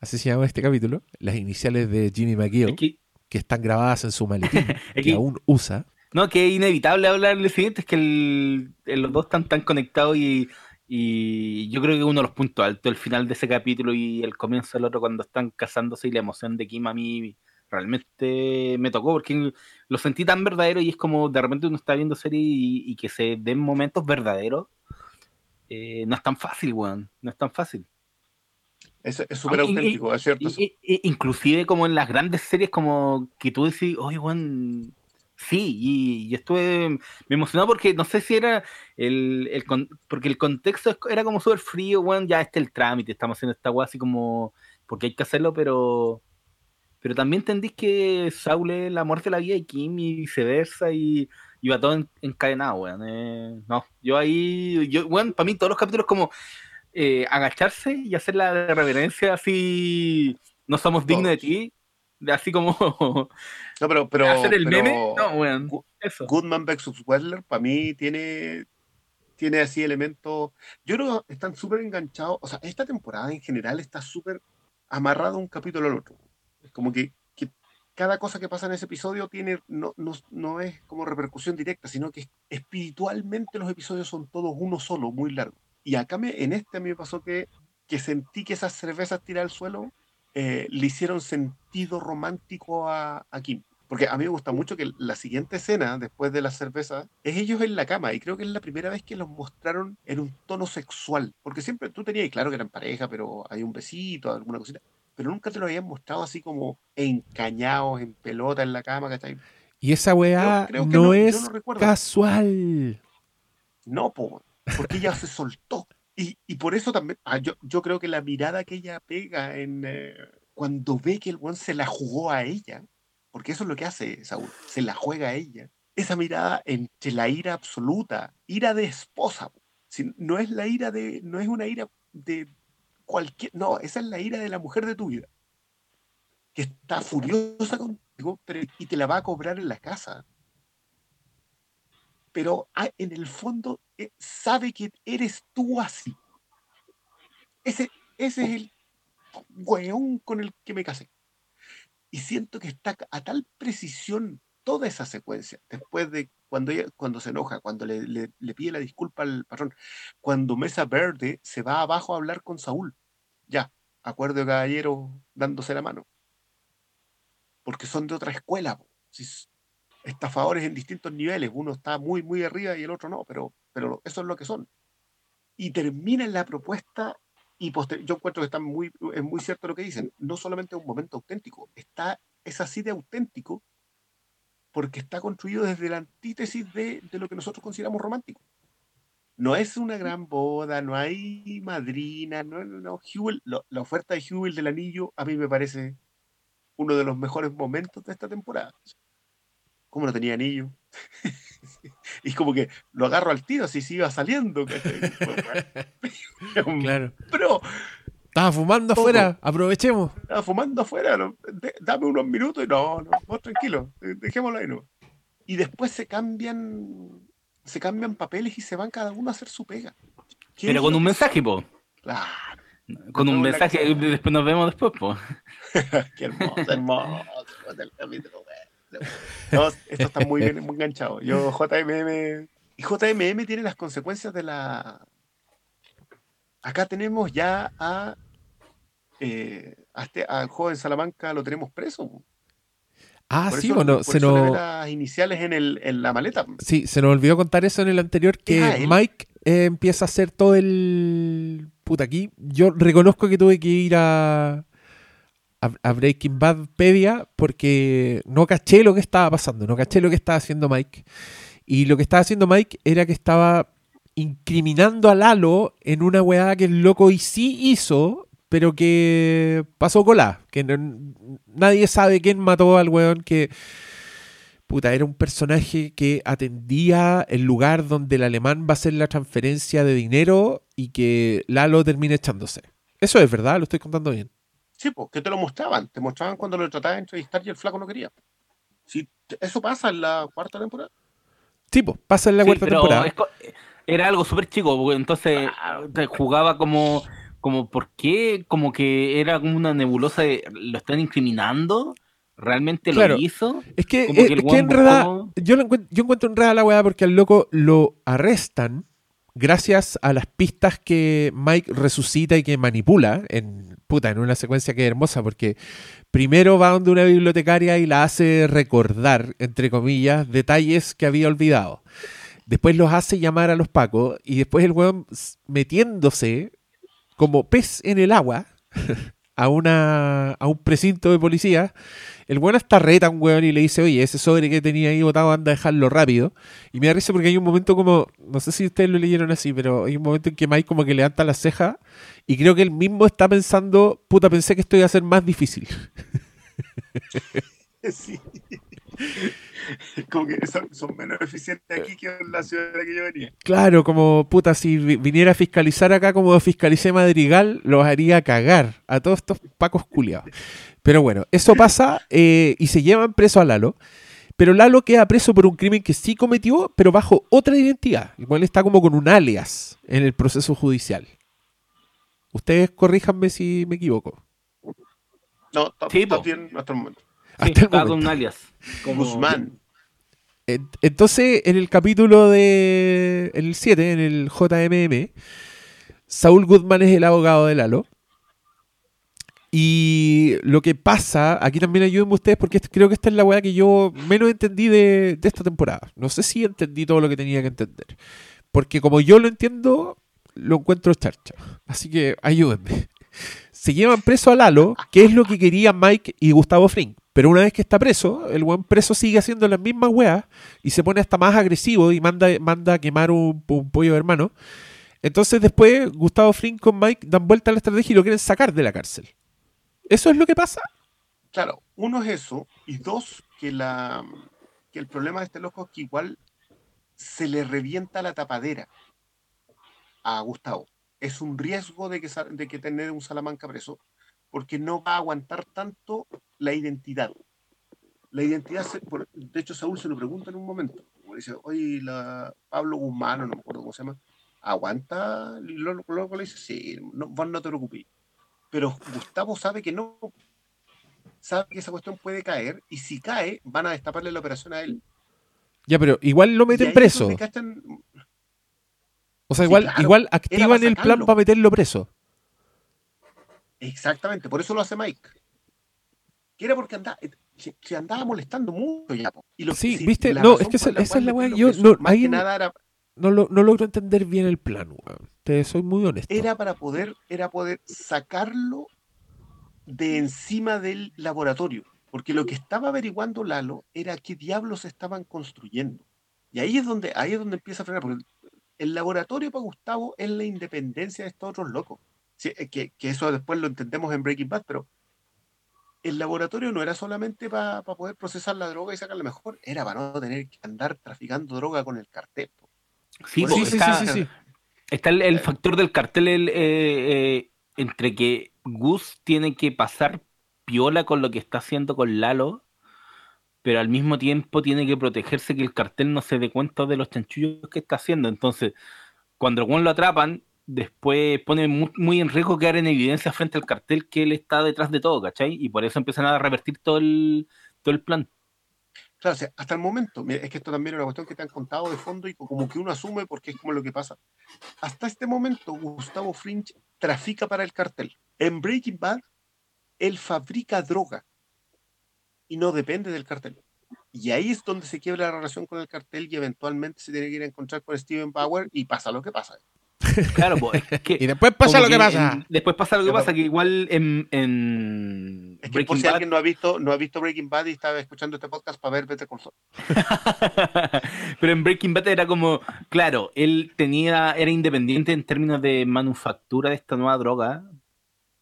S1: Así se llama este capítulo. Las iniciales de Jimmy McGill,
S3: Aquí-
S1: que están grabadas en su maletín, que aún usa.
S3: No, que es inevitable hablar lo siguiente, es que el- el- los dos están tan conectados y, y yo creo que uno de los puntos altos, el final de ese capítulo y el comienzo del otro cuando están casándose y la emoción de Kim a mí realmente me tocó porque lo sentí tan verdadero y es como de repente uno está viendo serie y, y que se den momentos verdaderos. eh, no es tan fácil, weón, no es tan fácil.
S2: Es súper
S3: y-
S2: auténtico, es cierto.
S3: Y- y- y- inclusive como en las grandes series como que tú decís, oye, Juan, sí, y, y estuve, me emocionó porque no sé si era el, el porque el contexto era como súper frío, Juan, ya este es el trámite, estamos haciendo esta weá así como, porque hay que hacerlo, pero pero también entendís que Saul es la muerte de la vida y Kim y viceversa y, y va todo en- encadenado, weón. eh, no, yo ahí, yo, weón, para mí todos los capítulos como eh, agacharse y hacer la reverencia así, no somos dignos de ti, de así como
S2: No, pero, pero,
S3: hacer el
S2: pero
S3: meme, no, weón, eso.
S2: Goodman vs. Wedler, para mí, tiene, tiene así elementos. Yo creo que están súper enganchados. O sea, esta temporada en general está súper amarrado un capítulo al otro. Como que, cada cosa que pasa en ese episodio tiene no, no, no es como repercusión directa, sino que espiritualmente los episodios son todos uno solo, muy largo. Y acá me, en este a mí me pasó que, que sentí que esas cervezas tiradas al suelo eh, le hicieron sentido romántico a, a Kim. Porque a mí me gusta mucho que la siguiente escena, después de las cervezas, es ellos en la cama. Y creo que es la primera vez que los mostraron en un tono sexual. Porque siempre tú tenías claro que eran pareja, pero hay un besito, alguna cosita. Pero nunca te lo habían mostrado así como encañados, en pelota en la cama, ¿cachai?
S1: Y esa weá
S2: creo
S1: no, es
S2: no
S1: casual.
S2: No, po, porque ella se soltó. Y, y por eso también, ah, yo, yo creo que la mirada que ella pega en eh, cuando ve que el buen se la jugó a ella, porque eso es lo que hace Saúl, se la juega a ella. Esa mirada entre la ira absoluta, ira de esposa, po. Si no es la ira de, no es una ira de cualquier, no, esa es la ira de la mujer de tu vida, que está furiosa contigo, y te la va a cobrar en la casa pero ah, en el fondo eh, sabe que eres tú así. Ese, ese es el weón con el que me casé. Y siento que está a tal precisión toda esa secuencia, después de cuando, cuando se enoja, cuando le, pide la disculpa al patrón, cuando Mesa Verde se va abajo a hablar con Saúl. Ya, acuerdo de caballero dándose la mano. Porque son de otra escuela. Si estafadores en distintos niveles. Uno está muy, muy arriba y el otro no, pero, pero eso es lo que son. Y termina la propuesta y yo encuentro que está muy, es muy cierto lo que dicen. No solamente un momento auténtico, está, es así de auténtico porque está construido desde la antítesis de, de lo que nosotros consideramos romántico. No es una gran boda, no hay madrina, no, no, no. Hewell- lo- la oferta de Hewell del anillo a mí me parece uno de los mejores momentos de esta temporada. ¿Cómo no tenía anillo? y como que lo agarro al tiro si se iba saliendo.
S1: Claro.
S2: Pero
S1: Estaba fumando
S2: Todo.
S1: afuera, aprovechemos.
S2: estaba fumando afuera, no, de- dame unos minutos y no, no, vos tranquilo, de- dejémoslo ahí, no. Y después se cambian, se cambian papeles y se van cada uno a hacer su pega. ¿Qué
S3: Pero con un
S2: que
S3: mensaje, po.
S2: Claro,
S3: Con un mensaje,
S2: casa.
S3: después nos vemos después, po.
S2: qué hermoso, hermoso el capítulo. No, esto está muy bien, muy enganchado. Yo, JMM. Y JMM tiene las consecuencias de la. Acá tenemos ya a. eh, a este, al joven Salamanca lo tenemos preso.
S1: Ah,
S2: Por
S1: sí,
S2: eso-
S1: bueno,
S2: por
S1: se
S2: eso
S1: nos,
S2: las iniciales en, el, en la maleta.
S1: sí, se nos olvidó contar eso en el anterior, que
S2: Ah, él.
S1: Mike eh, empieza a hacer todo el... Puta, aquí yo reconozco que tuve que ir a, a, a Breaking Bad Pedia porque no caché lo que estaba pasando, no caché lo que estaba haciendo Mike. Y lo que estaba haciendo Mike era que estaba incriminando a Lalo en una weá que el loco y sí hizo, pero que pasó colá. Que no- nadie sabe quién mató al weón que... Puta, era un personaje que atendía el lugar donde el alemán va a hacer la transferencia de dinero y que Lalo termina echándose. Eso es verdad, lo estoy contando bien.
S2: Sí, pues, que te lo mostraban. Te mostraban cuando lo trataban de entrevistar y el flaco no quería. Sí, eso pasa en la cuarta temporada.
S1: Tipo, pasa en la
S3: Sí,
S1: cuarta
S3: pero
S1: temporada.
S3: es era algo súper chico, porque entonces jugaba como, como, ¿por qué? Como que era como una nebulosa de, ¿lo están incriminando? ¿Realmente
S1: Claro.
S3: lo hizo?
S1: Es que,
S3: como que el
S1: es que en realidad,
S3: buscó-
S1: yo, lo encuent- yo encuentro enredada la weá porque al loco lo arrestan gracias a las pistas que Mike resucita y que manipula en, puta, en una secuencia que es hermosa porque primero va donde una bibliotecaria y la hace recordar, entre comillas, detalles que había olvidado. Después los hace llamar a los pacos y después el weón metiéndose como pez en el agua a, una, a un precinto de policía el weón hasta reta a un weón y le dice, oye, ese sobre que tenía ahí botado anda a dejarlo rápido. Y me da risa porque hay un momento como, no sé si ustedes lo leyeron así, pero hay un momento en que Mike como que levanta la ceja y creo que él mismo está pensando, puta, pensé que esto iba a ser más difícil.
S2: Sí. Como que son, son menos eficientes aquí que en la ciudad de la que yo venía.
S1: Claro, como, puta, si vi- viniera a fiscalizar acá como fiscalicé Madrigal, los haría cagar a todos estos pacos culiados. Pero bueno, eso pasa eh, y se llevan preso a Lalo. Pero Lalo queda preso por un crimen que sí cometió, pero bajo otra identidad. Igual está como con un alias en el proceso judicial. Ustedes corríjanme si me equivoco.
S2: No, está,
S3: Sí,
S2: está
S3: po.
S2: bien hasta el momento.
S3: Sí, estaba con un alias. como-
S2: Guzmán.
S1: En- Entonces, en el capítulo de. En el 7, en el JMM, Saúl Goodman es el abogado de Lalo. Y lo que pasa, aquí también ayúdenme ustedes porque creo que esta es la weá que yo menos entendí de, de esta temporada. No sé si entendí todo lo que tenía que entender. Porque como yo lo entiendo, lo encuentro charcha. Así que ayúdenme. Se llevan preso a Lalo, que es lo que querían Mike y Gustavo Fring. Pero una vez que está preso, el buen preso sigue haciendo las mismas weas y se pone hasta más agresivo y manda, manda a quemar un, pollo de hermano. Entonces después Gustavo Fring con Mike dan vuelta a la estrategia y lo quieren sacar de la cárcel. ¿Eso es lo que pasa?
S2: Claro, uno es eso, y dos, que, la, que el problema de este loco es que igual se le revienta la tapadera a Gustavo. Es un riesgo de que, de que tener un Salamanca preso, porque no va a aguantar tanto la identidad. La identidad, se- por- de hecho, Saúl se lo pregunta en un momento. como Dice, oye, la Pablo Guzmán, o no me acuerdo cómo se llama, ¿aguanta? Y Luego le dice, sí, no, vos no te preocupes. Pero Gustavo sabe que no, sabe que esa cuestión puede caer y si cae van a destaparle la operación a él.
S1: Ya, pero igual lo meten preso.
S2: cachan-
S1: O sea,
S2: Sí,
S1: igual,
S2: claro.
S1: igual activan el plan para meterlo preso.
S2: Exactamente, por eso lo hace Mike. Que era porque andaba, se, se andaba molestando mucho ya. Y lo-
S1: Sí, viste, no, es que esa- esa es la weá, yo no-
S2: más
S1: ahí
S2: que
S1: no-
S2: nada era,
S1: No, lo, no logro entender bien el plan, weón. Te soy muy honesto.
S2: era para poder, era poder sacarlo de encima del laboratorio. Porque lo que estaba averiguando Lalo era qué diablos estaban construyendo. Y ahí es donde, ahí es donde empieza a frenar. Porque el laboratorio para Gustavo es la independencia de estos otros locos. Sí, eh, que, que eso después lo entendemos en Breaking Bad, pero el laboratorio no era solamente para poder procesar la droga y sacarla mejor, era para no tener que andar traficando droga con el cartel.
S3: Sí, po, está,
S1: sí, sí,
S3: está el, el factor del cartel el, eh, eh, entre que Gus tiene que pasar piola con lo que está haciendo con Lalo, pero al mismo tiempo tiene que protegerse que el cartel no se dé cuenta de los chanchullos que está haciendo. Entonces, cuando el Juan lo atrapan, después pone mu- muy, en riesgo quedar en evidencia frente al cartel que él está detrás de todo, ¿cachai? Y por eso empiezan a revertir todo el, todo el plan.
S2: Claro, hasta el momento, es que esto también es una cuestión que te han contado de fondo y co- como que uno asume porque es como lo que pasa. Hasta este momento, Gustavo Fringe trafica para el cartel. En Breaking Bad, él fabrica droga y no depende del cartel. Y ahí es donde se quiebra la relación con el cartel y eventualmente se tiene que ir a encontrar con Steven Power y pasa lo que pasa.
S3: Claro, pues, es que
S1: Y después pasa lo que pasa.
S3: en- después pasa lo que pasa, que igual en, en
S2: Es que por
S3: Breaking
S2: si
S3: Bad-
S2: alguien no ha visto, no ha visto Breaking Bad y estaba escuchando este podcast para ver Better Call Saul.
S3: Pero en Breaking Bad era como, claro, él tenía, era independiente en términos de manufactura de esta nueva droga,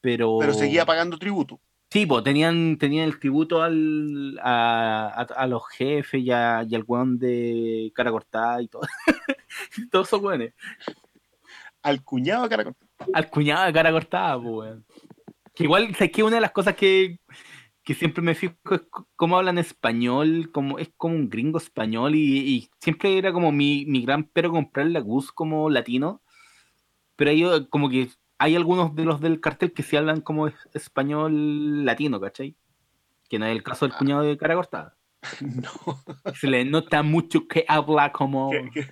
S3: pero...
S2: Pero seguía pagando tributo.
S3: Sí, pues tenían, tenían el tributo al, a, a- a los jefes y, a- y al weón de cara cortada y todo. Todos esos weones.
S2: Al cuñado de cara cortada.
S3: al cuñado de cara cortada, pues. Que igual, sé que una de las cosas que, que siempre me fijo es cómo hablan español, como es como un gringo español y, y siempre era como mi, mi gran pero comprarle a Gus como latino, pero hay eh, como que hay algunos de los del cartel que sí hablan como es- español latino, ¿cachai? Que no es el caso del cuñado de cara cortada.
S2: No.
S3: Se le nota mucho que habla como...
S2: que- que-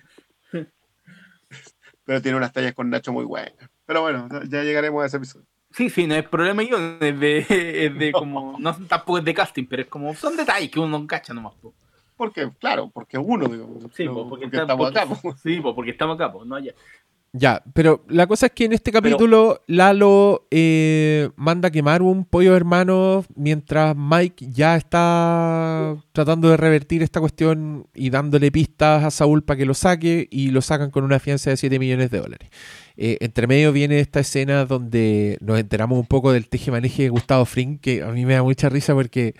S2: Pero tiene unas tallas con Nacho muy buenas. Pero bueno, ya llegaremos a ese episodio.
S3: Sí, sí, no es problema yo, es de, es de como, no tampoco es de casting, pero es como, son detalles que uno no cacha nomás. po.
S2: Porque, claro, porque uno, digo,
S3: Sí,
S2: no,
S3: po, porque,
S2: porque
S3: está-
S2: estamos
S3: porque-
S2: acá. po.
S3: Sí, po, porque estamos acá, po, no allá.
S1: Ya, pero la cosa es que en este capítulo Lalo eh, manda a quemar un pollo hermano mientras Mike ya está tratando de revertir esta cuestión y dándole pistas a Saúl para que lo saque y lo sacan con una fianza de 7 millones de dólares. Eh, entre medio viene esta escena donde nos enteramos un poco del teje-maneje de Gustavo Fring, que a mí me da mucha risa porque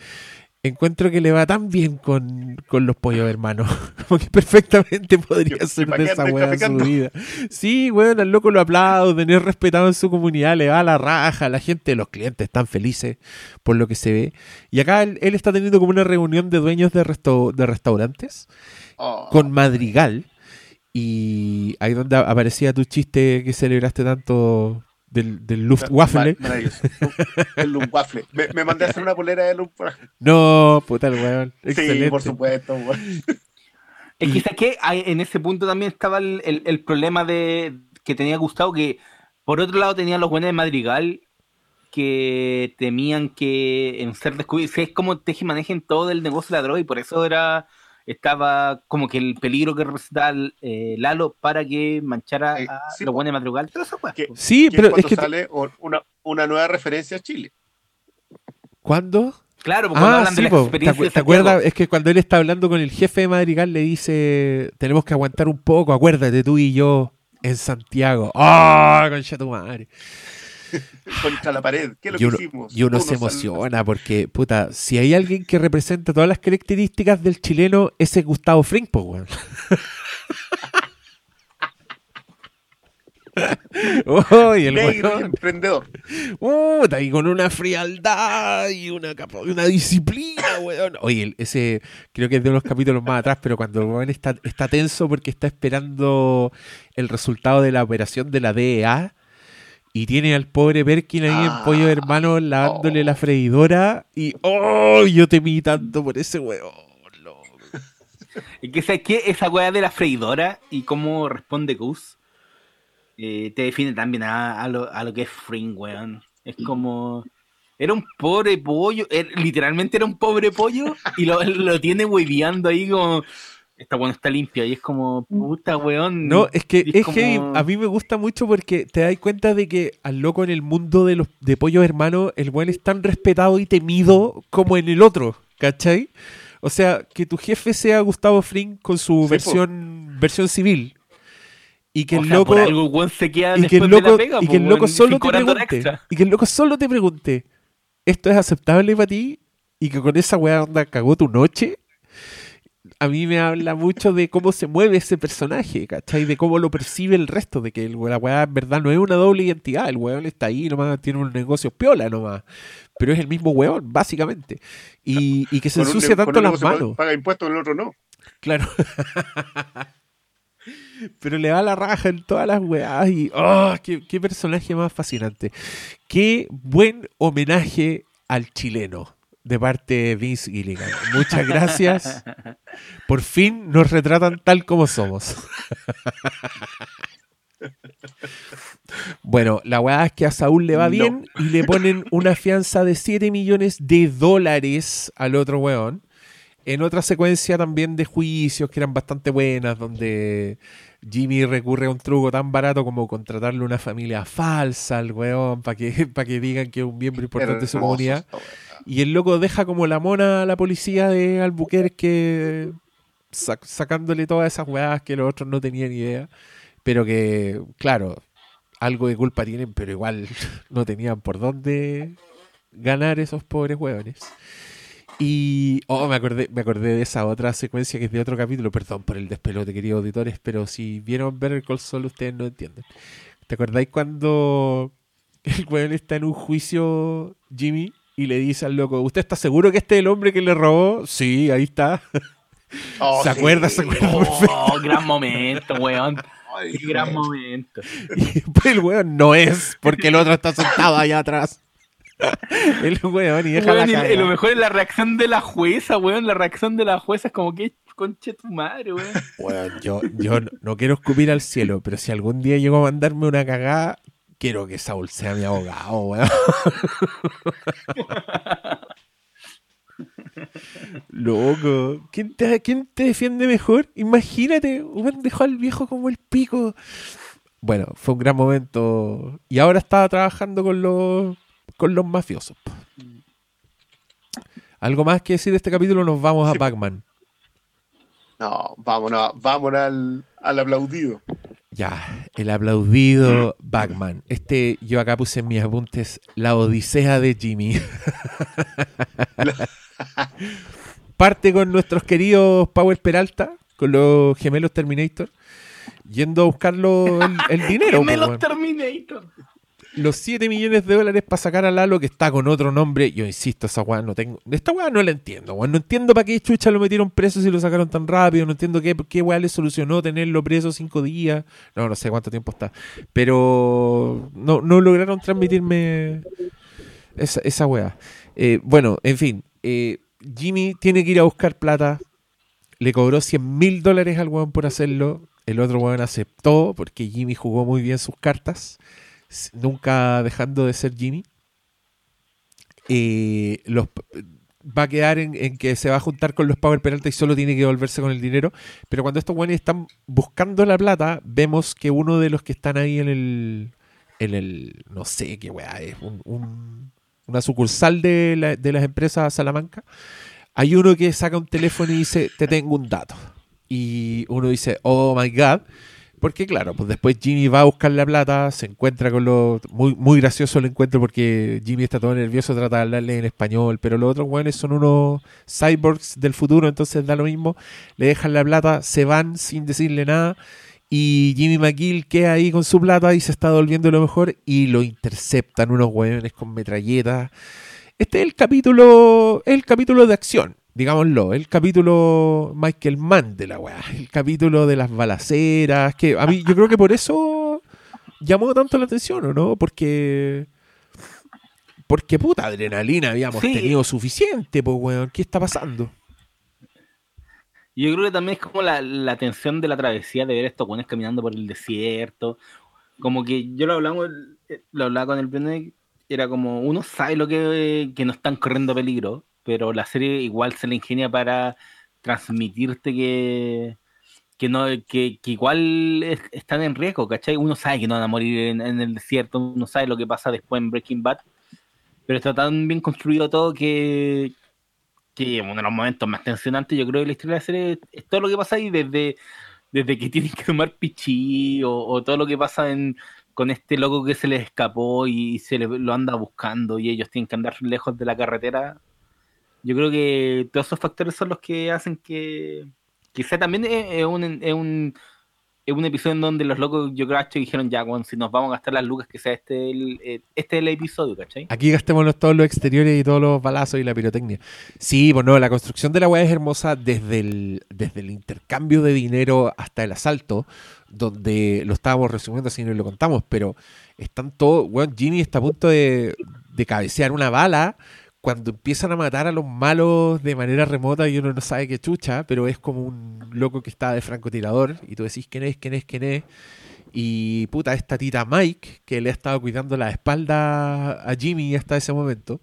S1: encuentro que le va tan bien con, con los pollos hermanos. Como que perfectamente podría
S2: Que-
S1: ser de esa weá en su vida. Sí, bueno, al loco lo aplaudo, tener respetado en su comunidad, le va a la raja, la gente, los clientes están felices por lo que se ve. Y acá él, él está teniendo como una reunión de dueños de, resto- de restaurantes
S2: Oh,
S1: con Madrigal. Y ahí donde aparecía tu chiste que celebraste tanto del, del
S2: Maravilloso. El Luftwaffe. Me, me mandé a hacer una polera de Luftwaffe.
S1: No, puta el weón.
S2: Sí,
S1: Excelente.
S2: por supuesto. weón.
S3: Es que. Hay- En ese punto también estaba el, el- el problema de que tenía Gustavo, que por otro lado tenía los buenos de Madrigal que temían que en ser descubiertos, es como teje manejen todo el negocio de la droga y por eso era estaba como que el peligro que representaba el, eh, Lalo para que manchara
S2: Eh,
S3: a
S2: sí,
S3: los
S2: po.
S3: buenos de.
S2: Que-
S1: Sí,
S2: que
S1: pero
S2: es cuando
S1: que.
S2: sale una, una nueva referencia a Chile.
S1: ¿Cuándo?
S3: Claro, porque cuando
S1: Ah,
S3: hablan de
S1: sí,
S3: la
S1: po. ¿Te,
S3: experiencia de
S1: te acuerdas? Es que cuando él está hablando con el jefe de Madrigal le dice, tenemos que aguantar un poco, acuérdate tú y yo en Santiago. ¡Ah, concha tu madre!
S2: Contra la pared. ¿Qué es lo
S1: Y uno,
S2: que hicimos?
S1: y uno se emociona porque, puta, si hay alguien que representa todas las características del chileno, ese es Gustavo Fring, po, weón. Oh, y el
S2: Negro y emprendedor.
S1: Puta, y con una frialdad y una, disciplina, weón. Oye, ese creo que es de unos capítulos más atrás, pero cuando weón está, está tenso porque está esperando el resultado de la operación de la DEA y tiene al pobre Perkin ahí en
S2: Ah,
S1: Pollo Hermano lavándole
S2: oh.
S1: la freidora y ¡oh! Yo temí tanto por ese weón. loco.
S3: Es que, ¿sabes qué? Esa weá de la freidora y cómo responde Gus eh, te define también a, a lo, a lo que es Fring, weón. Es como. Era un pobre pollo, er- literalmente era un pobre pollo y lo, lo tiene hueveando ahí como. Esta weón está limpia y es como, puta weón.
S1: No, es que es
S3: como-
S1: heavy. a mí me gusta mucho porque te das cuenta de que al loco en el mundo de los de pollos hermanos, el weón es tan respetado y temido como en el otro, ¿cachai? O sea, que tu jefe sea Gustavo Fring con su
S2: Sí,
S1: versión versión civil y que
S3: o
S1: el
S3: sea,
S1: loco
S3: algo se queda
S1: y que el loco
S3: pega,
S1: y
S3: po,
S1: que el loco
S3: weón,
S1: solo te pregunte
S3: extra.
S1: y que el loco solo te pregunte esto es aceptable para ti y que con esa weá onda cagó tu noche a mí me habla mucho de cómo se mueve ese personaje, ¿cachai? De cómo lo percibe el resto, de que el, la weá en verdad no es una doble identidad, el weón está ahí nomás, tiene un negocio piola nomás, pero es el mismo weón, básicamente. Y, y que se
S2: un
S1: ensucia tanto las manos.
S2: Paga impuestos, el otro no.
S1: Claro. Pero le da la raja en todas las weas y ¡oh! qué, qué personaje más fascinante! ¡Qué buen homenaje al chileno de parte de Vince Gilligan! Muchas gracias. Por fin nos retratan tal como somos. Bueno, la weá es que a Saúl le va
S2: No.
S1: bien y le ponen una fianza de 7 millones de dólares al otro weón. En otra secuencia también de juicios que eran bastante buenas, donde Jimmy recurre a un truco tan barato como contratarle una familia falsa al weón para que, para que digan que es un miembro importante de su comunidad. Y el loco deja como la mona a la policía de Albuquerque sac- sacándole todas esas weadas que los otros no tenían idea. Pero que, claro, algo de culpa tienen, pero igual no tenían por dónde ganar esos pobres hueones. Y, oh, me acordé, me acordé de esa otra secuencia que es de otro capítulo, perdón por el despelote, queridos auditores, pero si vieron el Call Saul ustedes no entienden. ¿Te acordáis cuando el weón está en un juicio, Jimmy, y le dice al loco, ¿usted está seguro que este es el hombre que le robó? Sí, ahí está.
S2: Oh,
S1: ¿Se
S2: sí.
S1: acuerda? ¿Se acuerda?
S3: Oh, gran momento, weón.
S2: Ay,
S3: Qué gran momento.
S1: Y después el weón no es, porque el otro está sentado allá atrás. El weón y deja
S3: Weón,
S1: la
S3: y lo mejor es la reacción de la jueza, weón. La reacción de la jueza es como que conche tu madre, weón.
S1: Weón, yo, yo no- no quiero escupir al cielo, pero si algún día llego a mandarme una cagada, quiero que Saúl sea mi abogado, weón. Loco, ¿quién te, quién te defiende mejor? Imagínate, weón, dejó al viejo como el pico. Bueno, fue un gran momento. Y ahora estaba trabajando con los, con los mafiosos. ¿Algo más que decir de este capítulo? Nos vamos a. Pac-Man.
S2: No, vámonos, vámonos al, al aplaudido.
S1: Ya, el aplaudido Batman. Este, yo acá puse en mis apuntes la odisea de Jimmy. Parte con nuestros queridos Power Peralta, con los gemelos Terminator, yendo a buscarlo el, el dinero.
S3: Gemelos
S1: weón.
S3: Terminator.
S1: Los 7 millones de dólares para sacar a Lalo, que está con otro nombre. Yo insisto, esa weá no tengo. Esta weá no la entiendo, weón. No entiendo para qué chucha lo metieron preso si lo sacaron tan rápido. No entiendo qué, qué weá le solucionó tenerlo preso cinco días. No, no sé cuánto tiempo está. Pero no, no lograron transmitirme esa, esa weá. Eh, bueno, en fin. eh, Jimmy tiene que ir a buscar plata. Le cobró 100 mil dólares al weón por hacerlo. El otro weón aceptó porque Jimmy jugó muy bien sus cartas nunca dejando de ser Jimmy. Eh, los, va a quedar en, en que se va a juntar con los Power Peralta y solo tiene que volverse con el dinero. Pero cuando estos güeyes están buscando la plata, vemos que uno de los que están ahí en el. En el no sé qué weá es. un- un- una sucursal de, la- de las empresas Salamanca. Hay uno que saca un teléfono y dice: Te tengo un dato. Y uno dice: Oh my god. Porque claro, pues después Jimmy va a buscar la plata, se encuentra con los... Muy, muy gracioso el encuentro porque Jimmy está todo nervioso, trata de hablarle en español, pero los otros güeyes son unos cyborgs del futuro, entonces da lo mismo. Le dejan la plata, se van sin decirle nada y Jimmy McGill queda ahí con su plata y se está volviendo lo mejor y lo interceptan unos güeyes con metralletas. Este es el capítulo, el capítulo de acción, digámoslo, el capítulo Michael Mann de la weá, el capítulo de las balaceras, que a mí yo creo que por eso llamó tanto la atención, ¿o no? Porque porque puta adrenalina habíamos
S3: Sí.
S1: tenido suficiente, pues weón, ¿qué está pasando?
S3: Yo creo que también es como la, la tensión de la travesía de ver estos buenos caminando por el desierto. Como que yo lo hablamos, eh, lo hablaba con el Brené, era como uno sabe lo que, que no están corriendo peligro, pero la serie igual se le ingenia para transmitirte que, que no, que, que igual es- están en riesgo, ¿cachai? Uno sabe que no van a morir en, en el desierto, uno sabe lo que pasa después en Breaking Bad, pero está tan bien construido todo que, que uno de los momentos más tensionantes, yo creo, de la historia de la serie es todo lo que pasa ahí, desde, desde que tienen que tomar pichí, o, o todo lo que pasa en, con este loco que se les escapó y se le, lo anda buscando y ellos tienen que andar lejos de la carretera. Yo creo que todos esos factores son los que hacen que quizá también es, un, es, un, es un episodio en donde los locos, yo creo, que dijeron ya, bueno, si nos vamos a gastar las lucas, que sea este el, eh, este el episodio, ¿cachai?
S1: Aquí gastémonos todos los exteriores y todos los balazos y la pirotecnia. Sí, pues no, la construcción de la weá es hermosa desde el, desde el intercambio de dinero hasta el asalto, donde lo estábamos resumiendo así no lo contamos, pero están todos, Jimmy está a punto de, de cabecear una bala cuando empiezan a matar a los malos de manera remota y uno no sabe qué chucha, pero es como un loco que está de francotirador y tú decís quién es, quién es, quién es. Y puta, esta tita Mike, que le ha estado cuidando la espalda a Jimmy hasta ese momento,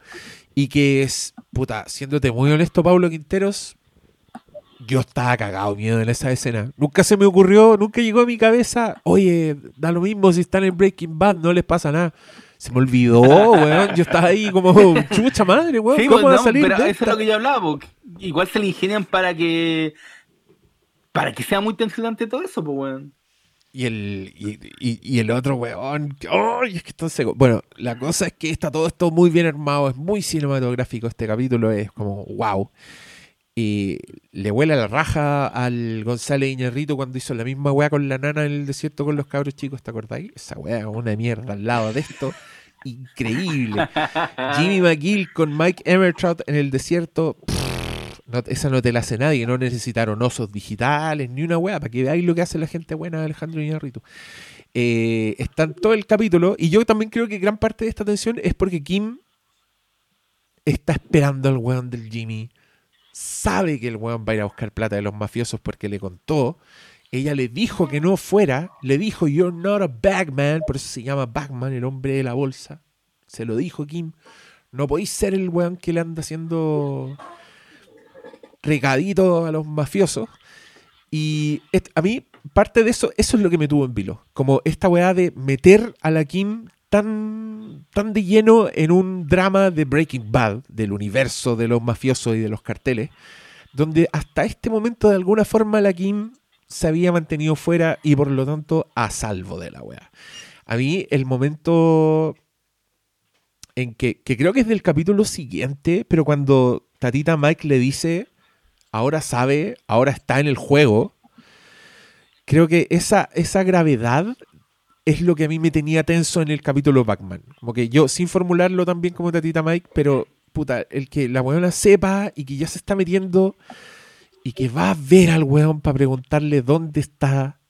S1: y que es, puta, siéndote muy honesto, Pablo Quinteros, yo estaba cagado miedo en esa escena. Nunca se me ocurrió, nunca llegó a mi cabeza, oye, da lo mismo si están en Breaking Bad, no les pasa nada. Se me olvidó, weón. Yo estaba ahí como, chucha madre, weón.
S3: Sí,
S1: ¿Cómo
S3: pues,
S1: va a salir
S3: pero
S1: de
S3: eso
S1: esta?
S3: es lo que yo hablaba, porque igual se le ingenian para que para que sea muy tensionante todo eso, pues weón.
S1: Y el, y, y- y el otro weón. ¡Ay! es que está seco. Bueno, la cosa es que está todo esto muy bien armado, es muy cinematográfico. Este capítulo es como wow. Y le vuela la raja al González Iñarrito cuando hizo la misma weá con la nana en el desierto con los cabros chicos, ¿te acordáis? Esa weá, una mierda al lado de esto. Increíble. Jimmy McGill con Mike Emertrout en el desierto. pff, no- esa no te la hace nadie. No necesitaron osos digitales ni una weá para que veáis lo que hace la gente buena de Alejandro Iñarrito. Eh, está en todo el capítulo. Y yo también creo que gran parte de esta tensión es porque Kim está esperando al weón del Jimmy. Sabe que el weón va a ir a buscar plata de los mafiosos porque le contó. Ella le dijo que no fuera. Le dijo, You're not a bagman. Por eso se llama Bagman, el hombre de la bolsa. Se lo dijo Kim. No podéis ser el weón que le anda haciendo recadito a los mafiosos. Y a mí, parte de eso, eso es lo que me tuvo en vilo. Como esta weá de meter a la Kim tan, tan de lleno en un drama de Breaking Bad, del universo de los mafiosos y de los carteles, donde hasta este momento de alguna forma la Kim se había mantenido fuera y por lo tanto a salvo de la weá. A mí el momento en que, que creo que es del capítulo siguiente, pero cuando Tatita Mike le dice, ahora sabe, ahora está en el juego, creo que esa, esa gravedad es lo que a mí me tenía tenso en el capítulo Batman. Como que yo, sin formularlo tan bien como Tatita Mike, pero puta, el que la weona sepa y que ya se está metiendo y que va a ver al weón para preguntarle dónde está,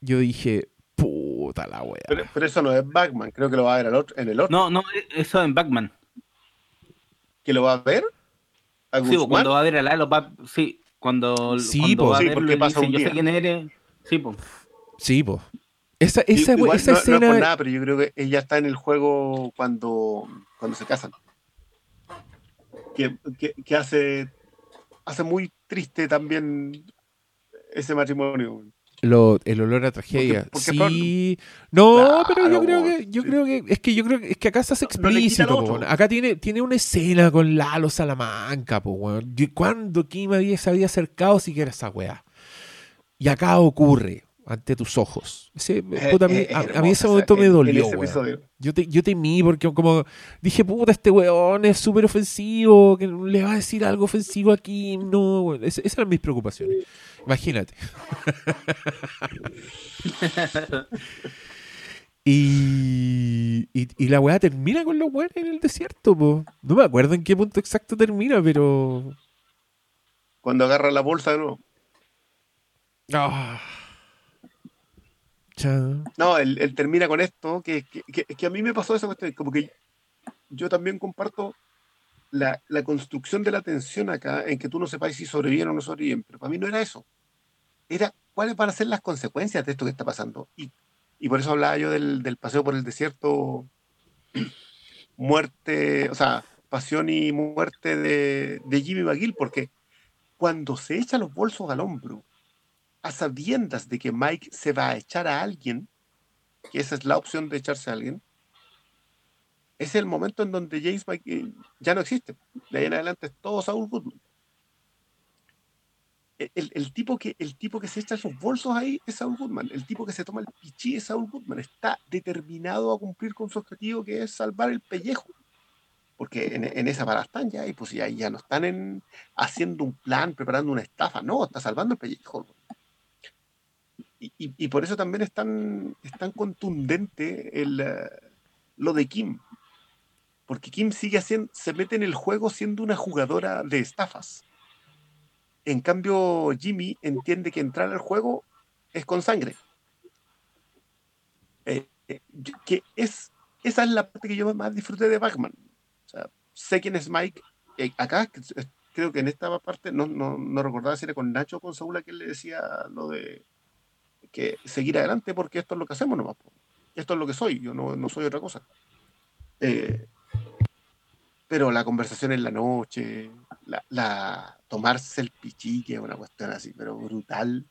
S1: yo dije, puta la wea.
S2: Pero, pero eso no es Batman, creo que lo va a ver al otro- en el otro.
S3: No, no, eso en Batman.
S2: ¿Que lo va a ver? ¿A
S3: Sí, pues,
S2: Guzmán?
S3: cuando va a ver a Lalo, va- sí, cuando,
S1: Sí,
S3: cuando
S1: po.
S3: va a
S2: Sí,
S3: verlo
S2: porque pasa
S3: dice,
S2: un
S3: yo sé quién eres. Sí, pues.
S1: Sí, pues. Esa,
S2: Y-
S1: esa,
S2: igual
S1: esa
S2: no, no es
S1: escena.
S2: por nada, pero yo creo que ella está en el juego cuando, cuando se casan. Que, que- que hace, hace muy triste también ese matrimonio.
S1: lo- el olor a tragedia.
S2: Porque- porque
S1: sí. No,
S2: Claro,
S1: pero yo creo que, yo
S2: sí.
S1: creo que, es que yo creo que es que acá
S2: No quita
S1: explícito. Acá tiene, tiene una escena con Lalo Salamanca, po, weón. ¿Cuándo Kim había, se había acercado siquiera a esa weá? Y acá ocurre ante tus ojos. Ese, puta, a, mí,
S2: Eh, eh,
S1: a- a mí ese momento me dolió, weón. Yo, te, yo temí porque como dije, puta, este weón es súper ofensivo, que le va a decir algo ofensivo a Kim. No, weón. Es- esas eran mis preocupaciones. Imagínate. y, y, y la weá termina con los weones en el desierto, po. No me acuerdo en qué punto exacto termina, pero...
S2: Cuando agarra la bolsa de nuevo.
S1: Ah.
S2: No, él, él termina con esto, que, que, a mí me pasó esa cuestión, como que yo también comparto la, la construcción de la tensión acá, en que tú no sepas si sobreviven o no sobreviven, pero para mí no era eso. Era cuáles van a ser las consecuencias de esto que está pasando. Y, y por eso hablaba yo del, del paseo por el desierto, muerte, o sea, pasión y muerte de, de Jimmy McGill, porque cuando se echa los bolsos al hombro, a sabiendas de que Mike se va a echar a alguien, que esa es la opción de echarse a alguien, es el momento en donde James Mike ya no existe. De ahí en adelante es todo Saul Goodman. El, el- tipo que, el tipo que se echa esos bolsos ahí es Saul Goodman. El tipo que se toma el pichí es Saul Goodman. Está determinado a cumplir con su objetivo que es salvar el pellejo. Porque en, esa parada están ya y pues ya, ya no están en, haciendo un plan, preparando una estafa. No, está salvando el pellejo. Y- por eso también es tan, es tan contundente el, eh, lo de Kim. Porque Kim sigue haciendo, se mete en el juego siendo una jugadora de estafas. En cambio, Jimmy entiende que entrar al juego es con sangre. Eh, eh, que es, esa es la parte que yo más disfruté de Batman. Sé quién es Mike. Acá que- creo que en esta parte, no, no, no recordaba si era con Nacho o con Saúl a quien le decía lo de que seguir adelante porque esto es lo que hacemos nomás. Esto es lo que soy, yo no, no soy otra cosa. Eh, pero la conversación en la noche, la, tomarse el pichique, una cuestión así, pero brutal,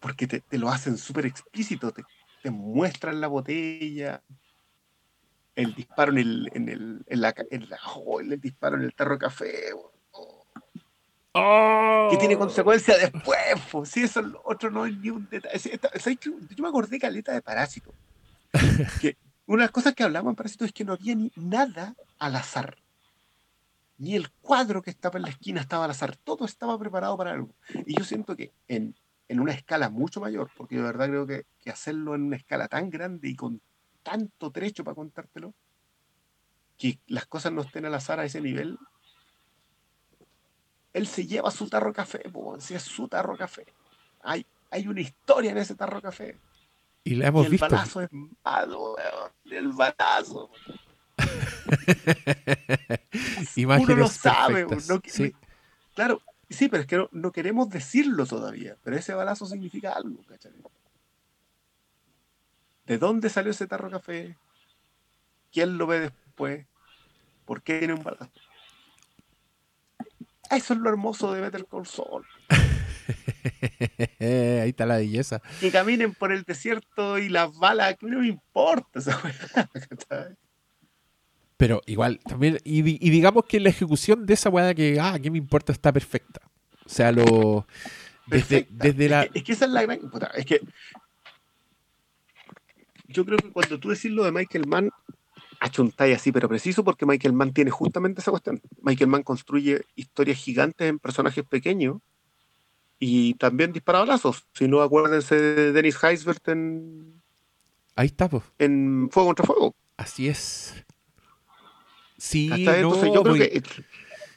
S2: porque te, lo hacen súper explícito, te, te muestran la botella, el disparo en el, en el, en la, en la- oh, el disparo en el tarro de café, oh, que tiene consecuencias después, po. sí, eso es lo otro no es ni un detalle. Yo me acordé caleta de Parásito. que una de las cosas que hablamos en Parásito es que no había ni nada al azar. ni el cuadro que estaba en la esquina estaba al azar, todo estaba preparado para algo. Y yo siento que en, en una escala mucho mayor, porque de verdad creo que, que hacerlo en una escala tan grande y con tanto trecho para contártelo, que las cosas no estén al azar a ese nivel, él se lleva su tarro café, si es su tarro café. Hay, hay una historia en ese tarro café.
S1: Y la
S2: Y
S1: hemos
S2: el
S1: visto.
S2: balazo es malo, weón. El balazo.
S1: Imágenes
S2: Uno lo sabe, no
S1: Sí.
S2: Claro, sí, pero es que no, no queremos decirlo todavía. Pero ese balazo significa algo, ¿cachai? ¿De dónde salió ese tarro café? ¿Quién lo ve después? ¿Por qué tiene un balazo? Eso es lo hermoso de Better Call Saul.
S1: Ahí está la belleza.
S2: Que caminen por el desierto y las balas, que no me importa esa.
S1: Pero igual, también, y, di- y digamos que la ejecución de esa weá que, ah, ¿qué me importa? Está perfecta. O sea, lo. Desde, desde la.
S2: Es que, es que esa es la gran. puta, es que. Yo creo que cuando tú decís lo de Michael Mann, achuntáis así, pero preciso, porque Michael Mann tiene justamente esa cuestión. Michael Mann construye historias gigantes en personajes pequeños y también dispara balazos. Si no, acuérdense de Dennis Heisbert en,
S1: Ahí está,
S2: en Fuego contra Fuego.
S1: Así es. Sí,
S2: ¿cachai?
S1: no,
S2: Entonces, yo creo que.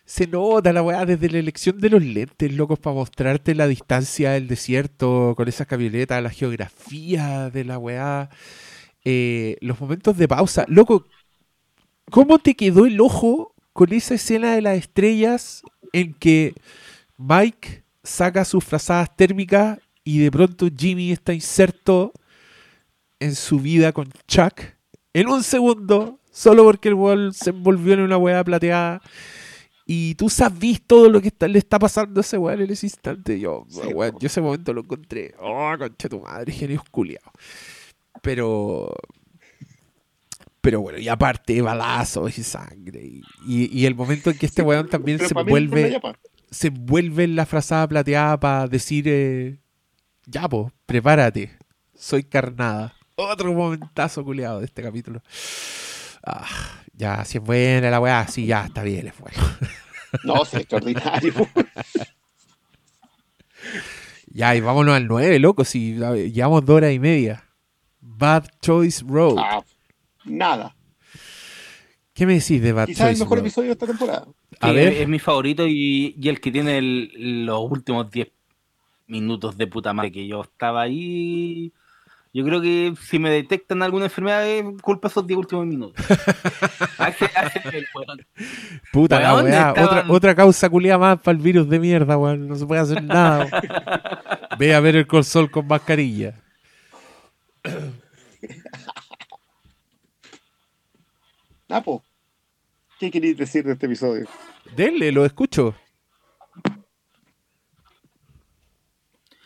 S1: se nota la weá desde la elección de los lentes, locos, para mostrarte la distancia del desierto con esas camionetas, la geografía de la weá, eh, los momentos de pausa. Loco, ¿cómo te quedó el ojo con esa escena de las estrellas en que Mike saca sus frazadas térmicas y de pronto Jimmy está inserto en su vida con Chuck en un segundo, solo porque el weón se envolvió en una weá plateada. Y tú sabes todo lo que está- le está pasando a ese weón en ese instante. Yo,
S2: Sí,
S1: weón, yo ese momento lo encontré. Oh, concha tu madre, genio culiao. Pero. Pero bueno, y aparte, balazos y sangre. Y, y- y el momento en que este weón también se
S2: Yapa.
S1: se envuelve en la frazada plateada para decir: eh, Ya, po, prepárate. Soy carnada. Otro momentazo culiado de este capítulo. Ah, ya, si es buena la weá, sí, ya, está bien, es bueno.
S2: No, sí, extraordinario.
S1: Ya, y vámonos al 9, loco, si llevamos dos horas y media. Bad Choice Road.
S2: Ah, nada.
S1: ¿Qué me decís de Bad
S2: Quizás el
S1: Choice
S2: mejor
S1: Road?
S2: episodio de esta temporada.
S1: A ver.
S3: Es mi favorito y, y el que tiene el- los últimos 10 minutos de puta madre que yo estaba ahí. Yo creo que si me detectan alguna enfermedad, es culpa esos 10 últimos minutos. Weón.
S1: Puta la weá.
S3: estaban-
S1: Otra, otra causa culiada más para el virus de mierda, weón. No se puede hacer nada. Ve a ver el consol con mascarilla.
S2: Napo, ¿qué queréis decir de este episodio?
S1: Denle, lo escucho.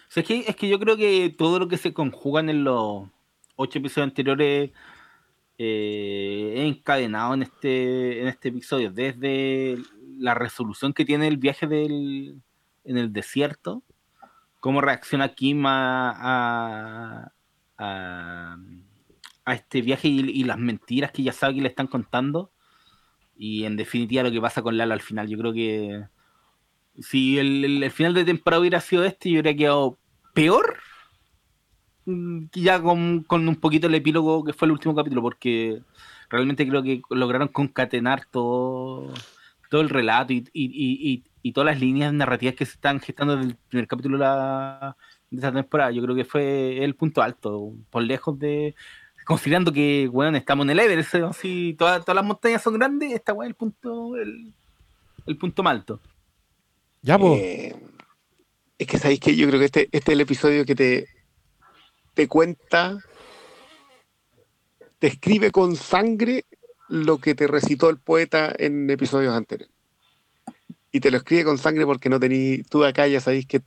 S3: O sea, es, que, es que yo creo que todo lo que se conjugan en los ocho episodios anteriores eh, es encadenado en este, en este episodio. Desde la resolución que tiene el viaje del, en el desierto, cómo reacciona Kim a, a, a- a este viaje y, las mentiras que ya sabe que le están contando. Y en definitiva lo que pasa con Lalo al final. Yo creo que si el, el- final de temporada hubiera sido este, yo hubiera quedado peor. mm, Ya con, con un poquito el epílogo que fue el último capítulo, porque realmente creo que lograron concatenar todo, todo el relato y, y- y- todas las líneas narrativas que se están gestando desde el primer capítulo de, la, temporada. Yo creo que fue el punto alto, por lejos de. Considerando que, bueno, estamos en el Everest, así, todas, todas las montañas son grandes, esta weá es el punto, el, el punto más alto.
S1: Ya, po.
S2: Eh, es que sabéis que yo creo que este, este es el episodio que te, te cuenta, te escribe con sangre lo que te recitó el poeta en episodios anteriores. Y te lo escribe con sangre porque no tení, tú acá ya sabéis que,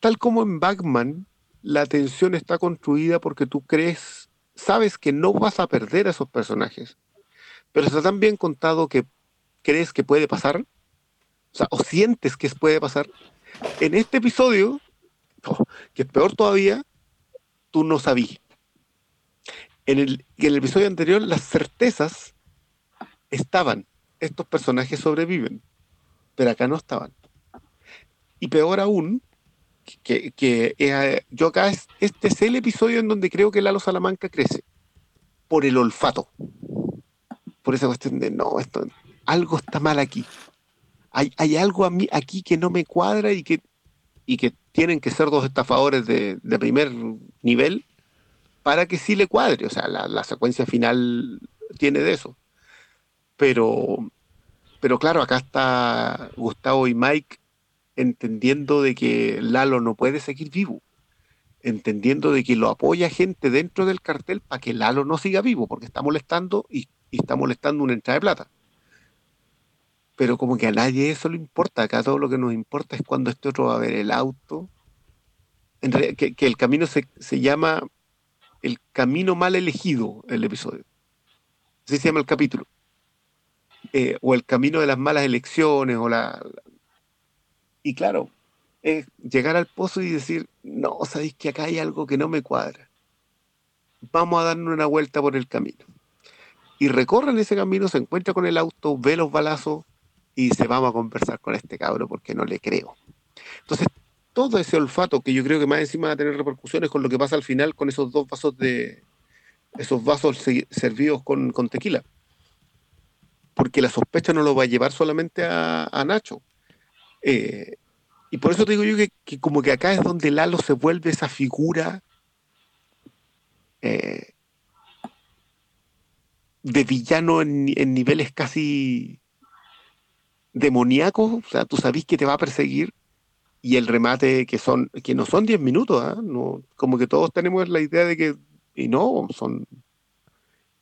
S2: tal como en Batman, la tensión está construida porque tú crees, sabes que no vas a perder a esos personajes, pero está tan bien contado que crees que puede pasar, o sientes que puede pasar. En este episodio, oh, que es peor todavía, tú no sabías. En el, en el episodio anterior, las certezas estaban. estos personajes sobreviven, pero acá no estaban. Y peor aún, que, eh, yo acá, es, este es el episodio en donde creo que Lalo Salamanca crece, por el olfato. Por esa cuestión de, no, esto, algo está mal aquí. Hay, hay algo a mí, aquí que no me cuadra y que, y que tienen que ser dos estafadores de, de primer nivel para que sí le cuadre. O sea, la, la secuencia final tiene de eso. Pero, pero claro, acá está Gustavo y Mike entendiendo de que Lalo no puede seguir vivo, entendiendo de que lo apoya gente dentro del cartel para que Lalo no siga vivo, porque está molestando y, está molestando una entrada de plata. Pero como que a nadie eso le importa, acá todo lo que nos importa es cuando este otro va a ver el auto, que el camino se, se llama el camino mal elegido, el episodio. Así se llama el capítulo. Eh, o el camino de las malas elecciones, o la. Y claro, es llegar al pozo y decir, no, sabéis que acá hay algo que no me cuadra. Vamos a darnos una vuelta por el camino. Y recorren ese camino, se encuentra con el auto, ve los balazos y dice, vamos a conversar con este cabro porque no le creo. Entonces, todo ese olfato que yo creo que más encima va a tener repercusiones con lo que pasa al final con esos dos vasos de esos vasos se- servidos con, con tequila porque la sospecha no lo va a llevar solamente a, a Nacho Eh, y por eso te digo yo que, como que acá es donde Lalo se vuelve esa figura eh, de villano en, ni- en niveles casi demoníacos, o sea, tú sabes que te va a perseguir y el remate que son que no son 10 minutos, ¿ah? no, como que todos tenemos la idea de que y no, son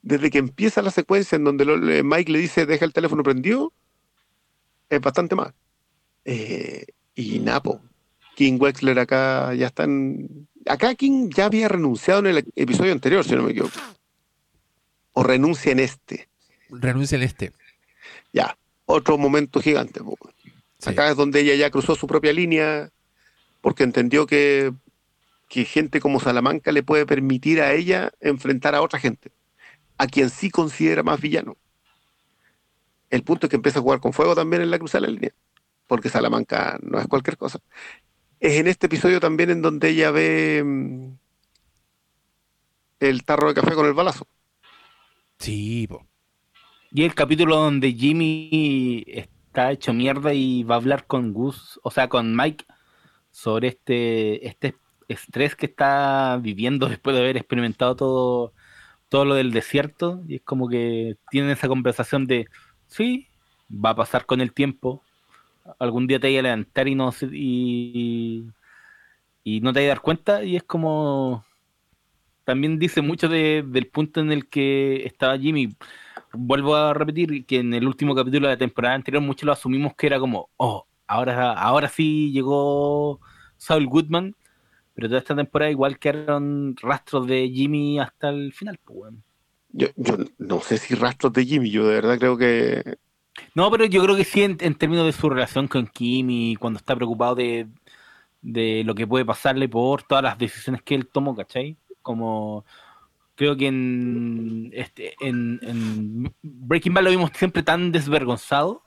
S2: desde que empieza la secuencia en donde Mike le dice deja el teléfono prendido, es bastante más. Eh, y Napo, King Wexler acá ya están. Acá King ya había renunciado en el episodio anterior, si no me equivoco. O renuncia en este.
S1: Renuncia en este.
S2: Ya, otro momento gigante.
S1: Sí.
S2: Acá es donde ella ya cruzó su propia línea porque entendió que, que gente como Salamanca le puede permitir a ella enfrentar a otra gente, a quien sí considera más villano. El punto es que empieza a jugar con fuego también en la cruzada de la línea, porque Salamanca no es cualquier cosa. Es en este episodio también en donde ella ve mm, el tarro de café con el balazo.
S1: Sí, po.
S3: Y el capítulo donde Jimmy está hecho mierda y va a hablar con Gus, o sea, con Mike, sobre este, este estrés que está viviendo después de haber experimentado todo, todo lo del desierto. Y es como que tienen esa conversación de, sí, va a pasar con el tiempo. Algún día te vaya a levantar y no, y, y no te vaya a dar cuenta. Y es como... También dice mucho de- del punto en el que estaba Jimmy vuelvo a repetir que en el último capítulo de la temporada anterior muchos lo asumimos que era como, oh, ahora, ahora sí llegó Saul Goodman, pero toda esta temporada igual quedaron rastros de Jimmy hasta el final. pues, weón.
S2: Yo, yo no sé si rastros de Jimmy, yo de verdad creo que
S3: No, pero yo creo que sí en, en términos de su relación con Kim y cuando está preocupado de, de lo que puede pasarle por todas las decisiones que él tomó, ¿cachai? Como creo que en, este, en, en Breaking Bad lo vimos siempre tan desvergonzado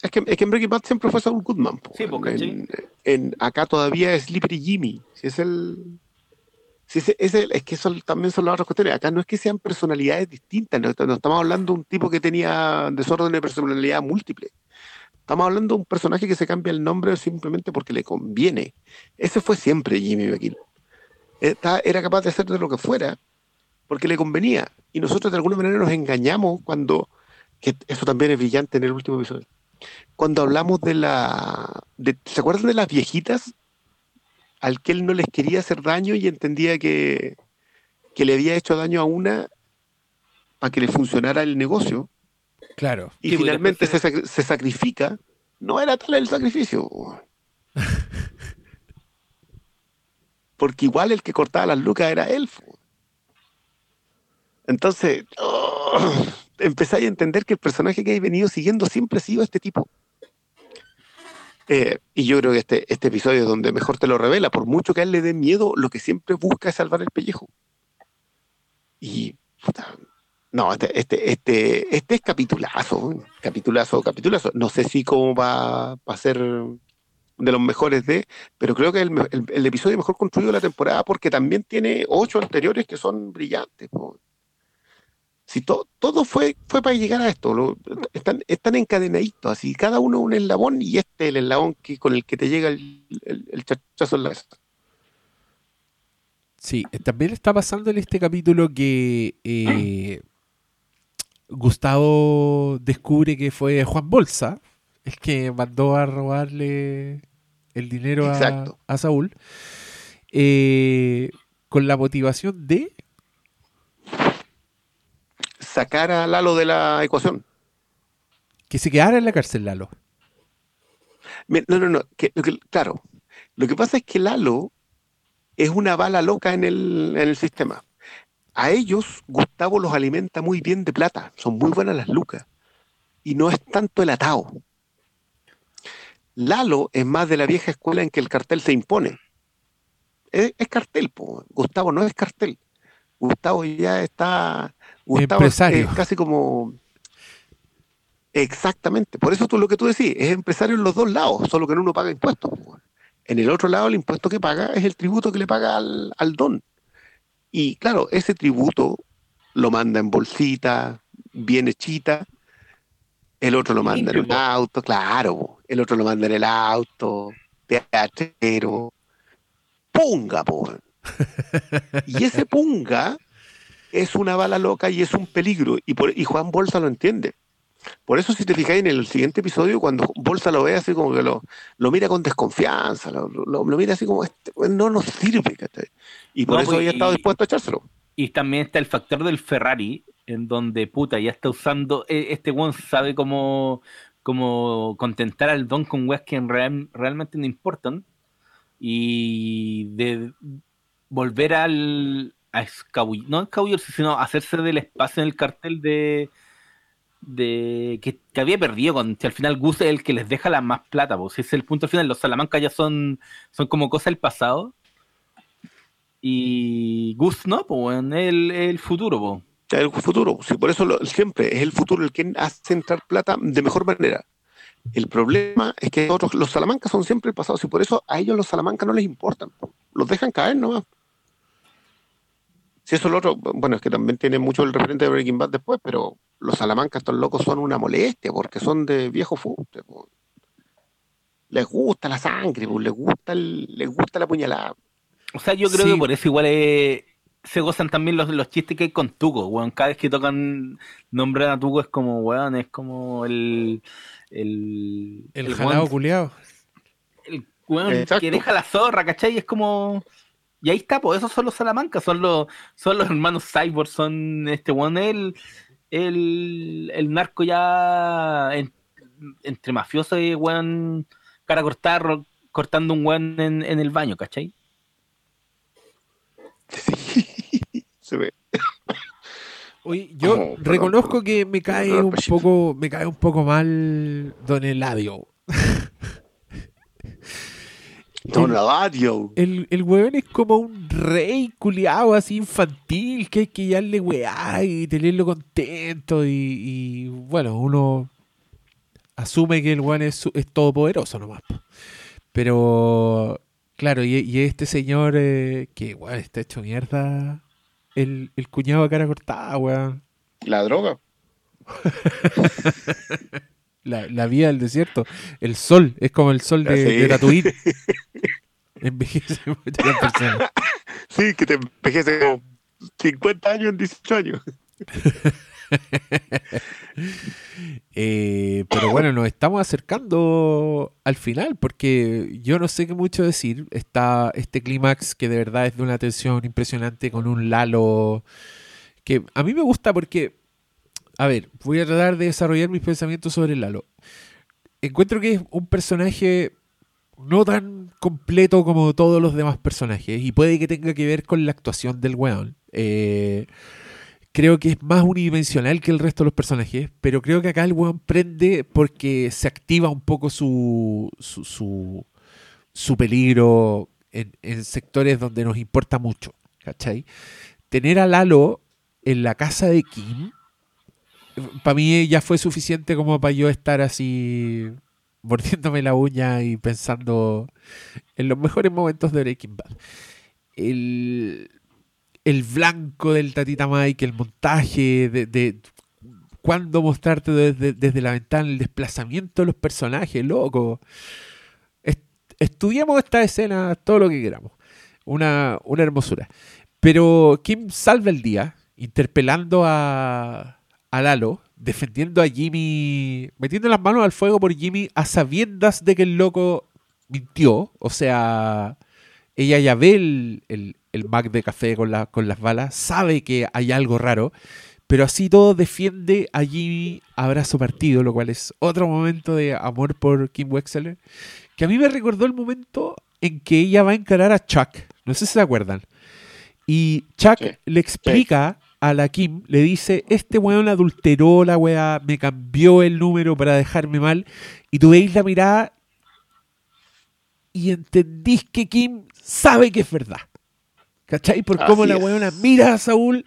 S2: Es que, es que en Breaking Bad siempre fue Saul Goodman. po.
S3: Sí, po,
S2: en, en- acá todavía es Slippery Jimmy. Si es el. Es, que eso también son las otras cuestiones. Acá no es que sean personalidades distintas. No, estamos hablando de un tipo que tenía desorden de personalidad múltiple. Estamos hablando de un personaje que se cambia el nombre simplemente porque le conviene. Ese fue siempre Jimmy McGill. Era capaz de hacer de lo que fuera porque le convenía. Y nosotros de alguna manera nos engañamos cuando. Eso también es brillante en el último episodio cuando hablamos de la. ¿Se acuerdan de las viejitas? Al que él no les quería hacer daño y entendía que, que le había hecho daño a una para que le funcionara el negocio.
S1: Claro.
S2: Y
S3: Sí,
S2: finalmente se, sac- se sacrifica. No era tal el sacrificio. Porque igual el que cortaba las lucas era él. Entonces, oh, empezáis a entender que el personaje que he venido siguiendo siempre ha sido este tipo. Eh, y yo creo que este, este episodio es donde mejor te lo revela, por mucho que a él le dé miedo, lo que siempre busca es salvar el pellejo. Y puta, No, este, este, este, este es capitulazo, capitulazo, capitulazo. No sé si cómo va, a ser de los mejores de, pero creo que es el, el- el episodio mejor construido de la temporada porque también tiene ocho anteriores que son brillantes. po. Si to- todo fue, fue para llegar a esto, lo- están, están encadenaditos, así cada uno un eslabón y este es el eslabón que, con el que te llega el, el, el chachazo en la.
S1: Sí, eh, también está pasando en este capítulo que eh, Gustavo descubre que fue Juan Bolsa el que mandó a robarle el dinero a, a Saúl eh, con la motivación de
S2: Sacar a Lalo de la ecuación.
S1: que se quedara en la cárcel Lalo.
S2: No, no, no. que- lo que- claro. Lo que pasa es que Lalo es una bala loca en el, en el sistema. A ellos, Gustavo los alimenta muy bien de plata. Son muy buenas las lucas. Y no es tanto el atao. Lalo es más de la vieja escuela en que el cartel se impone. Es, es cartel, po. Gustavo no es cartel. Gustavo ya está. Gustavo es-
S1: Empresario.
S2: es casi como. Exactamente. Por eso tú lo que tú decís, es empresario en los dos lados, solo que en uno paga impuestos. En el otro lado, el impuesto que paga es el tributo que le paga al, al don. Y claro, ese tributo lo manda en bolsita, bien hechita. El otro lo manda en un auto, claro. El otro lo manda en el auto, teatrero. Punga, po. Y ese punga es una bala loca y es un peligro. Y, por, y Juan Bolsa lo entiende. Por eso, si te fijáis en el siguiente episodio, cuando Bolsa lo ve así como que lo, lo mira con desconfianza, lo, lo- lo mira así como, este no nos sirve. ¿cachai? Y por
S3: No,
S2: eso
S3: pues,
S2: había
S3: y-
S2: estado dispuesto a echárselo.
S3: Y también está el factor del Ferrari, en donde puta ya está usando. eh, Este weón sabe cómo, cómo contentar al don con weas que en real- realmente no importan. Y de volver al. a escabullir, no escabullirse, sino hacerse del espacio en el cartel de. de que, que había perdido. Con, si al final Gus es el que les deja la más plata, pues ese es el punto final. Los Salamanca ya son, son como cosas del pasado. Y Gus no, pues es el, el futuro, po.
S2: El futuro, sí, por eso siempre es el futuro el que hace entrar plata de mejor manera. El problema es que otros, los Salamanca son siempre el pasado, y por eso a ellos los Salamanca no les importan. Los dejan caer nomás. Si eso es lo otro, bueno, es que también tiene mucho el referente de Breaking Bad después, pero los Salamanca, estos locos, son una molestia porque son de viejo fuste. po. Les gusta la sangre, po, les gusta el- les gusta la puñalada.
S3: O sea, yo creo
S1: Sí.
S3: que por eso igual es- se gozan también los, los chistes que hay con Tuco, weón. Cada vez que tocan nombrar a Tuco es como, weón, es como el. El,
S1: El,
S3: el
S1: jalado culiado.
S3: el weón
S2: Exacto.
S3: que deja la zorra, ¿cachai? Es como. Y ahí está, pues esos son los Salamanca, son los, son los hermanos Cyborg, son este weón, el, el, el narco ya en- entre mafioso y weón, cara cortada, ro- cortando un weón en, en el baño, ¿cachai?
S2: Se ve.
S1: Oye, yo
S2: Oh, perdón,
S1: reconozco
S2: perdón.
S1: que me cae
S2: Perdón,
S1: un
S2: Pachito.
S1: poco, me cae un poco mal Don Eladio.
S2: Don Eladio.
S1: El, el weón es como un rey culiado así infantil, que hay que darle weá y tenerlo contento y, y, bueno, uno asume que el weón es, es todopoderoso nomás. Pero claro, y, y este señor eh, que weón está hecho mierda, el, el cuñado a cara cortada, weón.
S2: La droga.
S1: La, la vía del desierto. El sol, es como el sol de,
S2: Sí.
S1: de Tatooine. Envejece mucho la persona.
S2: Sí, que te envejece como 50 años en 18 años.
S1: Eh, pero bueno, nos estamos acercando al final porque yo no sé qué mucho decir. Está este clímax que de verdad es de una tensión impresionante con un Lalo que a mí me gusta porque, a ver, voy a tratar de desarrollar mis pensamientos sobre Lalo. Encuentro que es un personaje no tan completo como todos los demás personajes y puede que tenga que ver con la actuación del weón. Eh, creo que es más unidimensional que el resto de los personajes, pero creo que acá el weón prende porque se activa un poco su, su, su, peligro en, en sectores donde nos importa mucho, ¿cachai? Tener a Lalo en la casa de Kim para mí ya fue suficiente como para yo estar así mordiéndome la uña y pensando en los mejores momentos de Breaking Bad. El, el blanco del Tatita Mike, el montaje de, de cuándo mostrarte desde, desde, la ventana el desplazamiento de los personajes, loco. Est estudiamos esta escena todo lo que queramos. Una, una hermosura. Pero Kim salva el día interpelando a, a Lalo, defendiendo a Jimmy, metiendo las manos al fuego por Jimmy a sabiendas de que el loco mintió. O sea, ella ya ve el, el, el Mac de café con, la, con las balas, sabe que hay algo raro, pero así todo defiende a Jimmy abrazo partido, lo cual es otro momento de amor por Kim Wexler, que a mí me recordó el momento en que ella va a encarar a Chuck. No sé si se acuerdan. Y Chuck
S2: Sí,
S1: le explica a la Kim, le dice, este weón adulteró la weá, me cambió el número para dejarme mal. Y tú veis la mirada y entendís que Kim sabe que es verdad. ¿Cachai? Por cómo la
S2: es.
S1: weona mira a Saúl,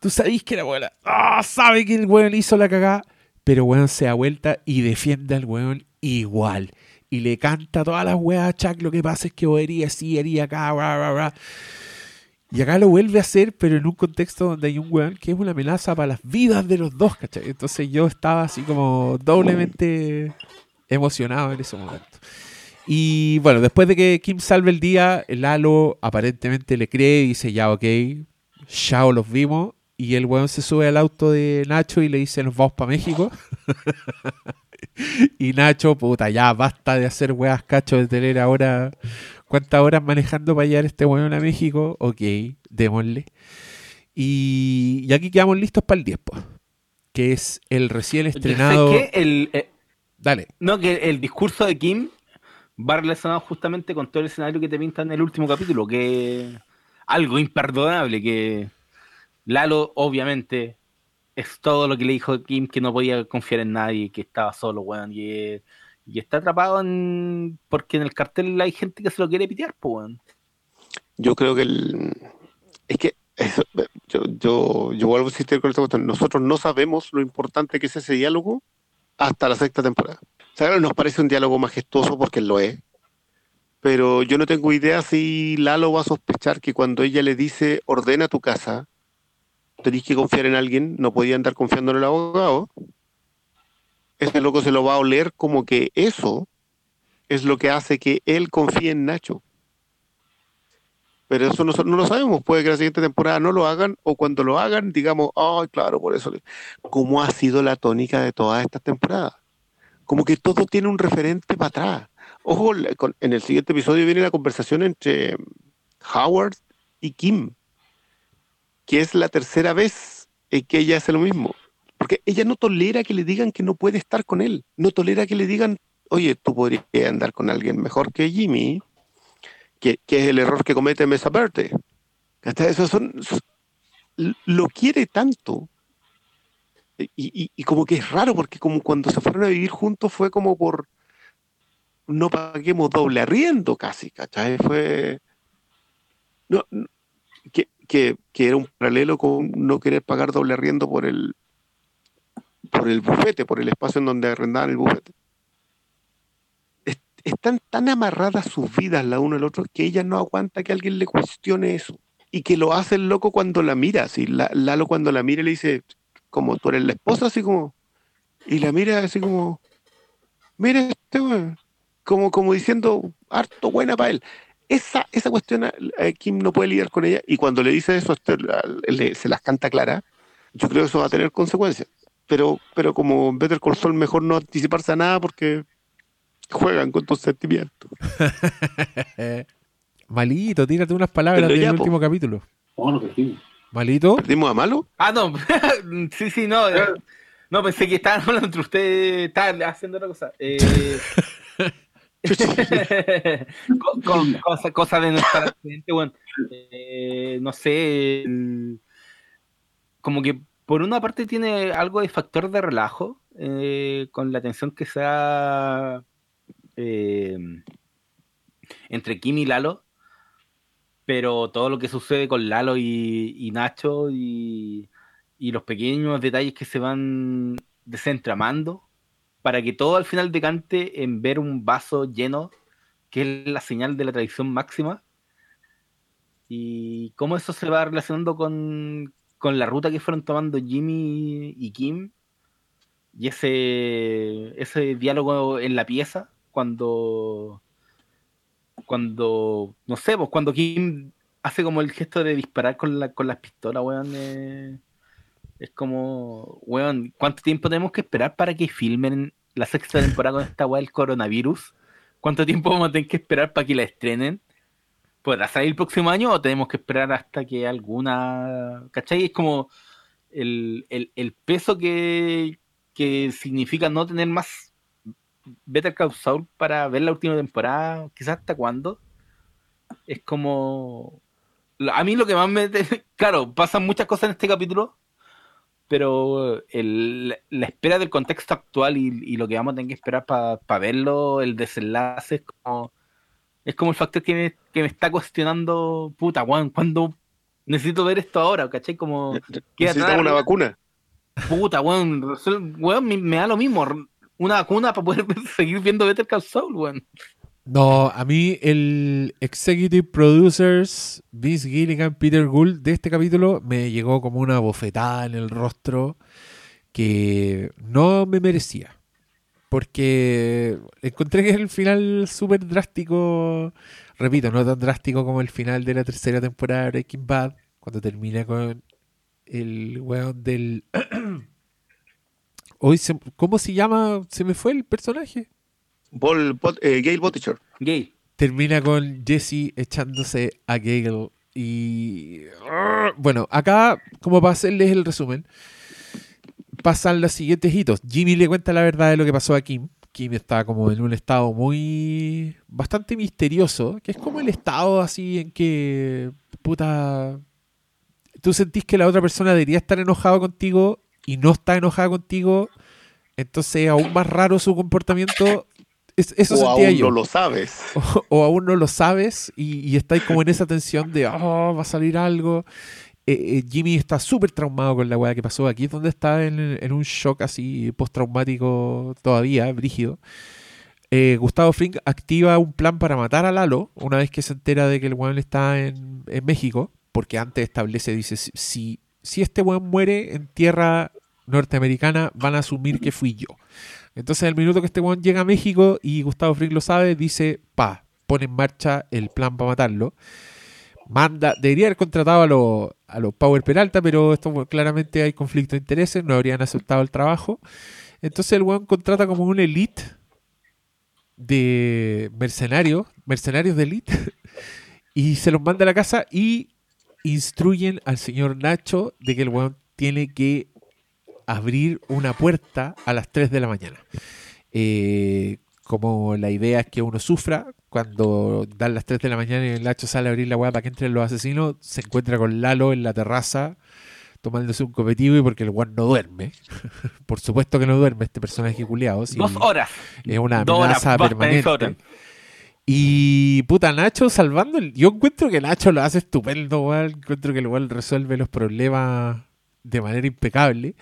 S1: tú sabís que la weona ah, sabe que el weón hizo la cagada, pero weón se da vuelta y defiende al weón igual. Y le canta todas las weas a Chuck, lo que pasa es que vos hería así, hería acá, bla, bla, bla. Y acá lo vuelve a hacer, pero en un contexto donde hay un weón que es una amenaza para las vidas de los dos, ¿cachai? Entonces yo estaba así como doblemente emocionado en ese momento. Y bueno, después de que Kim salve el día, Lalo aparentemente le cree y dice, ya, ok, chao, los vimos. Y el weón se sube al auto de Nacho y le dice, nos vamos para México. y Nacho, puta, ya basta de hacer weas cacho de tener ahora cuántas horas manejando para llegar este weón a México. Ok, démosle. Y, y aquí quedamos listos para el 10, po, que es el recién estrenado.
S3: Eh,
S1: Dale.
S3: no, que el discurso de Kim va relacionado justamente con todo el escenario que te pintan en el último capítulo, que algo imperdonable, que Lalo obviamente es todo lo que le dijo Kim, que no podía confiar en nadie, que estaba solo, weón, y, y está atrapado en... porque en el cartel hay gente que se lo quiere pitear, pues.
S2: Yo creo que el, es que yo, yo, yo vuelvo a insistir con esta cuestión. Nosotros no sabemos lo importante que es ese diálogo hasta la sexta temporada. O sea, nos parece un diálogo majestuoso porque lo es. Pero yo no tengo idea si Lalo va a sospechar que cuando ella le dice ordena tu casa, tenéis que confiar en alguien, no podía andar confiando en el abogado. Ese loco se lo va a oler como que eso es lo que hace que él confíe en Nacho. Pero eso no, no lo sabemos. Puede que la siguiente temporada no lo hagan o cuando lo hagan digamos, ay, claro, por eso. le-". ¿Cómo ha sido la tónica de todas estas temporadas? Como que todo tiene un referente para atrás. Ojo, en el siguiente episodio viene la conversación entre Howard y Kim, que es la tercera vez en que ella hace lo mismo. Porque ella no tolera que le digan que no puede estar con él. No tolera que le digan, oye, tú podrías andar con alguien mejor que Jimmy, que, que es el error que comete Mesa Verde. ¿Cachai? Esos son, lo quiere tanto. Y, y- como que es raro, porque como cuando se fueron a vivir juntos fue como por no paguemos doble arriendo casi, ¿cachai? Fue no, que, que, que era un paralelo con no querer pagar doble arriendo por el por el bufete, por el espacio en donde arrendaban el bufete. Es- están tan amarradas sus vidas la una al otro que ella no aguanta que alguien le cuestione eso. Y que lo hace el loco cuando la mira. Así, la, Lalo cuando la mira le dice, como tú eres la esposa, así como. Y la mira así como. Mira este weón. Como, como diciendo, harto buena para él. Esa, esa cuestión, eh, Kim no puede lidiar con ella. Y cuando le dice eso, este, le- se las canta clara. Yo creo que eso va a tener consecuencias. Pero, pero como en Better Call Saul, mejor no anticiparse a nada porque juegan con tus sentimientos.
S1: Malito, tírate unas palabras del
S2: po.
S1: último capítulo.
S4: Oh, no perdimos.
S1: Malito.
S2: ¿Perdimos a malo?
S3: Ah, no, sí, sí, no. eh, No, pensé que estaban hablando entre ustedes, estaban haciendo otra cosa. Eh, co- co- cosa, cosa de nuestra accidente, bueno, eh, no sé, el- como que por una parte tiene algo de factor de relajo, eh, con la tensión que se da eh, entre Kim y Lalo, pero todo lo que sucede con Lalo y, Nacho y, y los pequeños detalles que se van desentramando para que todo al final decante en ver un vaso lleno, que es la señal de la tradición máxima. Y cómo eso se va relacionando con, con la ruta que fueron tomando Jimmy y Kim. Y ese, ese diálogo en la pieza, cuando, cuando, no sé, pues cuando Kim hace como el gesto de disparar con, la, con las pistolas, weón. eh, es como, weón, ¿cuánto tiempo tenemos que esperar para que filmen la sexta temporada con esta weá del coronavirus? ¿Cuánto tiempo vamos a tener que esperar para que la estrenen? ¿Podrá salir el próximo año o tenemos que esperar hasta que alguna... ¿Cachai? Es como el, el- peso que, que significa no tener más Better Call Saul para ver la última temporada, quizás hasta cuándo. Es como... A mí lo que más me... Claro, pasan muchas cosas en este capítulo, pero el- la espera del contexto actual y, y lo que vamos a tener que esperar para verlo, el desenlace, es como, es como el factor que me, que me está cuestionando, puta, weón, ¿cuándo necesito ver esto ahora? ¿Cachai? Como, queda
S2: Necesitamos una
S3: arriba.
S2: vacuna.
S3: puta, weón, weón, me, me da lo mismo, una vacuna para poder seguir viendo Better Call Saul, weón.
S1: No, a mí el Executive Producers, Vince Gilligan, Peter Gould de este capítulo me llegó como una bofetada en el rostro que no me merecía. Porque encontré que el final súper drástico, repito, no tan drástico como el final de la tercera temporada de Breaking Bad, cuando termina con el weón del... Hoy se- ¿Cómo se llama? Se me fue el personaje.
S2: Paul, Bot- eh, Gail Botticher.
S3: Gay.
S1: termina con Jesse echándose a Gale y bueno, acá como para hacerles el resumen pasan los siguientes hitos. Jimmy le cuenta la verdad de lo que pasó a Kim. Kim está como en un estado muy bastante misterioso, que es como el estado así en que puta tú sentís que la otra persona debería estar enojado contigo y no está enojada contigo, entonces aún más raro su comportamiento. Es- eso
S2: o
S1: sentía
S2: aún
S1: yo
S2: no lo sabes.
S1: o, o aún no lo sabes y, y estáis como en esa tensión de, oh, va a salir algo. Eh, eh, Jimmy está súper traumado con la weá que pasó. Aquí es donde está en, en un shock así postraumático todavía, brígido. Eh, Gustavo Fring activa un plan para matar a Lalo una vez que se entera de que el weón está en, México, porque antes establece, dice, si- si, este weón muere en tierra norteamericana, van a asumir que fui yo. Entonces, el minuto que este weón llega a México y Gustavo Fring lo sabe, dice, pa, pone en marcha el plan para matarlo. Manda, debería haber contratado a los a Power Peralta, pero esto claramente hay conflicto de intereses, no habrían aceptado el trabajo. Entonces el weón contrata como un elite de mercenarios, mercenarios de elite, y se los manda a la casa y instruyen al señor Nacho de que el weón tiene que abrir una puerta a las 3 de la mañana. Eh, como la idea es que uno sufra, cuando dan las 3 de la mañana y el Nacho sale a abrir la weá para que entren los asesinos, se encuentra con Lalo en la terraza tomándose un copetivo y porque el weón no duerme. Por supuesto que no duerme este personaje culiado. si
S3: Dos horas.
S1: Es una
S3: horas,
S1: amenaza
S3: eso,
S1: permanente. Y puta, Nacho salvando. el- Yo encuentro que Nacho lo hace estupendo, weón. Encuentro que el weón resuelve los problemas de manera impecable.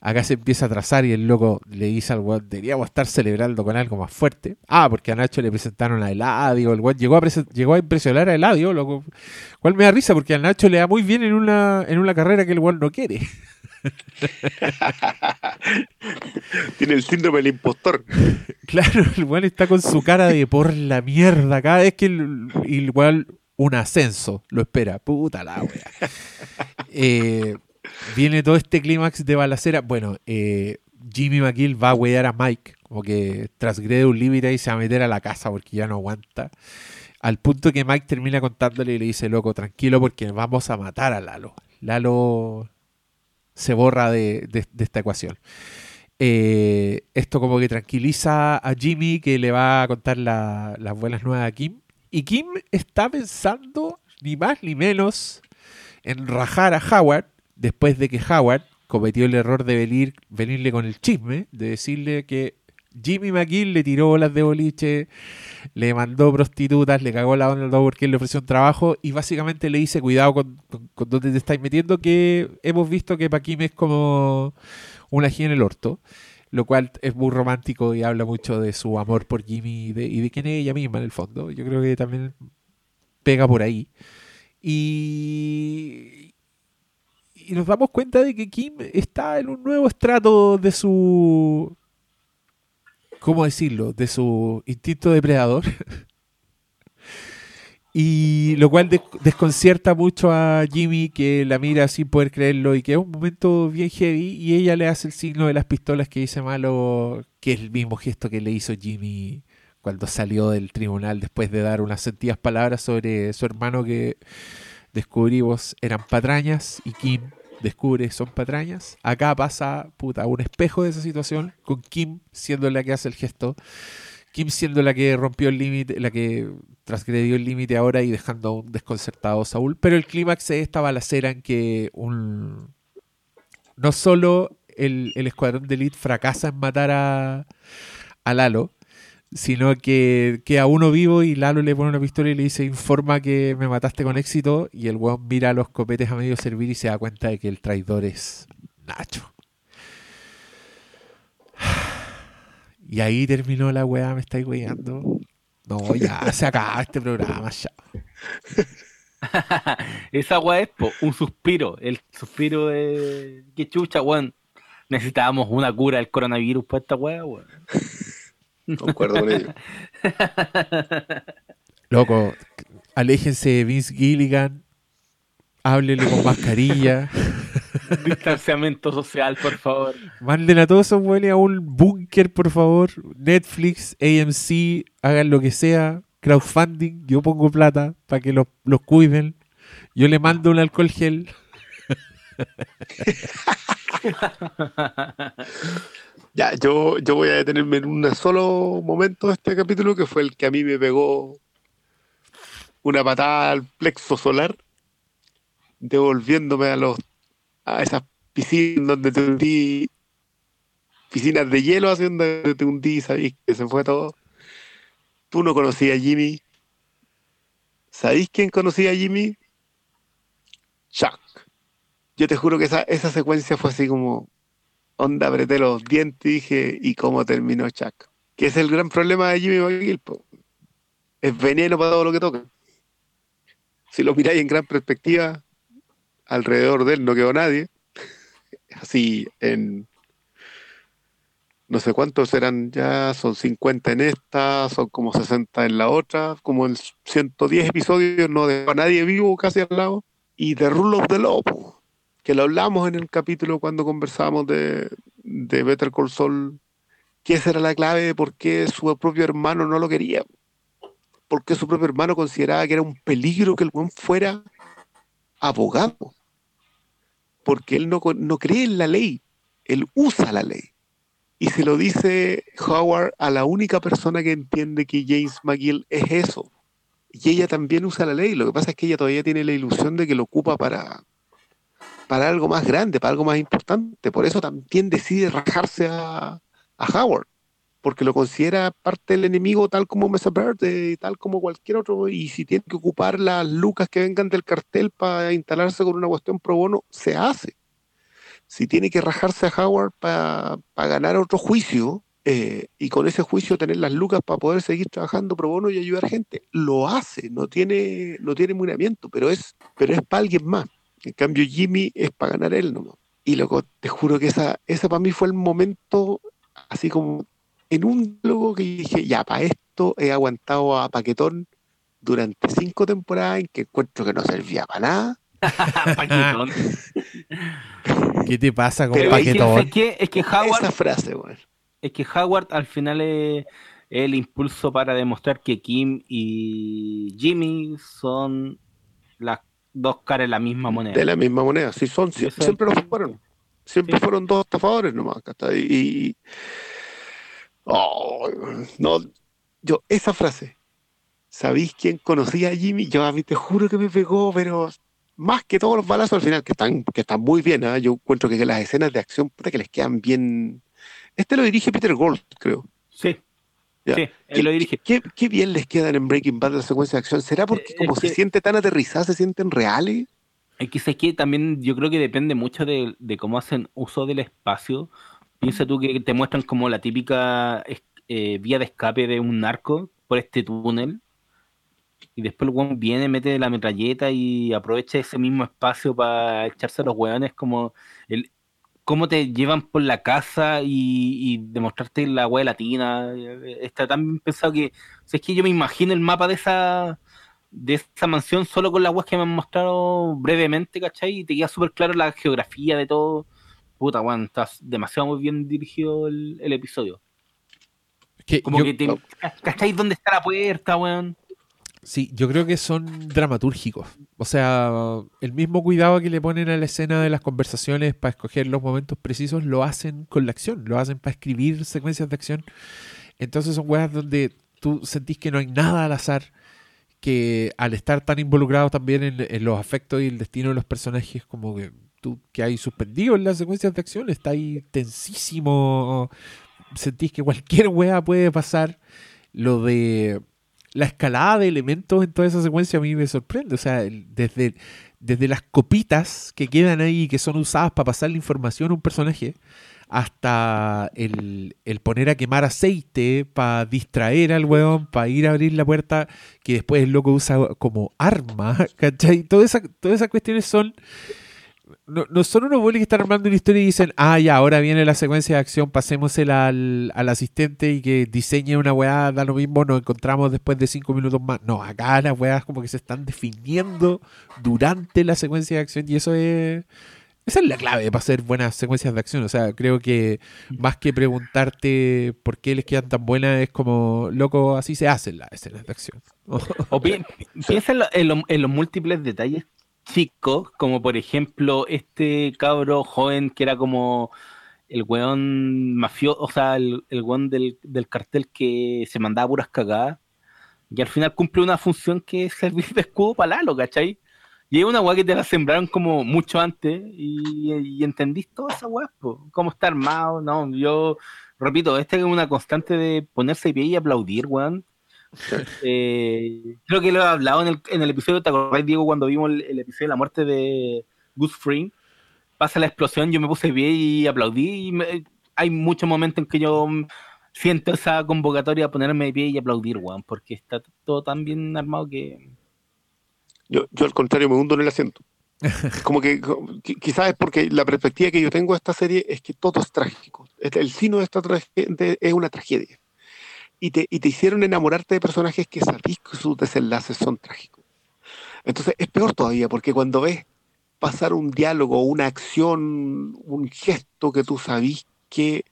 S1: Acá se empieza a trazar y el loco le dice al weón, deberíamos estar celebrando con algo más fuerte. Ah, porque a Nacho le presentaron a Eladio, el weón llegó a, presen- llegó a impresionar a Eladio, loco. Cual me da risa porque a Nacho le da muy bien en una, en una carrera que el weón no quiere.
S2: Tiene el síndrome del impostor.
S1: Claro, el weón está con su cara de por la mierda. Cada vez que el, igual un ascenso lo espera. Puta la wea. Eh, viene todo este clímax de balacera. Bueno, eh, Jimmy McGill va a wear a Mike. Como que transgrede un límite y se va a meter a la casa porque ya no aguanta. Al punto que Mike termina contándole y le dice, loco, tranquilo porque vamos a matar a Lalo. Lalo se borra de, de- de esta ecuación. Eh, esto como que tranquiliza a Jimmy que le va a contar la- las buenas nuevas a Kim. Y Kim está pensando ni más ni menos en rajar a Howard después de que Howard cometió el error de venir, venirle con el chisme, de decirle que Jimmy McGill le tiró bolas de boliche, le mandó prostitutas, le cagó la onda porque él le ofreció un trabajo y básicamente le dice, cuidado con, con, con dónde te estáis metiendo, que hemos visto que Paquim es como una gira en el orto, lo cual es muy romántico y habla mucho de su amor por Jimmy y de, y de quién es ella misma en el fondo. Yo creo que también pega por ahí. Y, y nos damos cuenta de que Kim está en un nuevo estrato de su ¿cómo decirlo? De su instinto depredador. y lo cual des- desconcierta mucho a Jimmy, que la mira sin poder creerlo y que es un momento bien heavy. Y ella le hace el signo de las pistolas que dice malo, que es el mismo gesto que le hizo Jimmy cuando salió del tribunal después de dar unas sentidas palabras sobre su hermano que descubrimos eran patrañas y Kim descubre son patrañas. Acá pasa, puta, un espejo de esa situación con Kim siendo la que hace el gesto. Kim siendo la que rompió el límite, la que transgredió el límite ahora y dejando a un desconcertado Saúl. Pero el clímax es esta balacera en que un no solo el, el escuadrón de elite fracasa en matar a, a Lalo, sino que queda uno vivo y Lalo le pone una pistola y le dice informa que me mataste con éxito y el weón mira los copetes a medio servir y se da cuenta de que el traidor es Nacho. Y ahí terminó la weá, me estáis weyando. No, ya se acaba este programa, ya.
S3: Esa weá es un suspiro. El suspiro de. Qué chucha, weón. Necesitábamos una cura del coronavirus para esta weá, weón.
S2: Concuerdo con ello.
S1: Loco, aléjense de Vince Gilligan, háblele con mascarilla,
S3: Distanciamiento social, por favor.
S1: manden a todos esos a un búnker, por favor. Netflix, AMC, hagan lo que sea, crowdfunding, yo pongo plata para que los, los cuiden. Yo le mando un alcohol gel.
S2: Ya, yo, yo voy a detenerme en un solo momento de este capítulo que fue el que a mí me pegó una patada al plexo solar, devolviéndome a los a esas piscinas donde te hundí, piscinas de hielo así donde te hundí, sabéis que se fue todo. Tú no conocías a Jimmy. ¿Sabéis quién conocía a Jimmy? Chuck. Yo te juro que esa, esa secuencia fue así como, onda, apreté los dientes y dije, ¿y cómo terminó Chuck? Que es el gran problema de Jimmy McGill, po. Es veneno para todo lo que toca. Si lo miráis en gran perspectiva, alrededor de él no quedó nadie. Así en no sé cuántos eran ya, son 50 en esta, son como 60 en la otra, como en 110 episodios no dejó a nadie vivo casi al lado. Y The Rule of the Law, po, que lo hablamos en el capítulo cuando conversábamos de, de Better Call Saul, que esa era la clave de por qué su propio hermano no lo quería. Porque su propio hermano consideraba que era un peligro que el buen fuera abogado. Porque él no, no cree en la ley, él usa la ley. Y se lo dice Howard a la única persona que entiende que James McGill es eso. Y ella también usa la ley. Lo que pasa es que ella todavía tiene la ilusión de que lo ocupa para, para algo más grande, para algo más importante. Por eso también decide rajarse a, Howard, porque lo considera parte del enemigo tal como Mesa Verde y tal como cualquier otro. Y si tiene que ocupar las lucas que vengan del cartel para instalarse con una cuestión pro bono, se hace. Si tiene que rajarse a Howard para ganar otro juicio eh, y con ese juicio tener las lucas para poder seguir trabajando pro bono y ayudar gente, lo hace, no tiene, no tiene miramiento, pero es, pero es para alguien más. En cambio, Jimmy es para ganar él nomás. Y loco, te juro que esa, esa para mí fue el momento, así como en un logo que dije, ya, para esto he aguantado a Paquetón durante cinco temporadas en que encuentro que no servía para nada.
S3: Paquetón.
S1: ¿Qué te pasa con
S2: Pero
S1: Paquetón?
S3: es que- es que Howard,
S2: Esa frase,
S3: es que Howard al final es el impulso para demostrar que Kim y Jimmy son las dos caras de la misma moneda.
S2: De la misma moneda, sí son,
S3: eso-
S2: siempre lo fueron. Siempre
S3: Sí.
S2: fueron dos estafadores nomás. ¿cachai? Y, oh, no, yo, esa frase, ¿sabéis quién conocía a Jimmy? Yo a mí te juro que me pegó, pero más que todos los balazos al final, que están, que están muy bien, ¿ah? yo encuentro que las escenas de acción, puta, que les quedan bien. Este lo dirige Peter Gold, creo.
S3: Sí.
S2: Ya.
S3: Sí, él
S2: ¿Qué,
S3: lo dirige.
S2: qué- qué bien les quedan en Breaking Bad las secuencias de acción? ¿Será porque
S3: Eh,
S2: como
S3: es
S2: se
S3: que-
S2: siente tan aterrizada, se sienten reales?
S3: Es que, que también yo creo que depende mucho de, de cómo hacen uso del espacio. Piensa tú que te muestran como la típica eh, vía de escape de un narco por este túnel. Y después el weón viene, mete la metralleta y aprovecha ese mismo espacio para echarse a los weones como el cómo te llevan por la casa y, y demostrarte la wea latina. Eh, Está tan bien pensado que o sea, es que yo me imagino el mapa de esa de esa mansión solo con las weas que me han mostrado brevemente, ¿cachai? Y te queda súper claro la geografía de todo. Puta, weón, está demasiado muy bien dirigido el, el episodio.
S1: Que
S3: Como
S1: yo-
S3: que te, ¿cachai? ¿Dónde está la puerta, weón?
S1: Sí, yo creo que son dramatúrgicos. O sea, el mismo cuidado que le ponen a la escena de las conversaciones para escoger los momentos precisos lo hacen con la acción, lo hacen para escribir secuencias de acción. Entonces son weas donde tú sentís que no hay nada al azar, que al estar tan involucrado también en, en los afectos y el destino de los personajes, como que tú que hay suspendido en las secuencias de acción, está ahí tensísimo, sentís que cualquier wea puede pasar. Lo de la escalada de elementos en toda esa secuencia a mí me sorprende. O sea, desde, desde las copitas que quedan ahí y que son usadas para pasar la información a un personaje, hasta el, el poner a quemar aceite para distraer al weón, para ir a abrir la puerta, que después el loco usa como arma, ¿cachai? Todas esas cuestiones son... No, no son unos bolis que están armando una historia y dicen, ah, ya, ahora viene la secuencia de acción, pasémosela al, al asistente y que diseñe una weá, da lo mismo, nos encontramos después de cinco minutos más. No, acá las weas como que se están definiendo durante la secuencia de acción y eso es... Esa es la clave para hacer buenas secuencias de acción. O sea, creo que más que preguntarte por qué les quedan tan buenas, es como, loco, así se hacen las escenas de acción.
S3: O pi- piensa en, lo- en lo- en los múltiples detalles chicos, como por ejemplo este cabro joven que era como el weón mafioso, o sea, el, el weón del, cartel que se mandaba puras cagadas, y al final cumple una función que es servir de escudo para Lalo, ¿cachai? Y es una weá que te la sembraron como mucho antes y, y entendís toda esa weá, cómo está armado, no, yo repito, esta es una constante de ponerse de pie y aplaudir, weón. Eh, creo que lo he hablado en el, en el episodio, ¿te acordás, Diego, cuando vimos el, el episodio de la muerte de Gus Fring? Pasa la explosión, yo me puse de pie y aplaudí. Y me- hay muchos momentos en que yo siento esa convocatoria a ponerme de pie y aplaudir, weón, porque está todo tan bien armado que...
S2: Yo, yo al contrario me hundo en el asiento. Como que quizás es porque la perspectiva que yo tengo de esta serie es que todo es trágico. El, el sino de esta tragedia es una tragedia. Y te, y te hicieron enamorarte de personajes que sabís que sus desenlaces son trágicos. Entonces es peor todavía porque cuando ves pasar un diálogo, una acción, un gesto que tú sabís que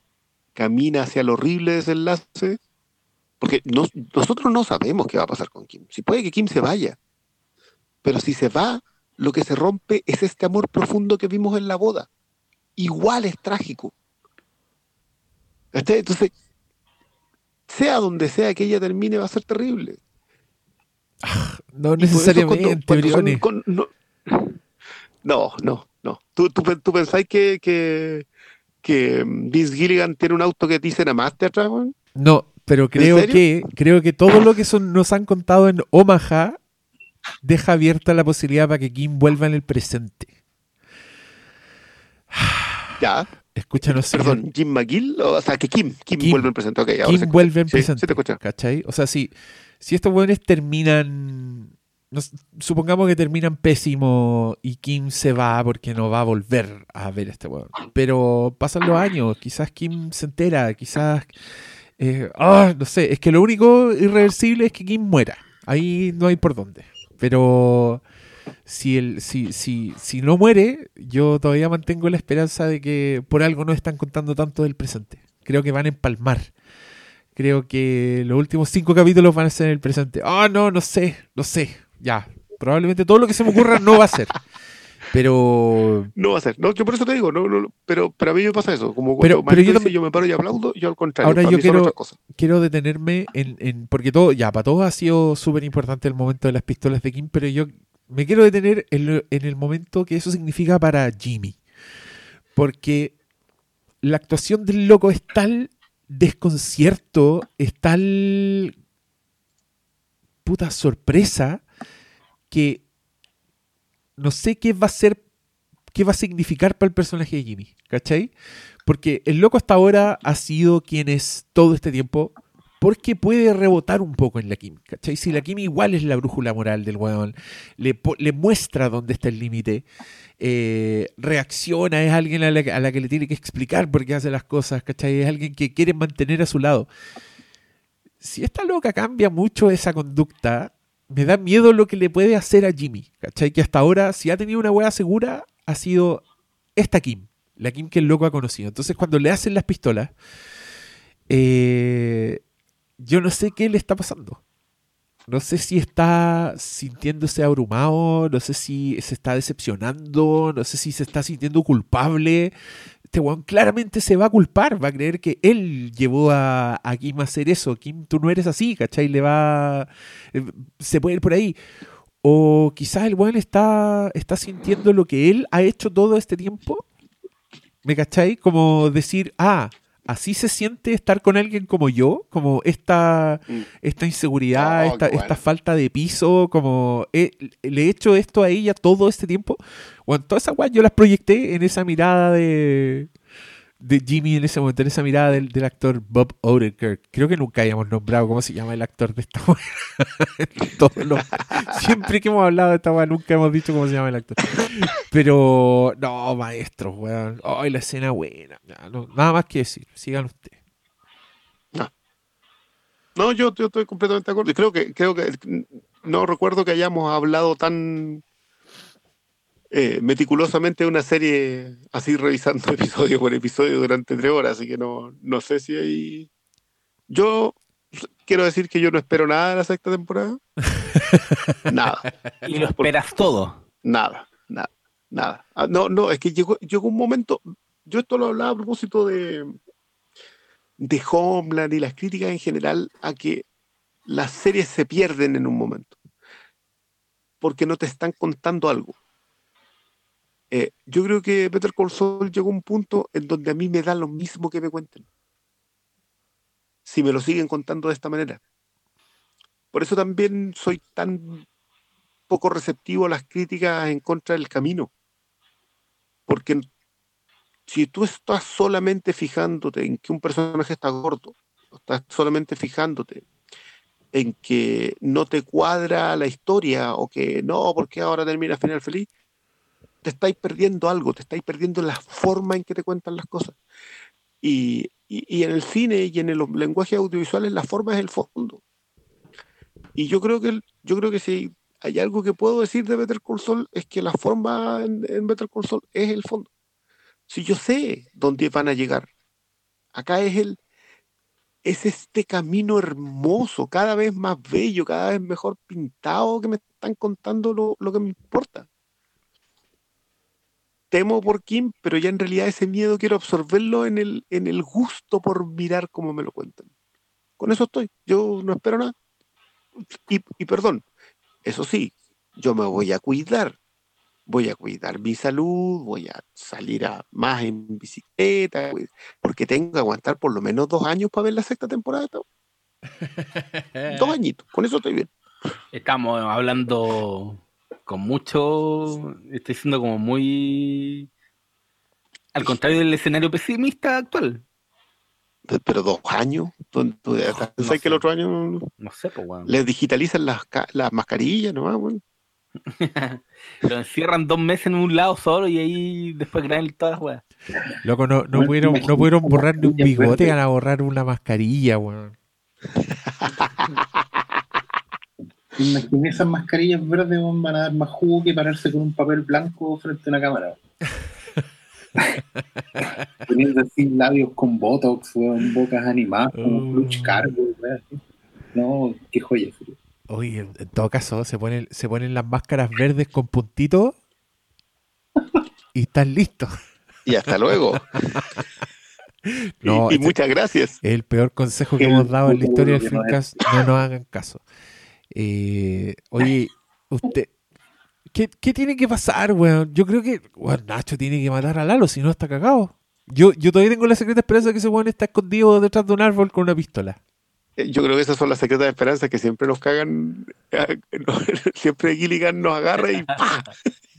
S2: camina hacia el horrible desenlace, porque no- nosotros no sabemos qué va a pasar con Kim. Si puede que Kim se vaya, pero si se va, lo que se rompe es este amor profundo que vimos en la boda. Igual es trágico. Entonces, sea donde sea que ella termine, va a ser terrible.
S1: No
S2: por eso
S1: necesariamente,
S2: cuando- cuando con- no, no, no. no. ¿Tú, tú, tú pensáis que, que, que Vince Gilligan tiene un auto que dice de atrás, weón?
S1: No, pero creo que creo que todo lo que son, nos han contado en Omaha deja abierta la posibilidad para que Kim vuelva en el presente.
S2: Ya,
S1: Escúchanos,
S2: perdón, Jim McGill, o sea, que Kim, Kim,
S1: Kim.
S2: vuelve al presente. Ok, ahora
S1: Kim
S2: se escucha.
S1: vuelve en presente.
S2: sí te escucho.
S1: ¿Cachai? O sea, si, si estos hueones terminan. nos- supongamos que terminan pésimo y Kim se va porque no va a volver a ver a este hueón. Pero pasan los años, quizás Kim se entera, quizás. eh, ah, no sé, es que lo único irreversible es que Kim muera. Ahí no hay por dónde. Pero si, el, si, si, si no muere, yo todavía mantengo la esperanza de que por algo no están contando tanto del presente. Creo que van a empalmar. Creo que los últimos cinco capítulos van a ser en el presente. Ah, no, no sé, no sé. Ya, probablemente todo lo que se me ocurra no va a ser. Pero
S2: No va a ser. No, yo por eso te digo, no, no, no, pero, pero a mí me pasa eso. Como
S1: Pero- pero yo
S2: Maestro dice,
S1: también-
S2: yo me paro y aplaudo, yo al contrario.
S1: Ahora
S2: para
S1: yo quiero- quiero detenerme en, en- porque todo, ya, para todos ha sido súper importante el momento de las pistolas de Kim, pero yo me quiero detener en, el momento que eso significa para Jimmy. Porque la actuación del loco es tal desconcierto, es tal puta sorpresa que no sé qué va a ser, qué va a significar para el personaje de Jimmy, ¿cachai? Porque el loco hasta ahora ha sido quien es todo este tiempo, porque puede rebotar un poco en la Kim, ¿cachai? Si la Kim igual es la brújula moral del weón, le, muestra dónde está el límite, eh, reacciona, es alguien a la, a la que le tiene que explicar por qué hace las cosas, ¿cachai? Es alguien que quiere mantener a su lado. Si esta loca cambia mucho esa conducta, me da miedo lo que le puede hacer a Jimmy, ¿cachai? Que hasta ahora, si ha tenido una hueá segura, ha sido esta Kim, la Kim que el loco ha conocido. Entonces, cuando le hacen las pistolas, eh, yo no sé qué le está pasando. No sé si está sintiéndose abrumado, no sé si se está decepcionando, no sé si se está sintiendo culpable. Este weón claramente se va a culpar, va a creer que él llevó a, a Kim a hacer eso. Kim, tú no eres así, ¿cachai? Le va. eh, Se puede ir por ahí. O quizás el weón está, está sintiendo lo que él ha hecho todo este tiempo. ¿Me cachai? Como decir, ah, así se siente estar con alguien como yo, como esta,
S2: Mm.
S1: esta inseguridad,
S2: Oh,
S1: esta,
S2: qué bueno.
S1: esta falta de piso, como eh, le he hecho esto a ella todo este tiempo. Bueno, todas esas weas yo las proyecté en esa mirada de, de Jimmy en ese momento, en esa mirada del, del actor Bob Odenkirk. Creo que nunca hayamos nombrado cómo se llama el actor de esta los- Siempre que hemos hablado de esta wea, nunca hemos dicho cómo se llama el actor. Pero, no, maestros, weón. Ay, la escena buena. No, nada más que decir. Sigan ustedes.
S2: No, yo, yo estoy completamente de acuerdo. Creo que, creo que no recuerdo que hayamos hablado tan eh, meticulosamente una serie así revisando episodio por episodio durante tres horas, así que no, no sé si hay. Yo quiero decir que yo no espero nada de la sexta temporada. nada,
S3: Y lo esperas todo.
S2: nada, nada, nada. Ah, no, no, es que llegó, llegó un momento. Yo esto lo hablaba a propósito de, de Homeland y las críticas en general a que las series se pierden en un momento. Porque no te están contando algo. Eh, yo creo que Peter Call Saul llegó a un punto en donde a mí me da lo mismo que me cuenten. Si me lo siguen contando de esta manera. Por eso también soy tan poco receptivo a las críticas en contra del camino. Porque si tú estás solamente fijándote en que un personaje está gordo, estás solamente fijándote en que no te cuadra la historia o que no, porque ahora termina final feliz, te estáis perdiendo algo, te estáis perdiendo la forma en que te cuentan las cosas. Y, y- y en el cine y en los lenguajes audiovisuales la forma es el fondo. Y yo creo que el- yo creo que si hay algo que puedo decir de Better Call Saul es que la forma en, en Better Call Saul es el fondo. Si yo sé dónde van a llegar, acá es el es este camino hermoso, cada vez más bello, cada vez mejor pintado que me están contando lo, lo que me importa. Temo por Kim, pero ya en realidad ese miedo quiero absorberlo en el, en el gusto por mirar cómo me lo cuentan. Con eso estoy, yo no espero nada. Y, y perdón, eso sí, yo me voy a cuidar. Voy a cuidar mi salud, voy a salir a más en bicicleta, porque tengo que aguantar por lo menos dos años para ver la sexta temporada. Dos añitos, con eso estoy bien.
S3: Estamos hablando con mucho. Estoy siendo como muy. Al contrario del escenario pesimista actual.
S2: Pe- Pero dos años, ¿tú, tú-
S3: No
S2: ¿sabes
S3: sé.
S2: que el otro año
S3: No sé, pues, weón.
S2: les digitalizan las, las mascarillas nomás, güey?
S3: Lo encierran dos meses en un lado solo y ahí después graban todas las weas.
S1: Loco, no, no
S4: Bueno,
S1: pudieron, no pudieron borrar ni un bigote, van a borrar una mascarilla, weón.
S4: Imagínate esas mascarillas verdes van a dar más jugo que pararse con un papel blanco frente a una cámara. Teniendo así labios con botox, weón, bocas animadas, como
S1: Oh.
S4: clutch cargo, weón. No, qué joya.
S1: Oye, en todo caso, se ponen, se ponen las máscaras verdes con puntitos y están listos.
S2: Y hasta luego.
S1: No,
S2: y, y
S1: este-
S2: muchas gracias.
S1: Es el peor consejo que
S4: El
S1: hemos dado en la historia del. Filmcast. No nos hagan caso. Eh, oye, usted. ¿qué, qué tiene que pasar, weón? Yo creo que weón, Nacho tiene que matar a Lalo, si no está cagado. Yo, yo todavía tengo la secreta esperanza de que ese weón está escondido detrás de un árbol con una pistola.
S2: Eh, Yo creo que esas son las secretas de esperanza que siempre nos cagan. no, siempre Gilligan nos agarra y ¡pah!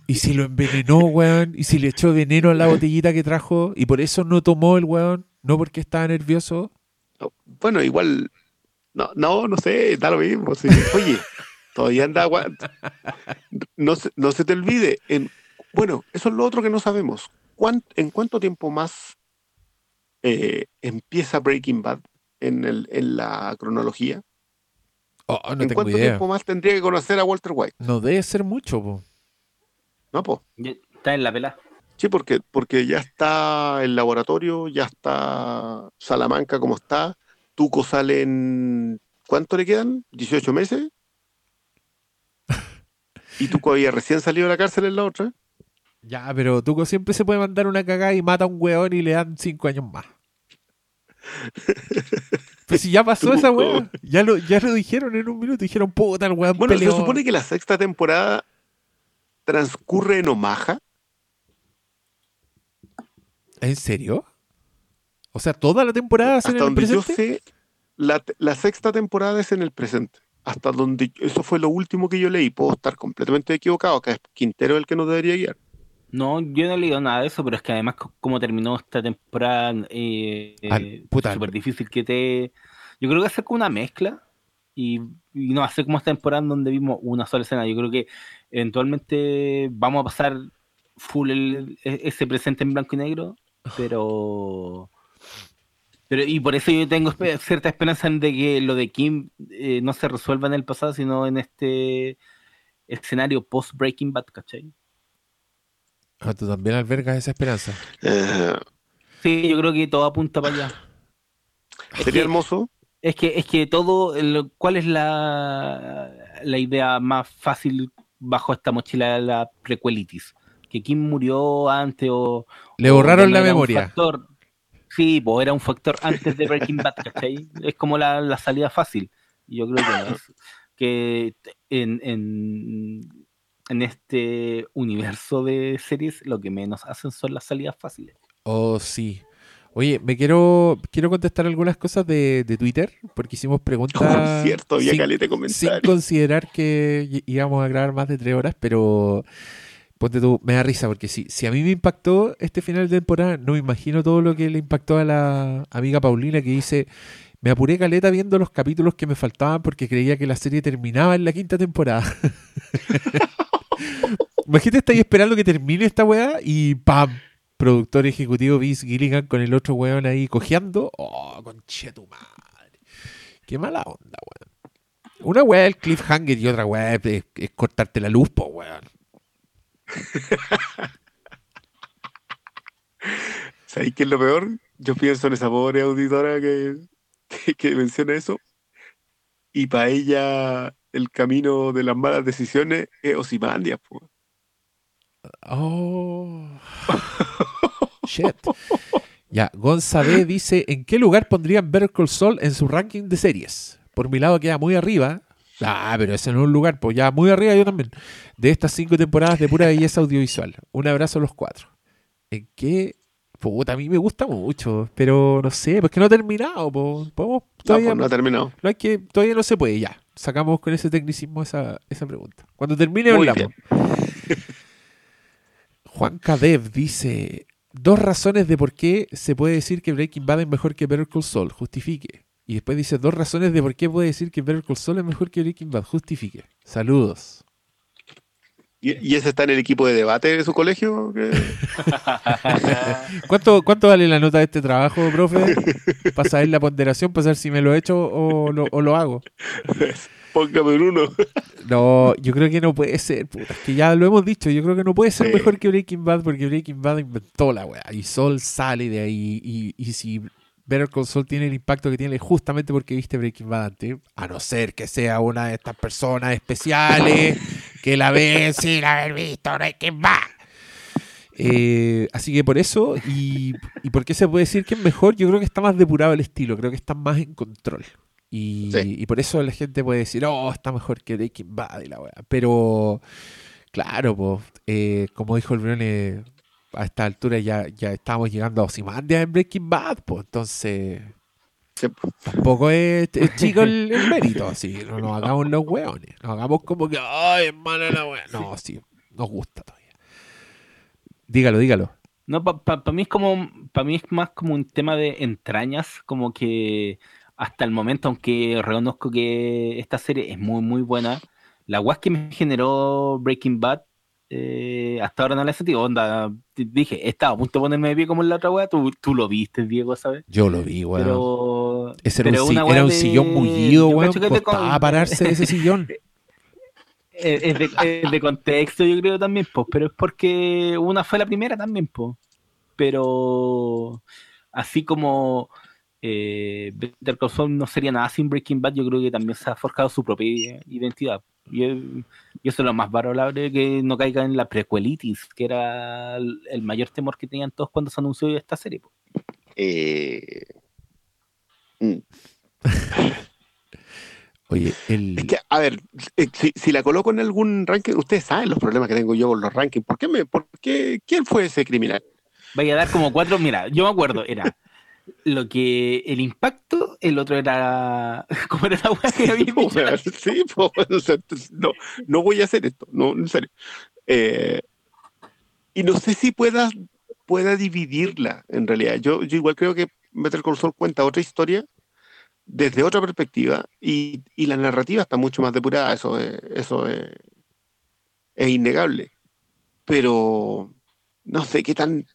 S1: Y si lo envenenó, weón, y si le echó veneno a la botellita que trajo, y por eso no tomó el weón, no porque estaba nervioso.
S2: Bueno, igual. No, no, no sé, da lo mismo. sí. Oye, todavía anda. agua- No se, no se te olvide. En, bueno, eso es lo otro que no sabemos. ¿Cuán- ¿En cuánto tiempo más eh, empieza Breaking Bad en, el, en la cronología?
S1: Oh, no
S2: ¿En
S1: tengo
S2: cuánto
S1: idea.
S2: tiempo más tendría que conocer a Walter White?
S1: No debe ser mucho, po.
S2: No.
S3: Ya Está en la pela.
S2: Sí, porque, porque ya está el laboratorio, ya está Salamanca como está. Tuco sale en. ¿Cuánto le quedan? ¿18 meses? Y Tuco había recién salido de la cárcel en la otra.
S1: Ya, pero Tuco siempre se puede mandar una cagada y mata a un weón y le dan cinco años más. Pues si ya pasó esa weón. Ya lo, ya lo dijeron en un minuto. Dijeron, puta, el weón
S2: Bueno,
S1: peleó.
S2: se supone que la sexta temporada transcurre en Omaha.
S1: ¿En serio? O sea, toda la temporada es en
S2: Hasta
S1: el
S2: donde yo
S1: presente.
S2: sé, la, la sexta temporada es en el presente. Hasta donde eso fue lo último que yo leí. Puedo estar completamente equivocado, que es Quintero el que nos debería guiar.
S3: No, yo no he leído nada de eso, pero es que además co- como terminó esta temporada, eh,
S1: Al-
S3: eh,
S1: puta.
S3: súper difícil que te... Yo creo que hacer como una mezcla y, y no hacer como esta temporada en donde vimos una sola escena. Yo creo que eventualmente vamos a pasar full el- e- ese presente en blanco y negro, pero... Pero, y por eso yo tengo cierta esperanza en de que lo de Kim eh, no se resuelva en el pasado, sino en este escenario post-Breaking Bad, ¿cachai?
S1: Ah, tú también albergas esa esperanza.
S2: Eh,
S3: Sí, yo creo que todo apunta para allá. Es
S2: sería
S3: que,
S2: hermoso.
S3: es que, es que todo, el- ¿cuál es la, la idea más fácil bajo esta mochila de la prequelitis? Que Kim murió antes o...
S1: Le borraron la memoria.
S3: factor. Sí, pues era un factor antes de Breaking Bad, ¿cachai? Es como la, la salida fácil. Yo creo que es- que en, en, en este universo de series lo que menos hacen son las salidas fáciles.
S1: Oh, sí. Oye, me quiero, quiero contestar algunas cosas de, de Twitter, porque hicimos preguntas
S2: cierto, había
S1: sin,
S2: caleta de
S1: sin considerar que íbamos a grabar más de tres horas, pero ponte tú, me da risa, porque si, si a mí me impactó este final de temporada, no me imagino todo lo que le impactó a la amiga Paulina que dice, me apuré caleta viendo los capítulos que me faltaban porque creía que la serie terminaba en la quinta temporada. Imagínate, estáis esperando que termine esta weá y ¡pam! Productor ejecutivo Vince Gilligan con el otro weón ahí cojeando. ¡Oh, conche tu madre! ¡Qué mala onda, weón! Una weá es el cliffhanger y otra weá es, es- cortarte la luz, po, weón.
S2: ¿Sabéis qué es lo peor? Yo pienso en esa pobre auditora que, menciona eso. Y para ella, el camino de las malas decisiones es Osimandia. po.
S1: Oh. Shit. Ya, González dice, ¿en qué lugar pondrían Better Call en su ranking de series? Por mi lado queda muy arriba. Ah, pero ese no es un lugar, pues ya muy arriba yo también. De estas cinco temporadas de pura belleza audiovisual. Un abrazo a los cuatro. ¿En qué? Puta, a mí me gusta mucho, pero no sé, porque no ha terminado. po. Podemos
S2: No,
S1: todavía,
S2: pues no ha terminado.
S1: no hay que, todavía no se puede, ya. Sacamos con ese tecnicismo esa, esa pregunta. Cuando termine
S2: Muy
S1: hablamos. Juan Cadev dice: Dos razones de por qué se puede decir que Breaking Bad es mejor que Better Call Saul. Justifique. Y después dice: Dos razones de por qué puede decir que Better Call Saul es mejor que Breaking Bad. Justifique. Saludos.
S2: ¿Y, y ese está en el equipo de debate de su colegio?
S1: ¿Cuánto, ¿Cuánto vale la nota de este trabajo, profe? Para saber la ponderación, para saber si me lo he hecho o lo, o lo hago.
S2: Póngame un uno.
S1: No, yo creo que no puede ser, puta. Es que ya lo hemos dicho, yo creo que no puede ser
S2: Sí.
S1: mejor que Breaking Bad porque Breaking Bad inventó la weá. Y Sol sale de ahí. Y, y si Better Call Saul tiene el impacto que tiene justamente porque viste Breaking Bad antes. A no ser que sea una de estas personas especiales que la ven sin haber visto Breaking Bad. Eh, así que por eso, y, y por qué se puede decir que es mejor, yo creo que está más depurado el estilo, creo que está más en control. Y,
S2: Sí.
S1: y por eso la gente puede decir, oh, está mejor que Breaking Bad y la weá. Pero, claro, pues, como dijo el Brune, a esta altura ya, ya estamos llegando a Osimandia en Breaking Bad, pues entonces
S2: Sí,
S1: tampoco es, es chico el, el mérito, así, no nos hagamos los hueones, no hagamos como que, ay, es mala la wea. No, sí, nos gusta todavía. Dígalo, dígalo.
S3: No, para mí es como, para mí es más como un tema de entrañas, como que hasta el momento, aunque reconozco que esta serie es muy, muy buena, la guas que me generó Breaking Bad, eh, hasta ahora no la he sentido. Onda, dije, estaba a punto de ponerme de pie como en la otra wea, tú, tú lo viste, Diego, ¿sabes?
S1: Yo lo vi, weón.
S3: Pero.
S1: Ese era,
S3: pero
S1: un,
S3: una
S1: era un sillón mullido, weón. Costaba
S3: con-
S1: pararse de ese sillón.
S3: Es es de, es de contexto, yo creo también, pues, pero es porque una fue la primera también, pues. Pero así como eh, Better Call Saul no sería nada sin Breaking Bad, yo creo que también se ha forjado su propia identidad. Y, y eso es lo más valorable que no caiga en la prequelitis, que era el, mayor temor que tenían todos cuando se anunció esta serie. po.
S2: Eh, mm.
S1: Oye, el.
S2: Es que, a ver, eh, si, si la coloco en algún ranking, ustedes saben los problemas que tengo yo con los rankings. ¿Por qué me, por qué, ¿Quién fue ese criminal?
S3: Vaya a dar como cuatro, mira, yo me acuerdo, era lo que el impacto, el otro era. ¿Cómo era la weá que había
S2: sí, po, o sea, entonces, no, no voy a hacer esto, no, en serio. Eh, y no sé si pueda, pueda dividirla, en realidad. Yo, yo igual creo que Call Saul cuenta otra historia desde otra perspectiva y, y la narrativa está mucho más depurada, eso es, eso es, es innegable. Pero no sé qué tan...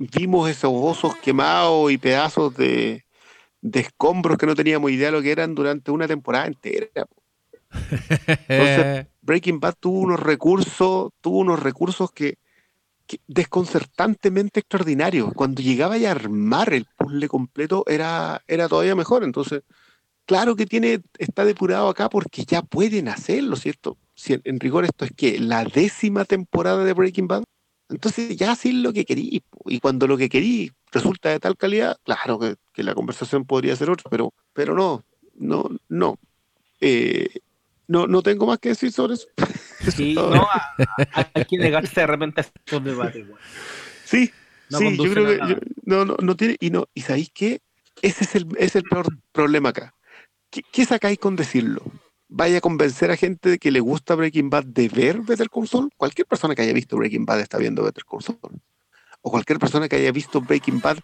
S2: Vimos esos osos quemados y pedazos de, de escombros que no teníamos idea de lo que eran durante una temporada entera. Entonces, Breaking Bad tuvo unos recursos, tuvo unos recursos que, que desconcertantemente extraordinarios. Cuando llegaba a armar el puzzle completo era, era todavía mejor. Entonces, claro que tiene, está depurado acá porque ya pueden hacerlo, ¿cierto? Si en, en rigor esto es que la décima temporada de Breaking Bad. Entonces ya hacéis lo que querís. Y cuando lo que querís resulta de tal calidad, claro que, que la conversación podría ser otra, pero, pero no, no, no. Eh, no, no tengo más que decir sobre eso.
S3: Sí, no, hay que negarse de repente a estos debates.
S2: Sí,
S3: No
S2: sí, yo creo que yo- no, no, no tiene, y no, y sabéis qué, ese es el, es el peor problema acá. ¿Qué, qué sacáis con decirlo? ¿Vaya a convencer a gente de que le gusta Breaking Bad de ver Better Call Saul? Cualquier persona que haya visto Breaking Bad está viendo Better Call Saul. O cualquier persona que haya visto Breaking Bad,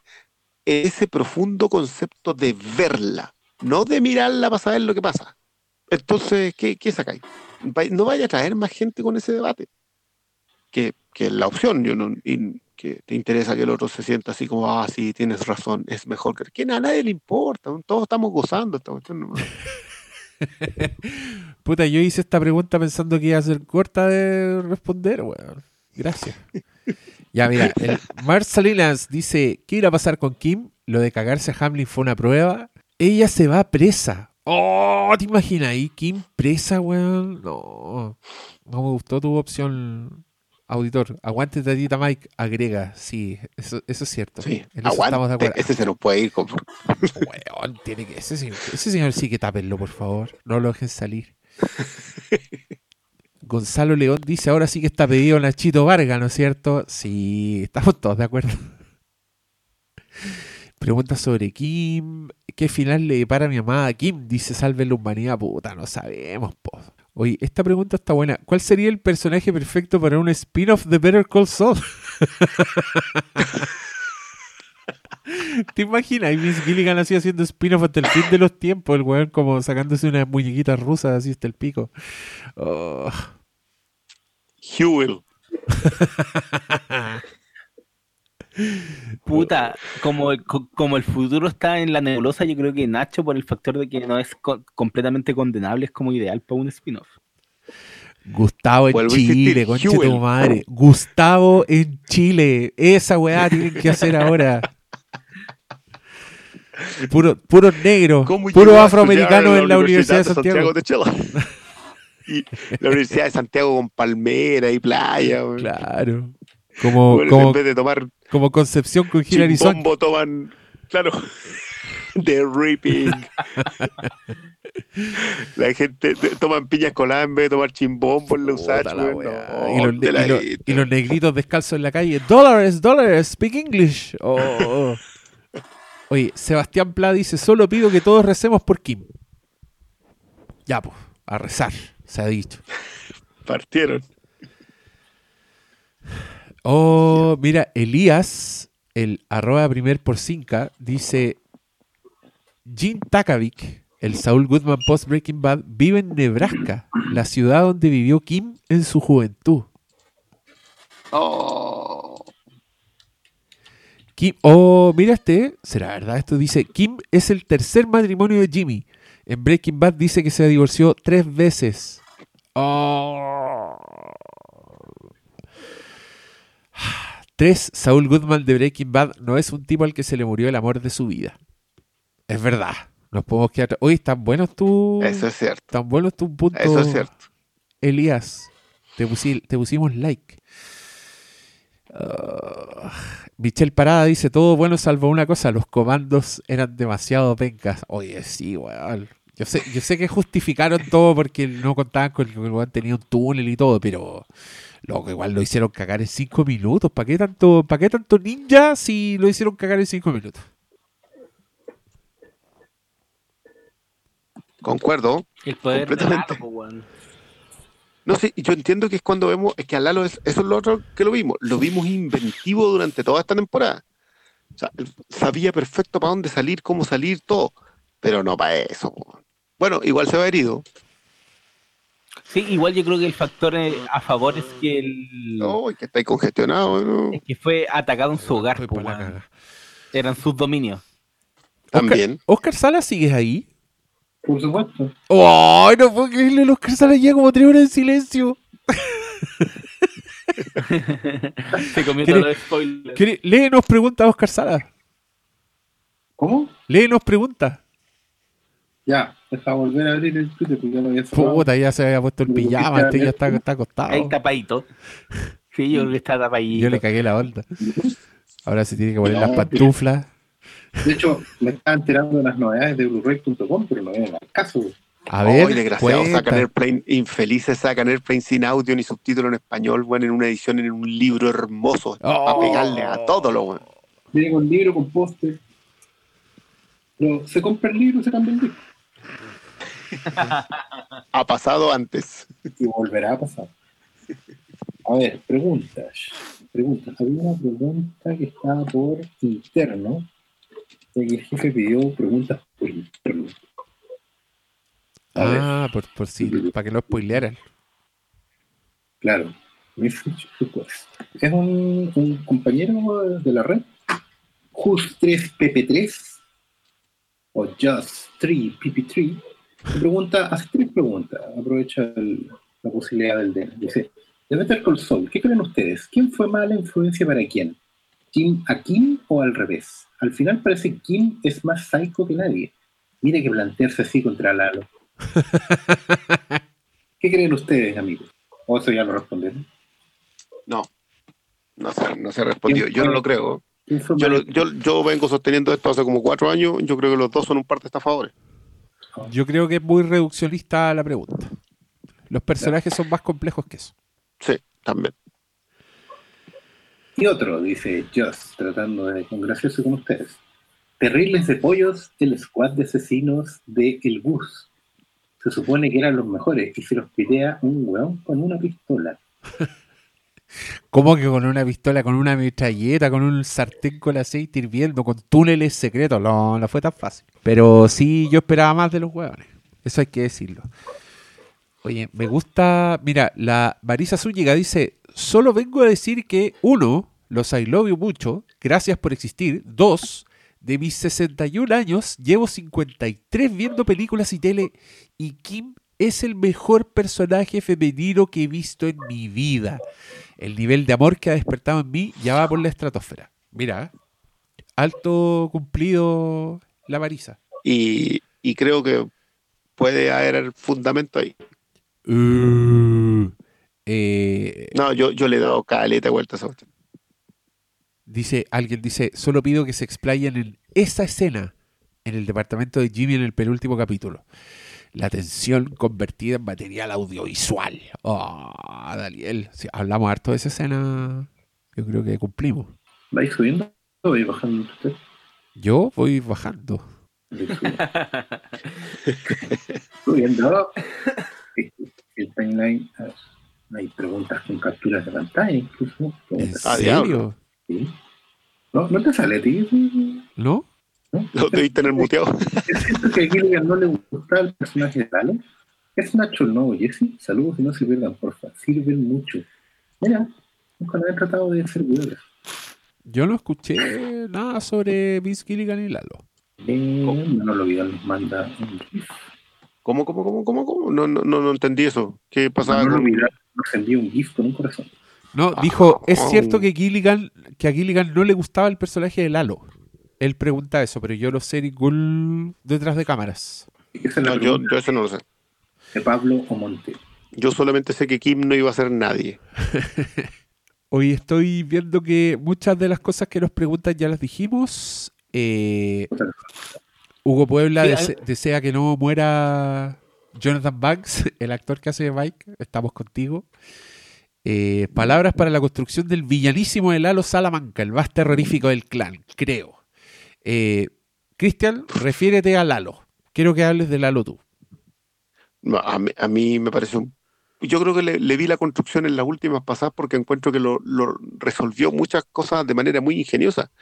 S2: ese profundo concepto de verla, no de mirarla para saber lo que pasa. Entonces, ¿qué, qué sacáis? No vaya a traer más gente con ese debate que, que la opción, yo no, y que te interesa que el otro se sienta así como, ah, sí, tienes razón, es mejor que, que a nadie le importa, todos estamos gozando esta cuestión.
S1: Puta, yo hice esta pregunta pensando que iba a ser corta de responder, weón. Gracias. Ya, mira, el dice, ¿qué irá a pasar con Kim? Lo de cagarse a Hamlin fue una prueba. Ella se va presa. Oh, ¿te imaginas ahí? Kim presa, weón. No, no me gustó tu opción, auditor. Aguante tatita Mike, agrega. Sí, eso, eso es cierto.
S2: Sí,
S1: en estamos de acuerdo.
S2: ese se nos puede ir con...
S1: Weón, tiene que, ese, señor, ese señor sí que tápenlo, por favor. No lo dejen salir. Gonzalo León dice, ahora sí que está pedido Nachito Vargas, ¿no es cierto? Sí, estamos todos de acuerdo. Pregunta sobre Kim. ¿Qué final le depara a mi amada Kim? Dice, salve la humanidad. Puta, no sabemos, po. Oye, esta pregunta está buena. ¿Cuál sería el personaje perfecto para un spin-off de Better Call Saul? ¿Te imaginas? Y Miss Gilligan así haciendo spin-off hasta el fin de los tiempos, el weón como sacándose unas muñequitas rusas así hasta el pico. Oh.
S2: Hewell.
S3: Puta, como, como el futuro está en la nebulosa, yo creo que Nacho, por el factor de que no es co- completamente condenable, es como ideal para un spin-off.
S1: Gustavo en Chile, conche tu madre. Gustavo en Chile. Esa weá tienen que hacer ahora. Puro, puro negro,
S2: ¿Cómo
S1: puro
S2: llegó a
S1: afroamericano
S2: estudiar
S1: en la Universidad de Santiago.
S2: de Chile? y la Universidad de Santiago con palmera y playa. weón.
S1: Claro. Como,
S2: En vez de tomar
S1: como Concepción con Hilary Swank.
S2: chimbombo, toman... Claro. The Ripping. La gente te- toman piñas coladas en vez de tomar la usach,
S1: weá.
S2: No,
S1: y, los,
S2: la
S1: y los- y los negritos descalzos en la calle. Dólares, dólares, speak English. Oh, oh. Oye, Sebastián Pla dice: Solo pido que todos recemos por Kim. Ya, pues, a rezar, se ha dicho.
S2: Partieron.
S1: Oh, mira, Elías, el arroba primer por cinca, dice: Jim Takavik, el Saul Goodman post Breaking Bad, vive en Nebraska, la ciudad donde vivió Kim en su juventud.
S2: Oh.
S1: Kim, oh, mira este, será verdad esto, dice, Kim es el tercer matrimonio de Jimmy. En Breaking Bad dice que se divorció tres veces. Oh. Tres, Saul Goodman de Breaking Bad no es un tipo al que se le murió el amor de su vida. Es verdad. Nos podemos quedar. Oye, están buenos tus.
S2: Eso es cierto.
S1: Tan buenos tus puntos.
S2: Eso es cierto.
S1: Elías, te, pusi- te pusimos like. Ah, Michelle Parada dice: Todo bueno salvo una cosa, los comandos eran demasiado pencas. Oye, sí, weón. Yo sé, yo sé que justificaron todo porque no contaban con que el weón tenía un túnel y todo, pero loco, igual lo hicieron cagar en cinco minutos. ¿Para qué tanto, para qué tanto ninja si lo hicieron cagar en cinco minutos?
S2: Concuerdo.
S3: El poder de
S2: Completamente.
S3: Lalo, po, weón.
S2: No sé, yo entiendo que es cuando vemos, es que a Lalo es, eso es lo otro que lo vimos, lo vimos inventivo durante toda esta temporada. O sea, él sabía perfecto para dónde salir, cómo salir, todo, pero no para eso. po. Bueno, igual se va herido.
S3: Sí, igual yo creo que el factor eh, a favor es que el
S2: No, y que está ahí congestionado, ¿no?
S3: es que fue atacado en su hogar,
S1: Fue
S3: po,
S1: caga.
S3: eran sus dominios.
S2: También.
S1: Oscar Sala, ¿sigues ahí?
S4: Por supuesto.
S1: ¡Ay, no puedo creerle! El Oscar Sala ya como tres horas en silencio.
S3: Se comió
S1: ¿Quiere-
S3: todos los spoilers.
S1: ¿Quiere- Léenos preguntas, Oscar Sala.
S4: ¿Cómo?
S1: Léenos preguntas.
S4: Ya, deja volver a abrir el Twitter porque ya lo había cerrado.
S1: Puta, ya se había puesto el
S4: Pero ¿por qué
S1: pijama, este ya está, está acostado.
S3: Ahí tapadito. Sí, yo creo que está tapadito.
S1: Yo le cagué la onda. Ahora se tiene que poner
S4: No,
S1: las pantuflas.
S4: De hecho, me estaba enterando de las novedades de Blu-ray.com, pero no vienen al caso.
S1: A ver,
S2: Ay, desgraciado,
S1: cuenta.
S2: sacan Airplane, infelices sacan Airplane sin audio ni subtítulo en español, bueno, en una edición, en un libro hermoso,
S1: Oh.
S2: para pegarle a todo lo bueno.
S4: Viene con libro, con póster. Pero se compra el libro se cambia el disco.
S2: Ha pasado antes.
S4: Y volverá a pasar. A ver, preguntas. Preguntas. Había una pregunta que estaba por interno. el jefe pidió preguntas por interno. A ver.
S1: Ah, por, por si, para que lo spoilearan.
S4: Claro. Es un, un compañero de la red, Just3PP3 o Just3PP3, que pregunta, hace tres preguntas, aprovecha el- la posibilidad del D. Dice, de Better Call Saul, ¿qué creen ustedes? ¿Quién fue mala influencia para quién? ¿Kim a Kim o al revés? Al final parece que Kim es más psycho que nadie. Mire que plantearse así contra Lalo. ¿Qué creen ustedes, amigos? ¿O eso ya lo respondieron?
S2: No, no se, no se respondió. Yo no lo creo.
S4: ¿Quién fue
S2: Yo,
S4: más-
S2: lo- yo, yo vengo sosteniendo esto hace como cuatro años. Yo creo que los dos son un par de estafadores.
S1: Yo creo que es muy reduccionista la pregunta. Los personajes son más complejos que eso.
S2: Sí, también.
S4: Y otro, dice Just, tratando de congraciarse con ustedes. Terribles de pollos, el squad de asesinos de El Bus. Se supone que eran los mejores y se los pitea un weón con una pistola.
S1: ¿Cómo que con una pistola, con una metralleta, con un sartén con aceite hirviendo, con túneles secretos? No, no fue tan fácil. Pero sí, yo esperaba más de los huevones. Eso hay que decirlo. Oye, me gusta. Mira, la Marisa Zúñiga dice: Solo vengo a decir que, uno, los I love you mucho, gracias por existir. Dos, de mis 61 años, llevo 53 viendo películas y tele, y Kim es el mejor personaje femenino que he visto en mi vida. El nivel de amor que ha despertado en mí ya va por la estratosfera. Mira, alto cumplido la Marisa.
S2: Y, y creo que puede haber fundamento ahí.
S1: Uh, eh,
S2: No, yo, yo le he dado caleta de vuelta a cuestión.
S1: dice, alguien dice, solo pido que se explayen en esa escena en el departamento de Jimmy en el penúltimo capítulo. La tensión convertida en material audiovisual. Oh, Daniel, sí, hablamos harto de esa escena. Yo creo que cumplimos.
S4: ¿Vais subiendo o vais bajando usted?
S1: Yo voy bajando.
S4: Subiendo. El timeline. ah, Hay preguntas con capturas de pantalla, incluso.
S1: ¿En serio?
S4: ¿sí? ¿No, ¿No te sale a ti?
S1: ¿No?
S2: Lo debí tener muteado.
S4: Es cierto que a Gilligan no le gustaba el personaje de Lalo. Es Nacho el nuevo Jesse. Saludos y no se pierdan, porfa. Sirven mucho. Mira, nunca lo he tratado de hacer videos.
S1: Yo no escuché nada sobre Vince Gilligan y Lalo.
S4: Eh, no lo olvidan, nos manda un GIF.
S2: ¿Cómo, cómo, cómo, cómo, cómo? No, no, no, no entendí eso. ¿Qué pasaba
S4: No lo
S2: con
S4: olvidan, nos envía un GIF con un corazón.
S1: No,
S2: Ah,
S1: dijo, es
S2: oh.
S1: cierto que Gilligan, que a Gilligan no le gustaba el personaje de Lalo. Él pregunta eso, pero yo no sé ningún detrás de cámaras.
S4: Esa es la
S2: No, yo, eso no lo sé.
S4: de Pablo Omonte.
S2: Yo solamente sé que Kim no iba a ser nadie.
S1: Hoy estoy viendo que muchas de las cosas que nos preguntan ya las dijimos. Eh, Hugo Puebla
S3: Sí,
S1: dese- desea que no muera Jonathan Banks, el actor que hace de Mike. Estamos contigo. Eh, palabras para la construcción del villanísimo de Lalo Salamanca, el más terrorífico del clan, creo. Eh, Cristian, refiérete a Lalo. Quiero que hables de Lalo tú.
S2: No, A mí, a mí me parece un... Yo creo que le, vi la construcción en las últimas pasadas porque encuentro que lo, resolvió muchas cosas de manera muy ingeniosa.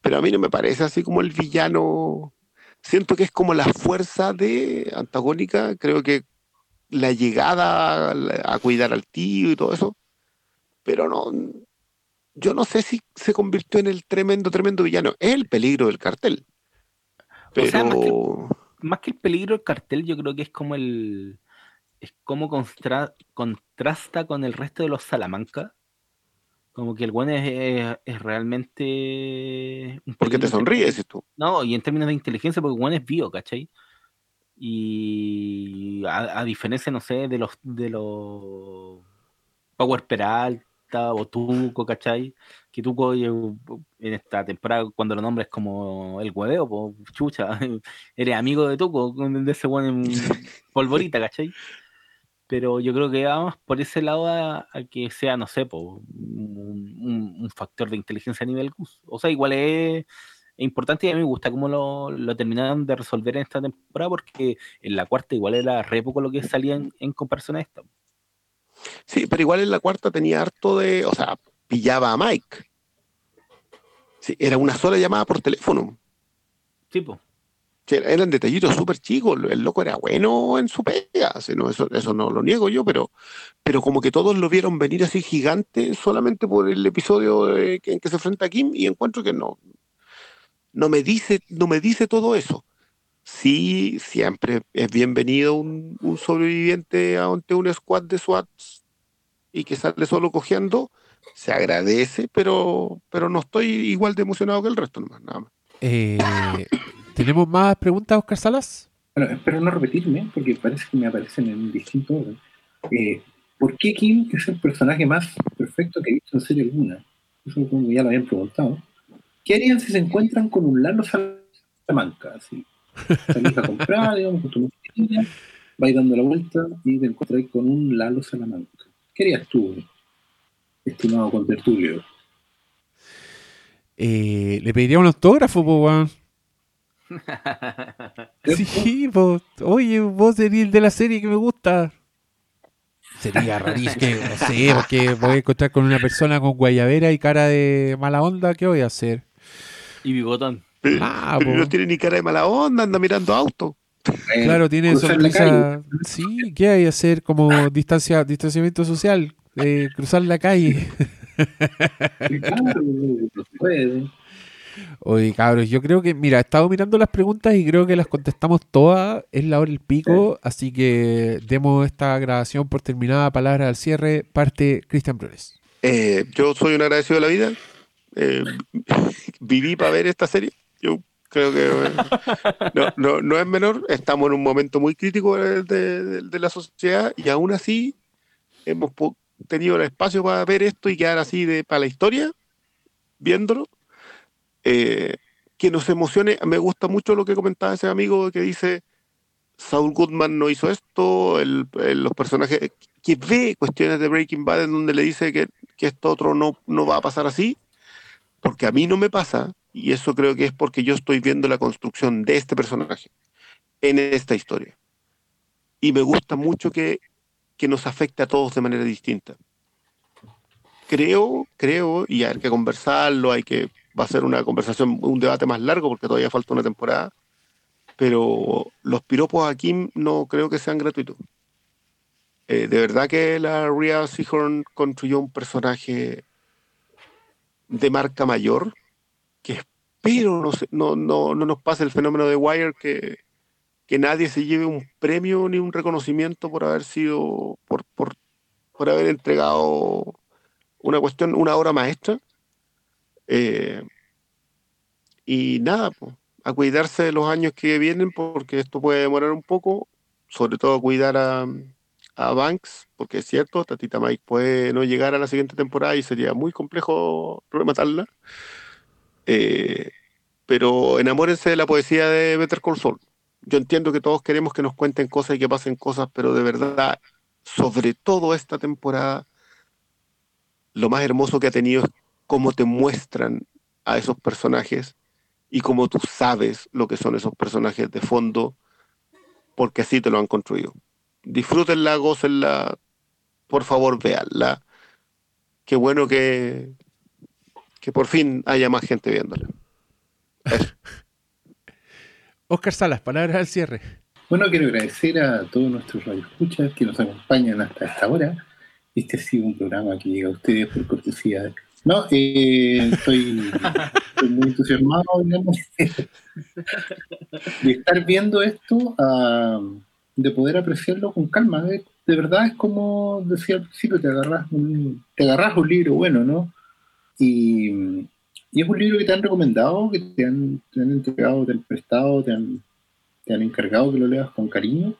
S2: Pero a mí no me parece así como el villano. Siento que es como la fuerza de antagónica. Creo que la llegada a cuidar al tío y todo eso. Pero no. Yo no sé si se convirtió en el tremendo, tremendo villano. Es el peligro del cartel. Pero.
S3: O sea, más que- más que el peligro del cartel, yo creo que es como el. Es como constra- contrasta con el resto de los Salamanca. Como que el buen es, es- es realmente. un
S2: Porque te sonríes, tú.
S3: No, y en términos de inteligencia, porque el es bio, ¿cachai? Y a, a diferencia, no sé, de los de los Power Peralta o Tuco, ¿cachai? Que Tuco eh, en esta temporada, cuando lo nombres como el hueveo, chucha, eres amigo de Tuco, de ese buen polvorita, ¿cachai? Pero yo creo que vamos por ese lado a, a que sea, no sé, po, un, un- factor de inteligencia a nivel GUS. O sea, igual es, importante y a mí me gusta cómo lo, lo terminaron de resolver en esta temporada, porque en la cuarta igual era re poco lo que salía en, en comparación a esta.
S2: Sí, pero igual en la cuarta tenía harto de, o sea, pillaba a Mike. Sí, era una sola llamada por teléfono.
S3: Tipo,
S2: Sí, eran detallitos súper chicos. El loco era bueno en su pega. sí, no, eso, eso no lo niego yo, pero, pero como que todos lo vieron venir así gigante solamente por el episodio de- en que se enfrenta a Kim y encuentro que no, no me dice, no me dice todo eso. Sí, siempre es bienvenido un, un sobreviviente ante un squad de SWATs y que sale solo cojeando, se agradece, pero, pero no estoy igual de emocionado que el resto, nomás, nada más.
S1: Eh, ¿Tenemos más preguntas, Oscar Salas?
S4: Bueno, espero no repetirme, porque parece que me aparecen en un distinto orden. Eh, ¿Por qué Kim es el personaje más perfecto que he visto en serie alguna? Eso como ya lo habían preguntado. ¿Qué harían si se encuentran con un Lalo Salamanca? Así, salís a comprar, digamos, con tu mochila, vais dando la vuelta y te encontráis con un Lalo Salamanca. ¿Qué harías tú, estimado contertulio?
S1: Eh, le pediría un autógrafo, po, weón. Sí, po. Oye, vos serías el de la serie que me gusta. Sería rarísimo, que, no sé, porque voy a encontrar con una persona con guayabera y cara de mala onda, ¿qué voy a hacer?
S3: y bigotón.
S1: Ah,
S2: pero
S1: po.
S2: no tiene ni cara de mala onda, anda mirando autos.
S4: Eh,
S1: Claro, tiene sonrisa. Sí, ¿qué hay que hacer como distancia, distanciamiento social? Eh, cruzar la calle. Oye, cabros, yo creo que, mira, he estado mirando las preguntas y creo que las contestamos todas. Es la hora del pico, así que demos esta grabación por terminada. Palabra al cierre, parte Cristian Flores.
S2: Eh, yo soy un agradecido de la vida. Eh, viví para ver esta serie. Yo creo que no, no, no es menor. Estamos en un momento muy crítico de, de- de la sociedad y aún así hemos tenido el espacio para ver esto y quedar así de para la historia, viéndolo. Eh, que nos emocione. Me gusta mucho lo que comentaba ese amigo que dice Saul Goodman no hizo esto, el- el- los personajes que ve cuestiones de Breaking Bad en donde le dice que, que esto otro no, no va a pasar así, porque a mí no me pasa, y eso creo que es porque yo estoy viendo la construcción de este personaje en esta historia. Y me gusta mucho que, que nos afecte a todos de manera distinta. Creo, creo, y hay que conversarlo, hay que, va a ser una conversación, un debate más largo porque todavía falta una temporada, pero los piropos a Kim no creo que sean gratuitos. Eh, de verdad que la Rhea Seahorn construyó un personaje de marca mayor que espero no, no, no, no nos pase el fenómeno de Wire que, que nadie se lleve un premio ni un reconocimiento por haber sido, por, por, por haber entregado una cuestión, una obra maestra. Eh, y nada, a cuidarse de los años que vienen porque esto puede demorar un poco, sobre todo cuidar a, a Banks, porque es cierto, Tatita Mike puede no llegar a la siguiente temporada y sería muy complejo rematarla. Eh, pero enamórense de la poesía de Better Call Saul. Yo entiendo que todos queremos que nos cuenten cosas y que pasen cosas, pero de verdad, sobre todo esta temporada, lo más hermoso que ha tenido es cómo te muestran a esos personajes y cómo tú sabes lo que son esos personajes de fondo, porque así te lo han construido. Disfrútenla, gócenla, por favor, véanla. Qué bueno que, que por fin haya más gente viéndola.
S1: Oscar Salas, palabras al cierre.
S4: Bueno, quiero agradecer a todos nuestros radioescuchas que nos acompañan hasta esta hora. Este ha sido un programa que llega a ustedes por cortesía de... No, eh, estoy, estoy muy entusiasmado digamos, de estar viendo esto, ah, de poder apreciarlo con calma. De, de verdad es como decía al principio, te agarras un, te agarras un libro bueno, ¿no? Y, y es un libro que te han recomendado, que te han, te han entregado, te han prestado, te han, te han encargado que lo leas con cariño.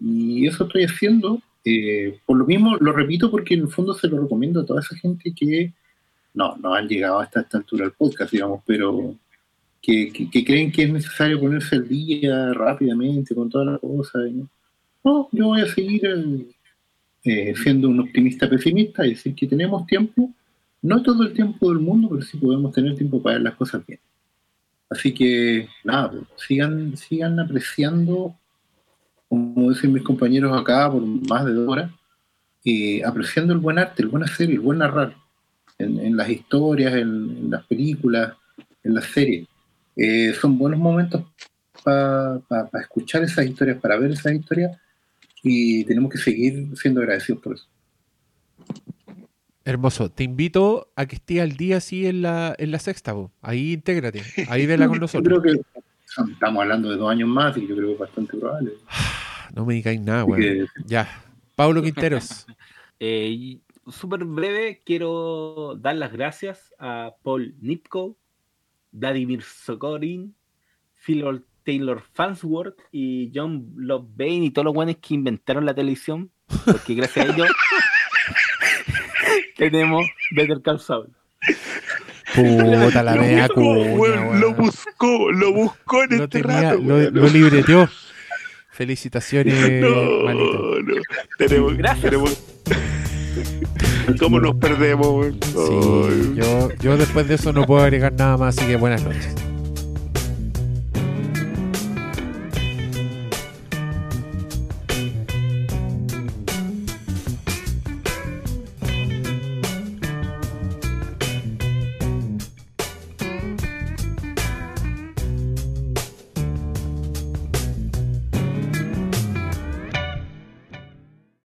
S4: Y eso estoy haciendo. Eh, por lo mismo, lo repito porque en el fondo se lo recomiendo a toda esa gente que no, no han llegado hasta esta altura al podcast, digamos, pero que, que- que creen que es necesario ponerse al día rápidamente con todas las cosas. No, No, yo voy a seguir eh, siendo un optimista pesimista y decir que tenemos tiempo, no todo el tiempo del mundo, pero sí podemos tener tiempo para ver las cosas bien. Así que, nada, pues, sigan, sigan apreciando, como dicen mis compañeros acá por más de dos horas, eh, apreciando el buen arte, el buen hacer, el buen narrar, en, las historias, en, las películas, en las series. Eh, son buenos momentos para escuchar esas historias, para ver esas historias, y tenemos que seguir siendo agradecidos por eso.
S1: Hermoso. Te invito a que estés al día así en la, en la sexta. Ahí intégrate. Ahí vela con
S4: Yo
S1: nosotros.
S4: creo que estamos hablando de dos años más y yo creo que es bastante probable.
S1: No me digáis nada,
S4: que-
S1: Ya. Pablo Quinteros.
S3: Eh, Súper breve, quiero dar las gracias a Paul Nipko, Vladimir Sokorin, Phil Taylor Fansworth y John Love Bain y todos los buenos que inventaron la televisión, porque gracias a ellos tenemos Better Call Saul.
S1: Puta la
S2: Lo
S1: cuña,
S2: lo buscó, lo buscó en
S1: Lo
S2: este
S1: tenía,
S2: rato.
S1: lo, lo libreteó. Felicitaciones, Malito.
S2: No, no. Tenemos,
S3: Gracias.
S2: tenemos- ¿Cómo nos perdemos?
S1: Sí, yo, yo después de eso no puedo agregar nada más, así que buenas noches.